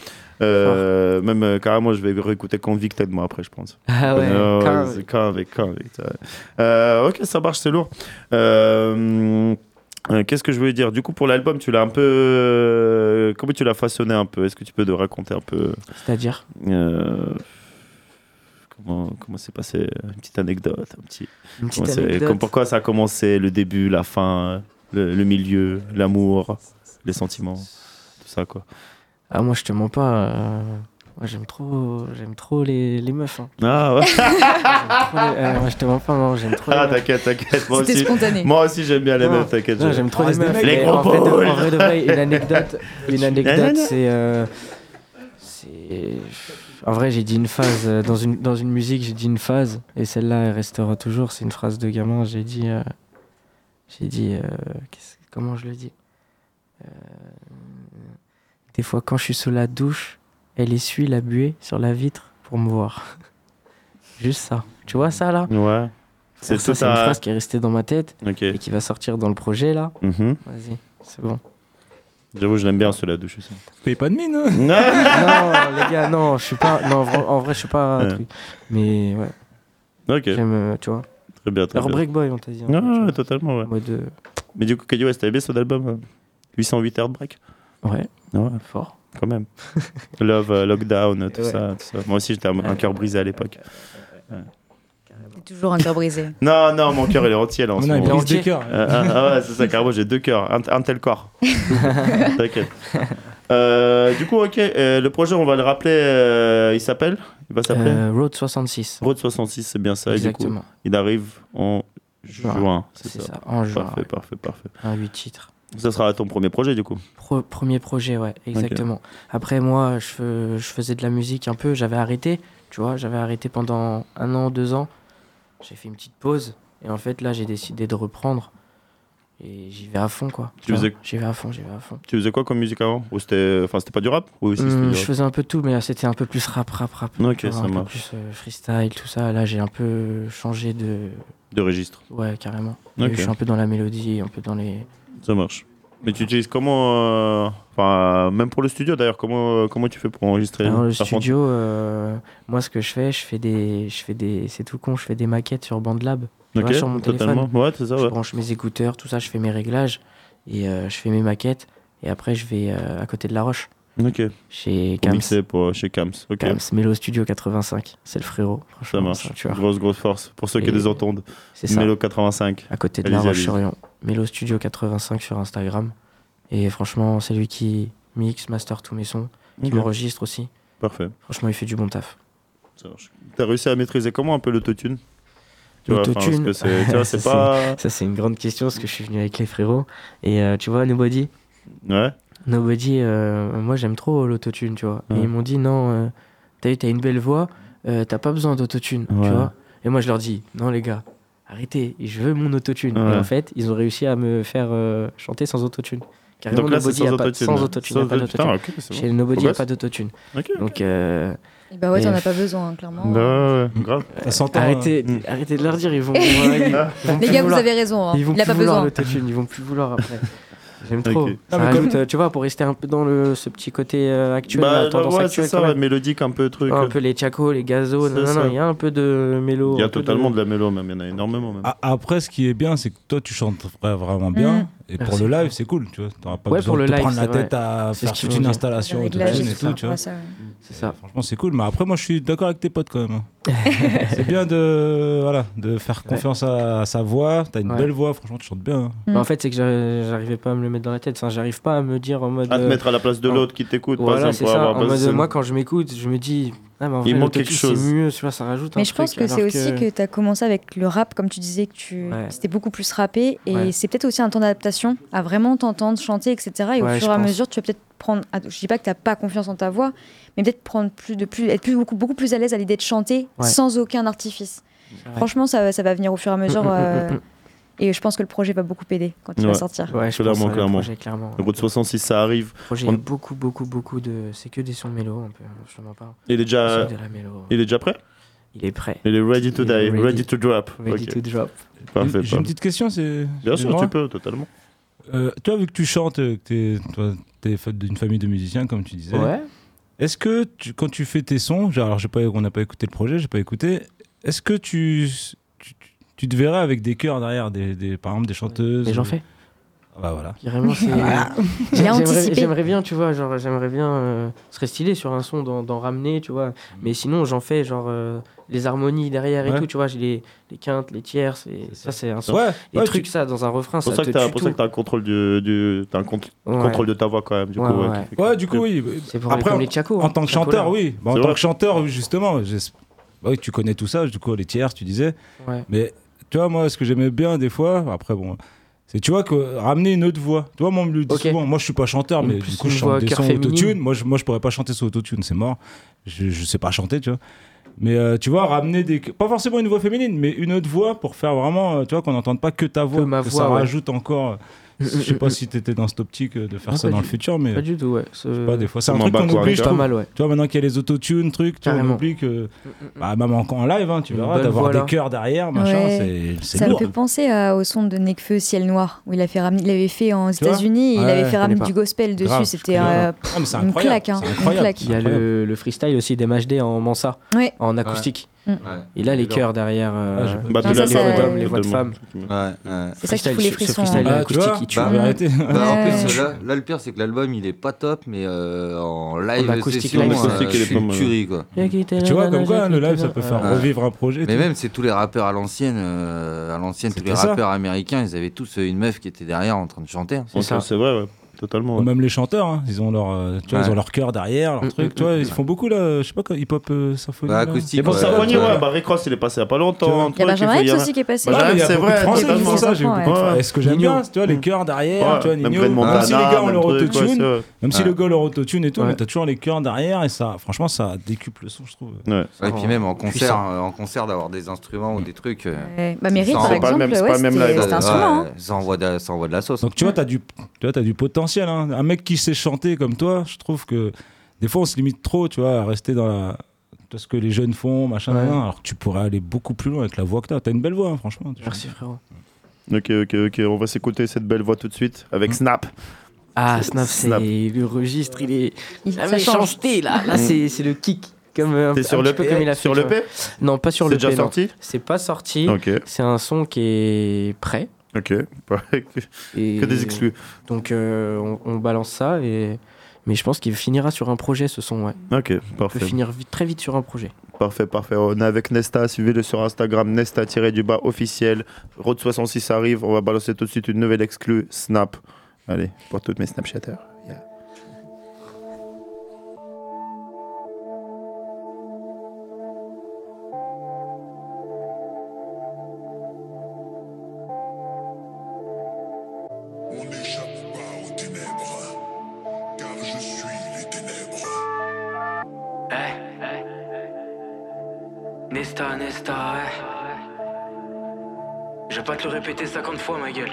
Euh, même euh, carrément, je vais réécouter Convicted moi après, je pense. Ah ouais, Euh, Convict, Convict, ouais. Ok, ça marche, c'est lourd. Qu'est-ce que je voulais dire? Du coup, pour l'album, tu l'as un peu. comment tu l'as façonné un peu? Est-ce que tu peux nous raconter un peu? C'est-à-dire? Comment comment s'est passé Une petite anecdote, un petit. Une petite anecdote. comme- pourquoi ça a commencé, le début, la fin, le, le milieu, l'amour, les sentiments, tout ça quoi? Ah, moi, je te mens pas. euh, Moi, j'aime trop, j'aime trop les, les meufs. hein. Ah ouais. Les- euh, moi, je te mens pas, non, j'aime trop les Ah meufs. t'inquiète, t'inquiète. Moi C'était aussi, spontané. moi aussi j'aime bien les Non. meufs, t'inquiète. Non, j'aime trop Ah, les meufs. Les gros en, vrai de, en vrai de vrai, une anecdote, une anecdote, c'est, euh, c'est, en vrai, j'ai dit une phase euh, dans une dans une musique, j'ai dit une phase et celle-là, elle restera toujours. C'est une phrase de gamin. J'ai dit, euh, j'ai dit, euh, comment je le dis Des fois, quand je suis sous la douche, elle essuie la buée sur la vitre pour me voir. Juste ça. Tu vois ça là? Ouais. C'est une phrase qui est restée dans ma tête et qui va sortir dans le projet là. Mhm. Vas-y, c'est bon. J'avoue, je l'aime bien ceux la douche aussi. Paye pas de mine. hein. Non. non, les gars, non, je suis pas. Non, en vrai, je suis pas. Ouais. truc. Mais ouais, ok, j'aime, euh, tu vois. très bien, très Alors, bien. Break Boy, on t'a dit. Non, ouais, vois. totalement, ouais. Mode. euh, Mais du coup, Kanye West, t'avais bien son album euh, 808 Heartbreak Ouais, Ouais, fort. quand même. Love, euh, Lockdown, tout, Ouais. ça, tout ça. Moi aussi, j'étais un, un cœur brisé à l'époque. T'es toujours un cœur brisé. Non, non, mon cœur, il est entier là en On ce moment. prise des entier. cœurs. Euh, ah, ah ouais, c'est ça, carrément, j'ai deux cœurs, un, un tel corps. T'inquiète. Euh, du coup, ok, euh, le projet, on va le rappeler, euh, il s'appelle? Il va s'appeler? Euh, Road 66. Road 66, c'est bien ça. Et du coup, Exactement. il arrive en Juin. juin, c'est ça. ça. en juin. Parfait, ouais. parfait, parfait. Un 8 titres. Ça sera ton premier projet, du coup? Pro- premier projet, ouais, exactement. Après, moi, je faisais de la musique un peu, j'avais arrêté, tu vois, j'avais arrêté pendant un an, deux ans. J'ai fait une petite pause, et en fait, là, j'ai décidé de reprendre. Et j'y vais à fond, quoi. Tu faisais- J'y vais à fond, j'y vais à fond. Tu faisais quoi comme musique avant Ou c'était, enfin, c'était pas du rap Oui, aussi, Hum, je faisais un peu de tout, mais là, c'était un peu plus rap, rap, rap. Ok, vois, ça un peu marche. plus euh, freestyle, tout ça. Là, j'ai un peu changé de. De registre. Ouais, carrément. Je suis un peu dans la mélodie, un peu dans les. Ça marche. Mais tu utilises comment euh, Enfin, même pour le studio d'ailleurs, comment, euh, comment tu fais pour enregistrer Alors, le studio, euh, moi, ce que je fais, je fais des. Je fais des c'est tout con, je fais des maquettes sur BandLab. Tu Ok, vois, sur mon totalement. téléphone. Ouais, c'est ça, Je ouais. branche mes écouteurs, tout ça, je fais mes réglages et euh, je fais mes maquettes. Et après, je vais à côté de la Roche, Ok. chez mixer pour, chez Kams. Ok. Kams, Mélo Studio 85. C'est le frérot. Ça marche. un tueur. Grosse, grosse force. Pour ceux qui les entendent. C'est ça. Mélo 85. À côté de la. Roche-sur-Yon. Mélo Studio 85 sur Instagram. Et franchement, c'est lui qui mixe, master tous mes sons, qui Ok. m'enregistre aussi. Parfait. Franchement, il fait du bon taf. Ça marche. T'as réussi à maîtriser comment un peu l'autotune? Tu vois, L'autotune, que c'est, tu vois, pas. Ça, c'est une grande question parce que je suis venu avec les frérots. Et euh, tu vois, Nobody, Ouais. Nobody, euh, moi j'aime trop l'autotune, tu vois. Ouais. Et ils m'ont dit non, euh, t'as, t'as une belle voix, euh, t'as pas besoin d'autotune, Ouais. tu vois. Et moi je leur dis non, les gars, arrêtez, je veux mon autotune. Ouais. Et en fait, ils ont réussi à me faire euh, chanter sans autotune. Carrément, Donc là, Nobody, sans a pas, autotune. sans autotune, y a pas autotune. d'autotune. Chez bon. Nobody, il n'y a pas d'autotune. Donc euh, Et bah ouais, t'en as pas besoin, hein, clairement. Bah ouais, ouais, grave. Ça s'entend. arrêtez, Mm. arrêtez de leur dire, ils vont. ils vont Les gars, vous avez raison. hein. Ils vont Il a plus pas vouloir besoin. l'autotune, ils vont plus vouloir après. J'aime trop. Ça Ah, rajoute, euh, tu vois, pour rester un peu dans le, ce petit côté euh, actuel, la Bah, tendance ouais, c'est actuelle. ça, mélodique, un peu truc. Un peu les Chaco, les Gazo, non, non, il y a un peu de mélo. Il y a totalement de... la mélo, même. Il y en a énormément, même. Après, ce qui est bien, c'est que toi, tu chantes vra- vraiment bien. Mm. Et pour le live, c'est cool, tu vois. T'auras pas Ouais, besoin pour de le te live, prendre la vrai. tête à faire toute une installation et tout, tu vois. C'est ça. Franchement, c'est cool. Mais après, moi, je suis d'accord avec tes potes quand même. hein. c'est bien de, voilà, de faire confiance à, à sa voix. T'as une Ouais. belle voix, franchement, tu chantes bien. hein. Mm. Mais en fait, c'est que j'arri- j'arrivais pas à me le mettre dans la tête. Enfin, j'arrive pas à me dire en mode. À te euh, mettre à la place de l'autre qui t'écoute, par Voilà, exemple. ça. moi, quand je m'écoute, je me dis. Ah, en Il vrai, manque quelque chose. C'est mieux, tu vois, ça rajoute un Mais je pense que c'est aussi que tu as commencé avec le rap, comme tu disais que tu Ouais. c'était beaucoup plus rappé. Et Ouais. c'est peut-être aussi un temps d'adaptation à vraiment t'entendre chanter, etc. Et au Ouais, fur et à pense. mesure, tu vas peut-être prendre. ah, Je dis pas que tu n'as pas confiance en ta voix, mais peut-être prendre plus de plus, être plus, beaucoup, beaucoup plus à l'aise à l'idée de chanter Ouais. sans aucun artifice. Ouais. Franchement, ça, ça va venir au fur et à mesure. Euh. Et je pense que le projet va beaucoup aider quand il Ouais. va sortir. Ouais, je Clairement, pense, clairement. Le projet, clairement. Le Route 66, ça arrive. Le projet, il y a On- beaucoup, beaucoup, beaucoup de. C'est que des sons mélo, un peu. Je mens pas. Il est déjà, C'est de la mélo. il est déjà prêt? Il est prêt. Il est ready to Il die, ready, ready. to drop. Ready to drop. Parfait, J'ai une petite question, c'est. Bien sûr, tu peux, totalement. Euh, toi, vu que tu chantes, euh, que t'es, toi, t'es fait d'une famille de musiciens, comme tu disais, Ouais. est-ce que tu- quand tu fais tes sons, genre, alors j'ai pas, on n'a pas écouté le projet, j'ai pas écouté, est-ce que tu, tu, tu te verrais avec des chœurs derrière, des, des- par exemple des chanteuses Mais j'en ou- fais. Ah bah voilà. Carrément, c'est. Il a J'aimerais- bien, tu vois, genre, j'aimerais bien. euh, ce serait stylé sur un son d'en ramener, tu vois. Mais sinon, j'en fais, genre, euh, les harmonies derrière et Ouais. tout, tu vois, j'ai les, les quintes, les tierces, et ça, c'est un son. Ouais, Les ouais, trucs, tu- ça, dans un refrain, C'est ça pour ça te que t'as tue pour ça que t'as un contrôle du, du t'as un con- contrôle de ta voix quand même du Ouais, coup. ouais, du coup, oui. C'est pour Après, les Tchako. En hein, tant que chanteur, oui. Bah, en tant que chanteur, justement, bah oui, tu connais tout ça, du coup, les tiers, tu disais. Ouais. Mais tu vois, moi, ce que j'aimais bien des fois, après, bon, c'est, tu vois, que ramener une autre voix. Tu vois, moi, on me le dit Ok. souvent. Moi, je suis pas chanteur, mais plus du coup, une je voix chante des cœur sons féminine. autotune. Moi je, moi, je pourrais pas chanter sur autotune, c'est mort. Je, je sais pas chanter, tu vois. Mais euh, tu vois, ramener des. Pas forcément une voix féminine, mais une autre voix pour faire vraiment, euh, tu vois, qu'on n'entende pas que ta voix. ma que voix, ça ouais. rajoute encore. Je sais pas si t'étais dans cette optique euh, de faire Non, ça dans le futur, mais. Pas du tout, ouais. Ce- je sais pas, des fois, c'est un truc un qu'on oublie, je pas trouve. mal, ouais. Tu vois, maintenant qu'il y a les autotunes, trucs, tu vois, on oublie que. Bah, même en, en live, hein, tu verras, bonne d'avoir voix, des chœurs derrière, machin, Ouais. c'est- Ça me fait penser à- au son de Nekfeu Ciel Noir, où il, a fait ramener- il avait fait en États-Unis, il Ouais, avait je fait ramener du gospel dessus. C'était euh, Ah, une claque, hein, une claque. Il y a le, le freestyle aussi d'MHD en Mansa, en acoustique. Ouais. Et là, les chœurs derrière. euh, Ah, Bah, Non, ça, ça- les voix de femmes. C'est ça qui fout les ce frissons. Ah, tu acoustique, vois il tue. Bah, vérité. Bah, en plus, là, là, le pire, c'est que l'album, il est pas top, mais euh, en live, En acoustique session, euh, acoustique, il est c'est pas une mal. tuerie, quoi. Tu vois, comme quoi, le live, ça peut faire revivre un projet. Mais même, c'est tous les rappeurs à l'ancienne, euh, à l'ancienne, tous les rappeurs américains, ils avaient tous une meuf qui était derrière en train de chanter. hein. C'est vrai, ouais. Totalement. ouais. Même les chanteurs, hein, ils ont leur, euh, tu vois, Ouais. ils ont leur cœur derrière, leur Mm, truc. mm, Tu vois, mm. ils font beaucoup là, je sais pas, quoi, hip-hop euh, symphonie. Bah, là. acoustique. Et pour Ouais, Symphonie, ouais. Barry Cross, il est passé il y a pas Tu vois. longtemps. Il y a Benjamin aller. aussi qui est passé. A c'est vrai, Français qui font ça. J'ai eu Ouais. beaucoup de- Ouais. Et ce que j'aime Nino. bien, tu vois, les derrière, Ouais, tu vois, même Nino. Si les gars ont leur autotune, même si le gars a leur autotune et tout, mais t'as toujours les chœurs derrière et ça, franchement, ça décuple le son, je trouve. Et puis même en concert, euh, en concert d'avoir des instruments ou des trucs. euh. Bah, C'est par pas le exemple, même- c'est pas le même instrument. hein. ça envoie de, ça envoie de la sauce. Donc tu vois, t'as du, tu hein. Un mec qui sait chanter comme toi, je trouve que des fois on se limite trop, tu vois, à rester dans la, tout ce que les jeunes font, machin, Ouais. alors que tu pourrais aller beaucoup plus loin avec la voix que t'as. T'as une belle voix, hein, franchement. Merci, frérot. Ok, ok, ok. On va s'écouter cette belle voix tout de suite avec Mm. Snap. Ah, Snap, c'est le registre, il est. Il- La ça change. méchanceté, là. Là, c'est c'est le kick. Comme, euh, un- sur le peu comme il a fait, Sur le. P Non, pas sur C'est le déjà P, non. sorti C'est pas sorti. Ok, C'est un son qui est prêt. Ok. Que des exclus. Donc, euh, on, on balance ça. Et... Mais je pense qu'il finira sur un projet, ce son, ouais. Ok, Il peut parfait. finir vite, très vite sur un projet. Parfait, parfait. On est avec Nesta. Suivez-le sur Instagram, Nesta-du-bas officiel. Road 66 arrive. On va balancer tout de suite une nouvelle exclue, Snap. Allez, pour toutes mes Snapchatters. Nesta, Nesta, ouais. Je vais pas te le répéter 50 fois, ma gueule.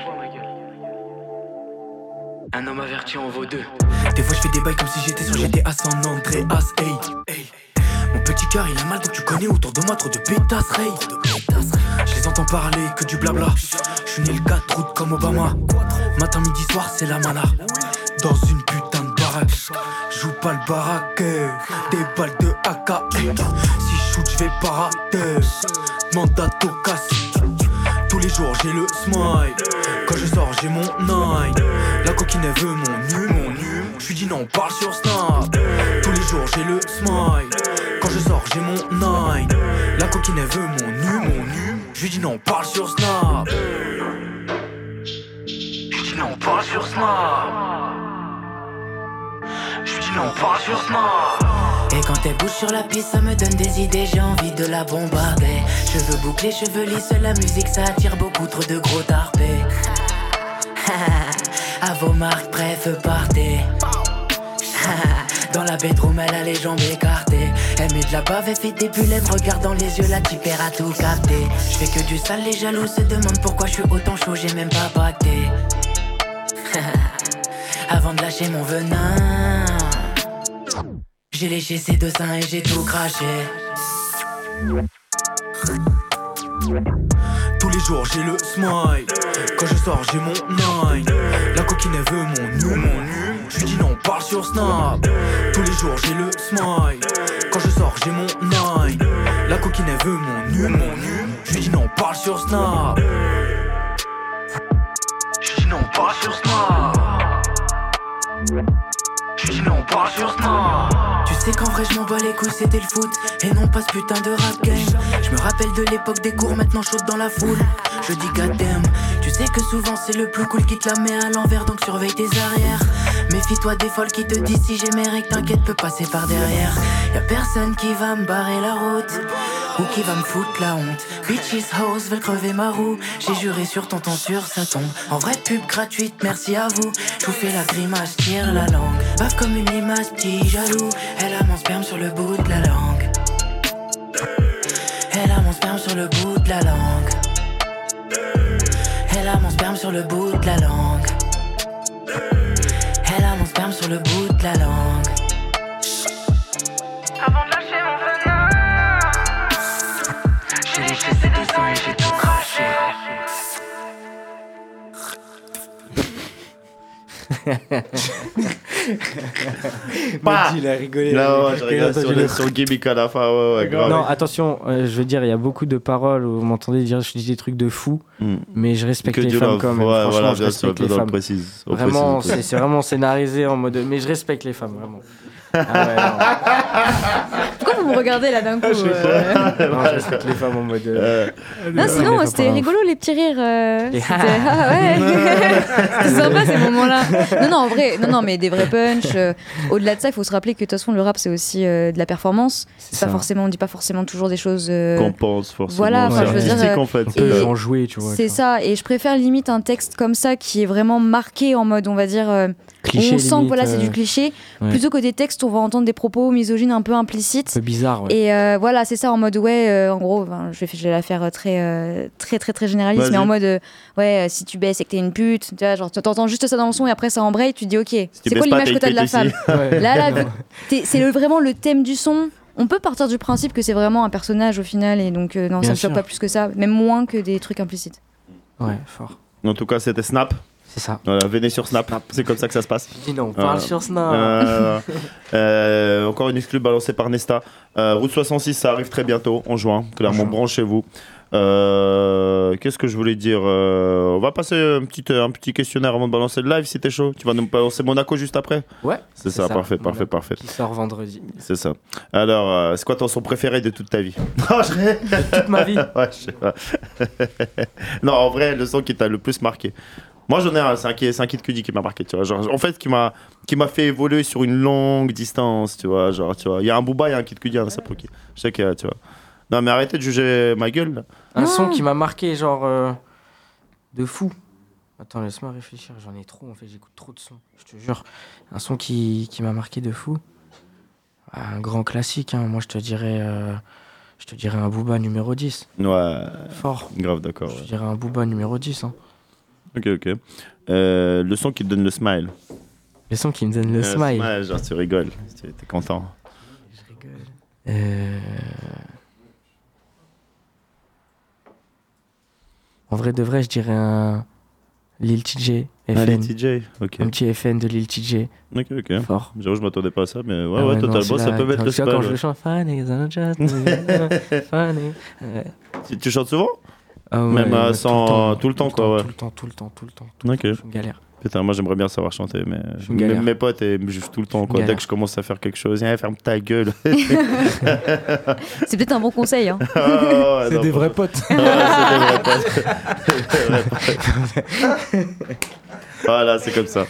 Un homme averti en vaut deux. Des fois, je fais des bails comme si j'étais sur GTA San Andreas, hey, hey. Mon petit cœur, il a mal, donc tu connais autour de moi trop de pétasses, ray. Je les entends parler que du blabla. Je suis né le 4 août comme Obama. Matin, midi, soir, c'est la mana. Dans une putain de baraque. Joue pas le baraque. Des balles de AK. Je vais pas rater. Casse. Tous les jours, j'ai le smile. Quand je sors, j'ai mon nine. La coquine, veut mon nu, mon nu. Je lui dis non, parle sur Snap. Tous les jours, j'ai le smile. Quand je sors, j'ai mon nine. La coquine, veut mon nu, mon nu. Je lui dis non, parle sur Snap. Je dis non, parle sur Snap. Je dis non, parle sur Snap. Et quand elle bouge sur la piste, ça me donne des idées, j'ai envie de la bombarder. Cheveux bouclés, cheveux lisses, la musique ça attire beaucoup trop de gros tarpés. à vos marques, bref, partez. Dans la bedroom, elle a les jambes écartées. Elle met de la bave, elle fait des bulles, regarde les yeux, la type à tout capter. Je fais que du sale, les jaloux se demandent pourquoi je suis autant chaud, j'ai même pas pacté. Avant de lâcher mon venin. J'ai léché ses deux seins et j'ai tout craché. Tous les jours j'ai le smile. Quand je sors j'ai mon nine. La coquine elle veut mon nu, mon nu. Je dis non, parle sur Snap. Tous les jours j'ai le smile. Quand je sors j'ai mon nine. La coquine elle veut mon nu, mon nu. Je dis non, parle sur Snap. Je dis non, parle sur Snap. Je lui dis non, parle sur Snap. Tu sais qu'en vrai je m'en bats les couilles c'était le foot Et non pas ce putain de rap game Je me rappelle de l'époque des cours maintenant chaude dans la foule. Je dis goddamn Tu sais que souvent c'est le plus cool qui te la met à l'envers Donc surveille tes arrières. Méfie-toi des folles qui te disent si j'ai mes règles T'inquiète peux passer par derrière. Y'a personne qui va me barrer la route ou qui va me foutre la honte. Bitches house veulent crever ma roue. J'ai juré sur tonton sur sa tombe. En vraie pub gratuite merci à vous. Je fais la grimace tire la langue. Bave comme une limace petit jaloux. Elle a mon sperme sur le bout de la langue sur le bout de la langue. Elle a mon sperme sur le bout de la langue Pas. il a rigolé. Non, je sur, le- le, sur le gimmick à la fin, ouais, ouais, grave. Non, attention, euh, je veux dire, il y a beaucoup de paroles où vous m'entendez dire je dis des trucs de fou, Hmm. mais je respecte Que les femmes quand même. Ouais, Franchement, voilà, je respecte les femmes. précise. Vraiment, c'est vraiment scénarisé en mode. Mais je respecte les femmes, vraiment. Ah ouais, vous regardez là d'un coup euh Non, respecte les femmes en mode. euh, Non, sinon, les c'était rigolo les petits rires. euh, Les- c'était- ah ouais. c'était sympa ces moments-là. Non, non, en vrai, non, non, mais des vrais punchs. euh, Au-delà de ça, il faut se rappeler que de toute façon, le rap, c'est aussi euh, de la performance. C'est pas ça. forcément, on dit pas forcément toujours des choses. euh, Qu'on pense forcément. Voilà, enfin, je veux dire, euh, en fait. On peut en jouer, tu vois. C'est ça, et je préfère limite un texte comme ça qui est vraiment marqué en mode, on va dire, euh, Cliché, on sent que voilà, c'est euh, du cliché, ouais. plutôt que des textes on va entendre des propos misogynes un peu implicites. Un peu bizarre, ouais. Et euh, voilà, c'est ça en mode ouais, euh, en gros, je, vais, je vais la faire euh, très, euh, très, très, très généraliste, mais en mode euh, ouais, euh, si tu baisses et que t'es une pute, tu vois, genre tu entends juste ça dans le son et après ça embraye, tu te dis ok, Si c'est quoi l'image que t'as de la femme? Ouais. Là, là, c'est vraiment le thème du son. On peut partir du principe que c'est vraiment un personnage au final, et donc euh, non, Bien ça me choque pas plus que ça, même moins que des trucs implicites. Ouais, fort. En tout cas, c'était Snap. C'est ça. Venez sur Snap. C'est comme ça que ça se passe. Dis non, on Euh, parle sur Snap. Euh, euh, encore une exclue balancée par Nesta. Route 66, ça arrive très bientôt, en juin. Clairement, branchez-vous. Euh, Qu'est-ce que je voulais dire Euh, On va passer un petit, un petit questionnaire avant de balancer le live si t'es chaud. Tu vas nous balancer Monaco juste après Ouais. C'est ça, parfait, parfait, Monaco parfait. Qui sort vendredi. C'est ça. Alors, euh, c'est quoi ton son préféré de toute ta vie Non, je ré- Toute ma vie. Ouais, je sais pas. non, en vrai, le son qui t'a le plus marqué. Moi, j'en ai un, c'est un, c'est un Kid Cudi qui m'a marqué, tu vois. Genre, en fait, qui m'a, qui m'a fait évoluer sur une longue distance, tu vois. Genre, tu vois. Il y a un Booba, il y a un Kid Cudi, un Sapo qui. Je sais qu'il y a, tu vois. Non, mais arrêtez de juger ma gueule, là. Un Non. son qui m'a marqué, genre. euh, de fou. Attends, laisse-moi réfléchir. J'en ai trop, en fait. J'écoute trop de sons. Je te jure. Un son qui, qui m'a marqué de fou. Un grand classique, hein. Moi, je te dirais. euh, je te dirais un Booba numéro 10. Ouais, Fort. grave, d'accord. Je te dirais un Booba numéro 10. Hein. Ok, ok. Euh, le son qui te donne le smile. Le son qui me donne le Euh, smile. genre, tu rigoles. Tu es content. Je rigole. Euh, En vrai de vrai, je dirais un Lil TJ. FN. Allez, TJ. Ok. Un petit FN de Lil TJ. Ok, ok. Fort. J'avoue, je m'attendais pas à ça, mais ouais, Ah ouais, totalement, ça la- peut mettre le vois, quand smile. je le chante, Funny, just funny. Tu chantes souvent? Ah ouais, Même, euh, sans- tout le temps, quoi, ouais. Tout le temps, tout le temps, tout le temps. tout le Ok. temps. Je me galère. Putain, moi j'aimerais bien savoir chanter, mais Je me galère. même mes potes et juste tout le temps, quoi. Dès que je commence à faire quelque chose, eh, ferme ta gueule. C'est peut-être un bon conseil. Hein. Ah, ouais, C'est non, des vrais franchement. potes. Ouais, c'est des vrais potes. Des vrais potes. voilà, c'est comme ça.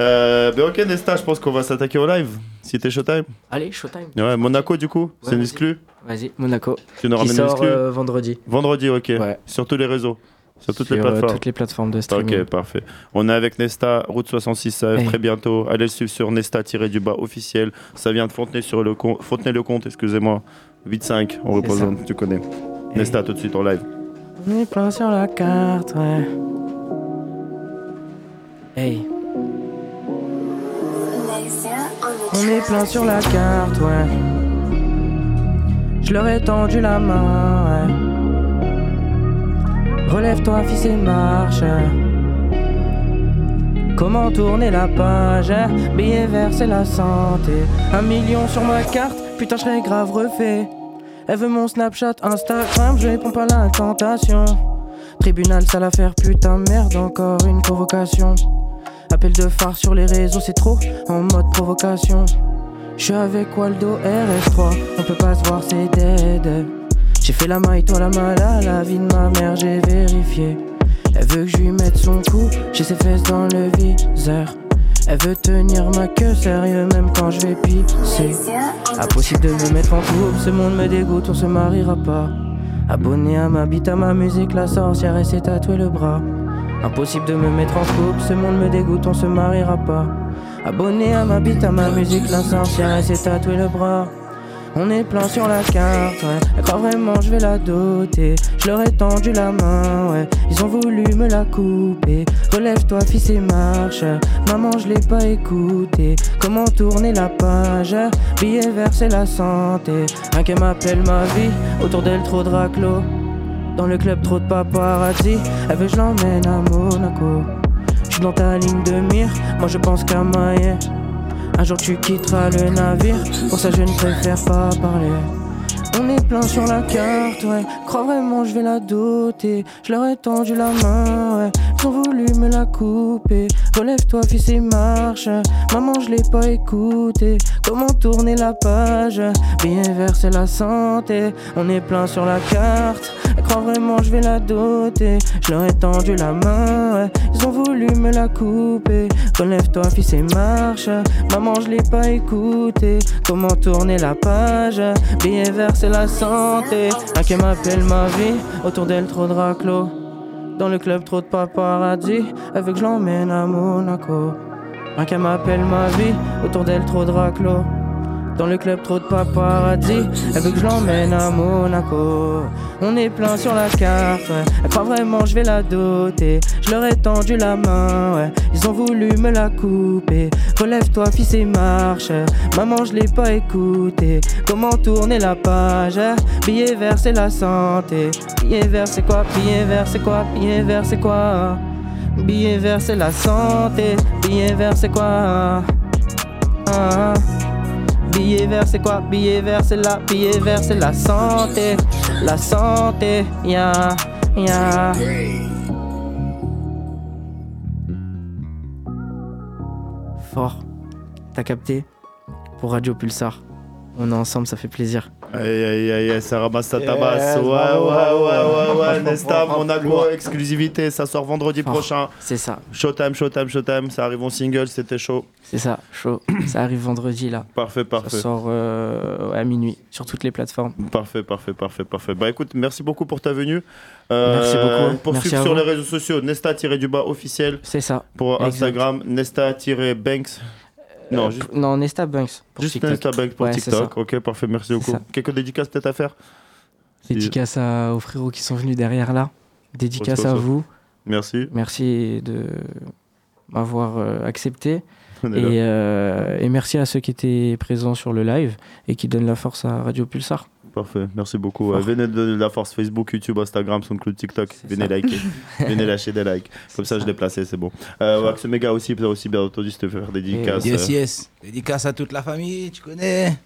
Euh, ben ok, Nesta, je pense qu'on va s'attaquer au live. Si t'es showtime. Allez, showtime. Ouais, Monaco, du coup, c'est une vas-y. exclue. Vas-y, Monaco. Tu nous ramènes une sort exclue euh, vendredi. Vendredi, ok. Ouais. Sur tous les réseaux. Sur toutes les Sur, euh, plateformes. toutes les plateformes de streaming. Ok, parfait. On est avec Nesta, route 66, ça arrive Hey. très bientôt. Allez le suivre sur Nesta-du-bas officiel. Ça vient de Fontenay sur le compte, Fontenay le compte, excusez-moi. 8-5, on représente, tu connais. Nesta, tout de suite en live. On est plein sur la carte, ouais. Hey. On est plein sur la carte, ouais. Je leur ai tendu la main, ouais. Relève-toi, fils, et marche. Comment tourner la page? Billet vert, c'est la santé. Un million sur ma carte, putain, je serais grave refait. Elle veut mon Snapchat, Instagram, je réponds pas à la tentation. Tribunal, sale affaire, putain, merde, encore une provocation. Appel de phare sur les réseaux, c'est trop en mode provocation. Je suis avec Waldo RS3, on peut pas se voir, c'est dead. J'ai fait la maille, toi la mala, la vie de ma mère, j'ai vérifié. Elle veut que je lui mette son cou, j'ai ses fesses dans le viseur. Elle veut tenir ma queue sérieux même quand je vais pisser. Impossible de me mettre en couple, ce monde me dégoûte, on se mariera pas. Abonné à ma bite, à ma musique, la sorcière et s'est tatoué le bras. Impossible de me mettre en couple, ce monde me dégoûte, on se mariera pas. Abonné à ma bite, à ma musique, la sorcière et s'est tatoué le bras. On est plein sur la carte, ouais. Elle croit vraiment je vais la doter. Je leur ai tendu la main, ouais. Ils ont voulu me la couper. Relève-toi, fils, et marche. Maman, je l'ai pas écouté. Comment tourner la page? Billet vert, c'est la santé. Un qui m'appelle ma vie. Autour d'elle, trop de raclos. Dans le club, trop de paparazzi. Elle veut je l'emmène à Monaco. Je dans ta ligne de mire. Moi, je pense qu'à Maillet. Un jour tu quitteras le navire, pour ça je ne préfère pas parler. On est plein sur la carte, ouais. Crois vraiment je vais la doter. Je leur ai tendu la main, ouais. Ils ont voulu me la couper. Relève-toi, fils, et marche. Maman, je l'ai pas écouté. Comment tourner la page? Bien vert, c'est la santé. On est plein sur la carte. Elle vraiment je vais la doter. Je leur ai tendu la main. Ils ont voulu me la couper. Relève-toi, fils, et marche. Maman, je l'ai pas écouté. Comment tourner la page? Billet vert, c'est la santé. Un qui m'appelle ma vie? Autour d'elle, trop de. Dans le club, trop de paparazzi. Avec je l'emmène à Monaco. Un qui m'appelle ma vie. Autour d'elle, trop de raclos. Dans le club, trop de paparazzi. Elle veut que je l'emmène à Monaco. On est plein sur la carte, ouais. Elle croit vraiment je vais la doter. Je leur ai tendu la main, ouais. Ils ont voulu me la couper. Relève-toi, fils, et marche. Maman, je l'ai pas écouté. Comment tourner la page Billet vert, c'est la santé. Billet vert, c'est quoi? Billet vert, c'est quoi? Billet vert, c'est quoi? Billet vert, c'est la santé. Billet vert, c'est quoi? Ah. Billet vert, c'est quoi? Billet vert, c'est la billet vert, c'est la santé. La santé, ya, ya. Fort. T'as capté? Pour Radio Pulsar. On est ensemble, ça fait plaisir. Aïe aïe aïe, aïe, ça ramasse ta tabasse. Ouais, ouais, ouais, ouais, ouais, franchement, Nesta, bravo, mon agro bravo. exclusivité, ça sort vendredi prochain. C'est ça, Showtime, Showtime, Showtime, ça arrive en single, c'était chaud. c'est ça, chaud. ça arrive vendredi là. Parfait, Ça parfait. sort euh, à minuit sur toutes les plateformes. Parfait, parfait, parfait, parfait. Bah écoute, merci beaucoup pour ta venue. Euh, Merci beaucoup. Pour Merci suivre à sur les réseaux sociaux, Nesta-du-bas officiel. C'est ça. Pour. Instagram, Nesta-Banks. Non, Euh, juste, p- non, Nesta Banks pour juste TikTok. Nesta Banks pour Ouais, TikTok. ça. Ok, parfait, merci beaucoup. Quelques dédicaces peut-être à faire Dédicace à- aux frérots qui sont venus derrière là. Dédicace Trop, à vous. Merci. Merci de m'avoir euh, accepté. Et, euh, et merci à ceux qui étaient présents sur le live et qui donnent la force à Radio Pulsar. Parfait, merci beaucoup. Euh, venez donner de la force Facebook, YouTube, Instagram, SoundCloud, TikTok. Venez ça. liker. venez lâcher des likes. Comme ça, je l'ai placé, c'est bon. Euh, Wax Mega aussi, aussi bien entendu, tu veux faire des dédicaces. Yes, euh, yes. Dédicace à toute la famille, tu connais.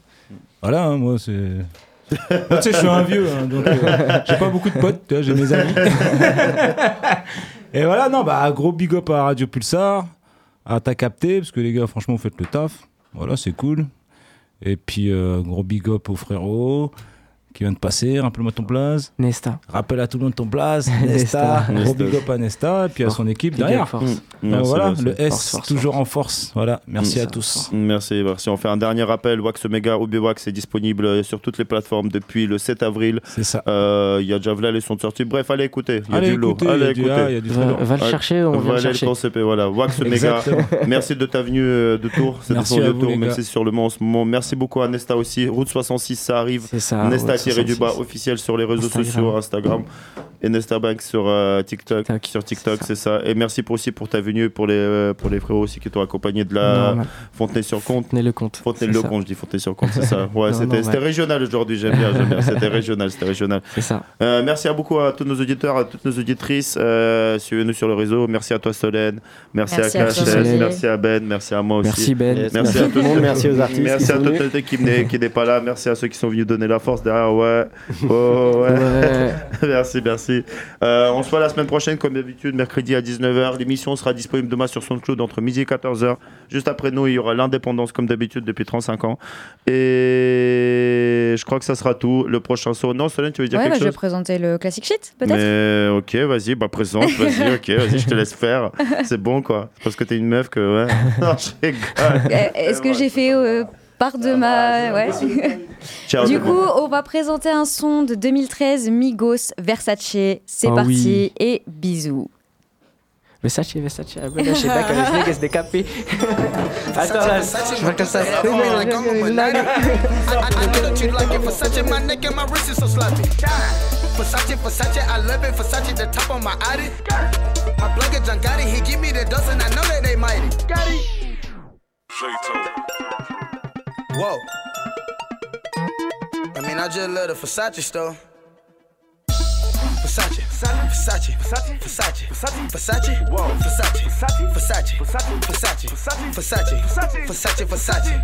Voilà, hein, moi, c'est. Moi, tu sais, je suis un vieux, hein, donc euh, j'ai pas beaucoup de potes, tu vois, j'ai mes amis. Et voilà, non, bah, gros big up à Radio Pulsar, à T'as capté, parce que les gars, franchement, vous faites le taf. Voilà, c'est cool. Et puis, euh, gros big up au frérot qui vient de passer, rappelle-moi ton blaze. Nesta. Rappelle à tout le monde ton blaze, Nesta. Gros Nesta. big up à Nesta, et puis à son équipe derrière. force. Merci, voilà, merci. le S, Force, force, toujours en force. Voilà, merci Mm. à tous. Merci, merci. On fait un dernier rappel. Wax Mega, Obi Wax est disponible sur toutes les plateformes depuis le 7 avril. C'est ça. Euh, Il y a déjà les sons de sortie. Bref, allez écouter. Il y a Allez du lot. écouter, il y Allez a du- il y a du très Va, va le chercher, on le Voilà le Voilà, Wax Mega. Merci de ta venue euh, de Tours. C'était Merci de si c'est sur le Mans en ce moment. Merci beaucoup à Nesta aussi. Route 66, ça arrive. C'est ça. Nesta ouais, tiré du bas 66. officiel sur les réseaux Instagram. sociaux, Instagram. Ernesta Banks sur euh, TikTok. TikTok, Sur TikTok, c'est c'est ça. Et merci pour, aussi pour ta venue, pour les, euh, pour les frérots aussi qui t'ont accompagné de la. Fontenay-sur-Comte. Fontenay-le-Comte, ça. je dis Fontenay-sur-Comte, c'est ça. Ouais, c'était ouais. régional aujourd'hui, j'aime bien, j'aime bien. C'était régional, c'était régional. C'est ça. Euh, merci à beaucoup à tous nos auditeurs, à toutes nos auditrices. Euh, Suivez-nous sur le réseau. Merci à toi, Solène. Merci, Merci à. Olivier. Merci à Ben. Merci à moi aussi. Merci Ben. Merci, Merci à tout le monde, merci aux artistes Merci à toute l'équipe qui n'est pas là. Merci à ceux qui sont venus donner la force derrière. Ouais. Oh, ouais. Ouais. merci, merci. Euh, on se voit la semaine prochaine, comme d'habitude, mercredi à 19h. L'émission sera disponible demain sur SoundCloud entre midi et 14h. Juste après nous, il y aura l'indépendance, comme d'habitude, depuis 35 ans. Et je crois que ça sera tout. Le prochain son. Non, Solène, tu veux dire Ouais, bah, quelque je vais chose? présenter le Classic Shit, peut-être? Ok, vas-y, bah présente, vas-y, ok, vas-y, je te laisse faire. C'est bon quoi. C'est parce que t'es une meuf que ouais. Non. Eh, Est-ce que j'ai fait euh, part de ma. Ouais. Ciao. Du coup, on va présenter un son de 2013, Migos, Versace. C'est Ah parti oui. et bisous. Versace, Versace, niggas, they copy. Attends là, je vois comme ça. I, I know that you like it. Versace, my neck and my wrist is so sloppy. Versace, Versace, I love it. Versace, the top of my Audi. My plug is John Gotti. He give me the I know that they mighty. Whoa. I mean, I just love the Versace store. Versace, Versace, Versace, Versace, Versace, Versace, Whoa. Versace, Versace, Versace, Versace, Versace, Versace, Versace, Versace, Versace,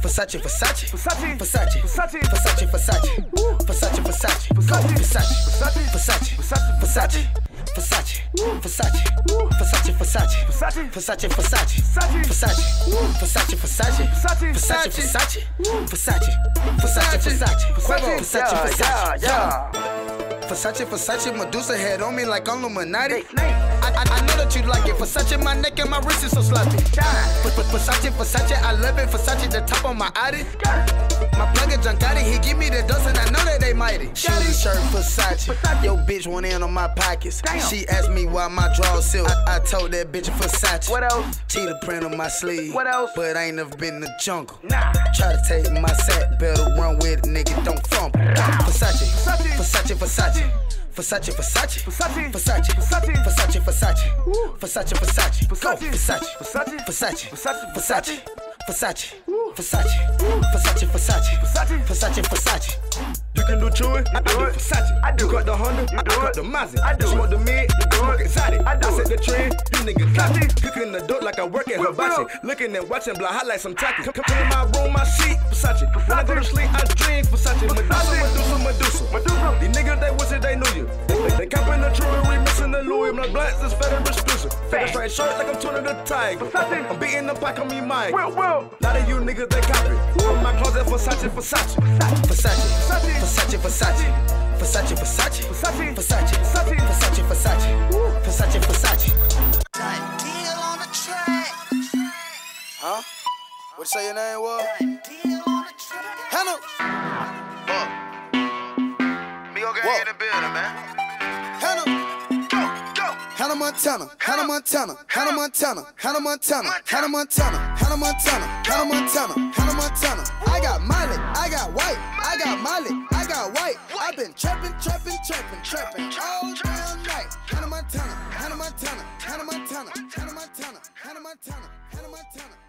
Versace, Versace, Versace, Versace, Versace, Versace, Versace, Versace, Versace, Go, Versace, Versace, Versace, Versace, Versace, Versace, Versace, Versace, Versace, Versace, Versace, Versace, Versace, Versace, Versace, Versace, Versace, Versace, Versace, yeah. Versace, Versace, Medusa head on me like I'm Illuminati. I, I, know that you like it. Versace, my neck and my wrist is so sloppy. Ver- ver- Versace, Versace, I love it. Versace, the top of my Audi. My plug is John Gotti. He give me the dust and I know that they mighty. Shoes, shirt, Versace. Yo, bitch went in on my pockets. She asked me why my drawers silk. I, I told that bitch Versace. What else? Cheetah print on my sleeve. What else? But I ain't never been in the jungle. Nah. Try to take my sack, better run with it, nigga. Don't fumble. Versace, Versace, Versace. Versace, Versace, Versace, Versace, Versace, Versace, Versace, Versace, Versace, Go, Versace, Versace, Versace, Versace, Versace, Versace, Versace, Versace, Versace, Versace. Versace, Versace, Versace, Versace, Versace, Versace, Versace. Can do chewing, I do it. Versace, I do. You got the Honda, I do it. The Mazda, I do. Smoke the mid, you do it. Exotic, I do. I set the trend, you niggas copy. Cooking the dope like I work at Hibachi. Looking and watching, blah, like some tacky. Come, come in my room, my sheet, Versace. When I go to sleep, I drink Versace. Medusa, Medusa, Medusa. These niggas, they wish that they knew you. They, they copping the jewelry, missing the Louis. My blacks is fed and exclusive. Fat straight shirt like I'm turning the tiger. I'm beating the pack on me, Mike. A lot of you niggas, they copy. From my closet, Versace, Versace. Versace, Versace, Versace. Versace, Versace, Versace. Versace, Versace. Versace, Versace. Versace, Versace. Versace, Versace. Done deal on the track. Huh? What you say your name was? Done deal on the track. Hannah. Fuck. Me okay in the building, man. Montana, Hannah Montana, Hannah Montana, Hannah Montana, Hannah Montana, Hannah Montana, Hannah Montana, Hannah Montana. I got Miley, I got white, I got Miley, I got white. I've been trapping, trapping, trapping, trapping all damn night. Hannah Montana, Hannah Montana, Hannah Montana, Hannah Montana, Hannah Montana, Hannah Montana.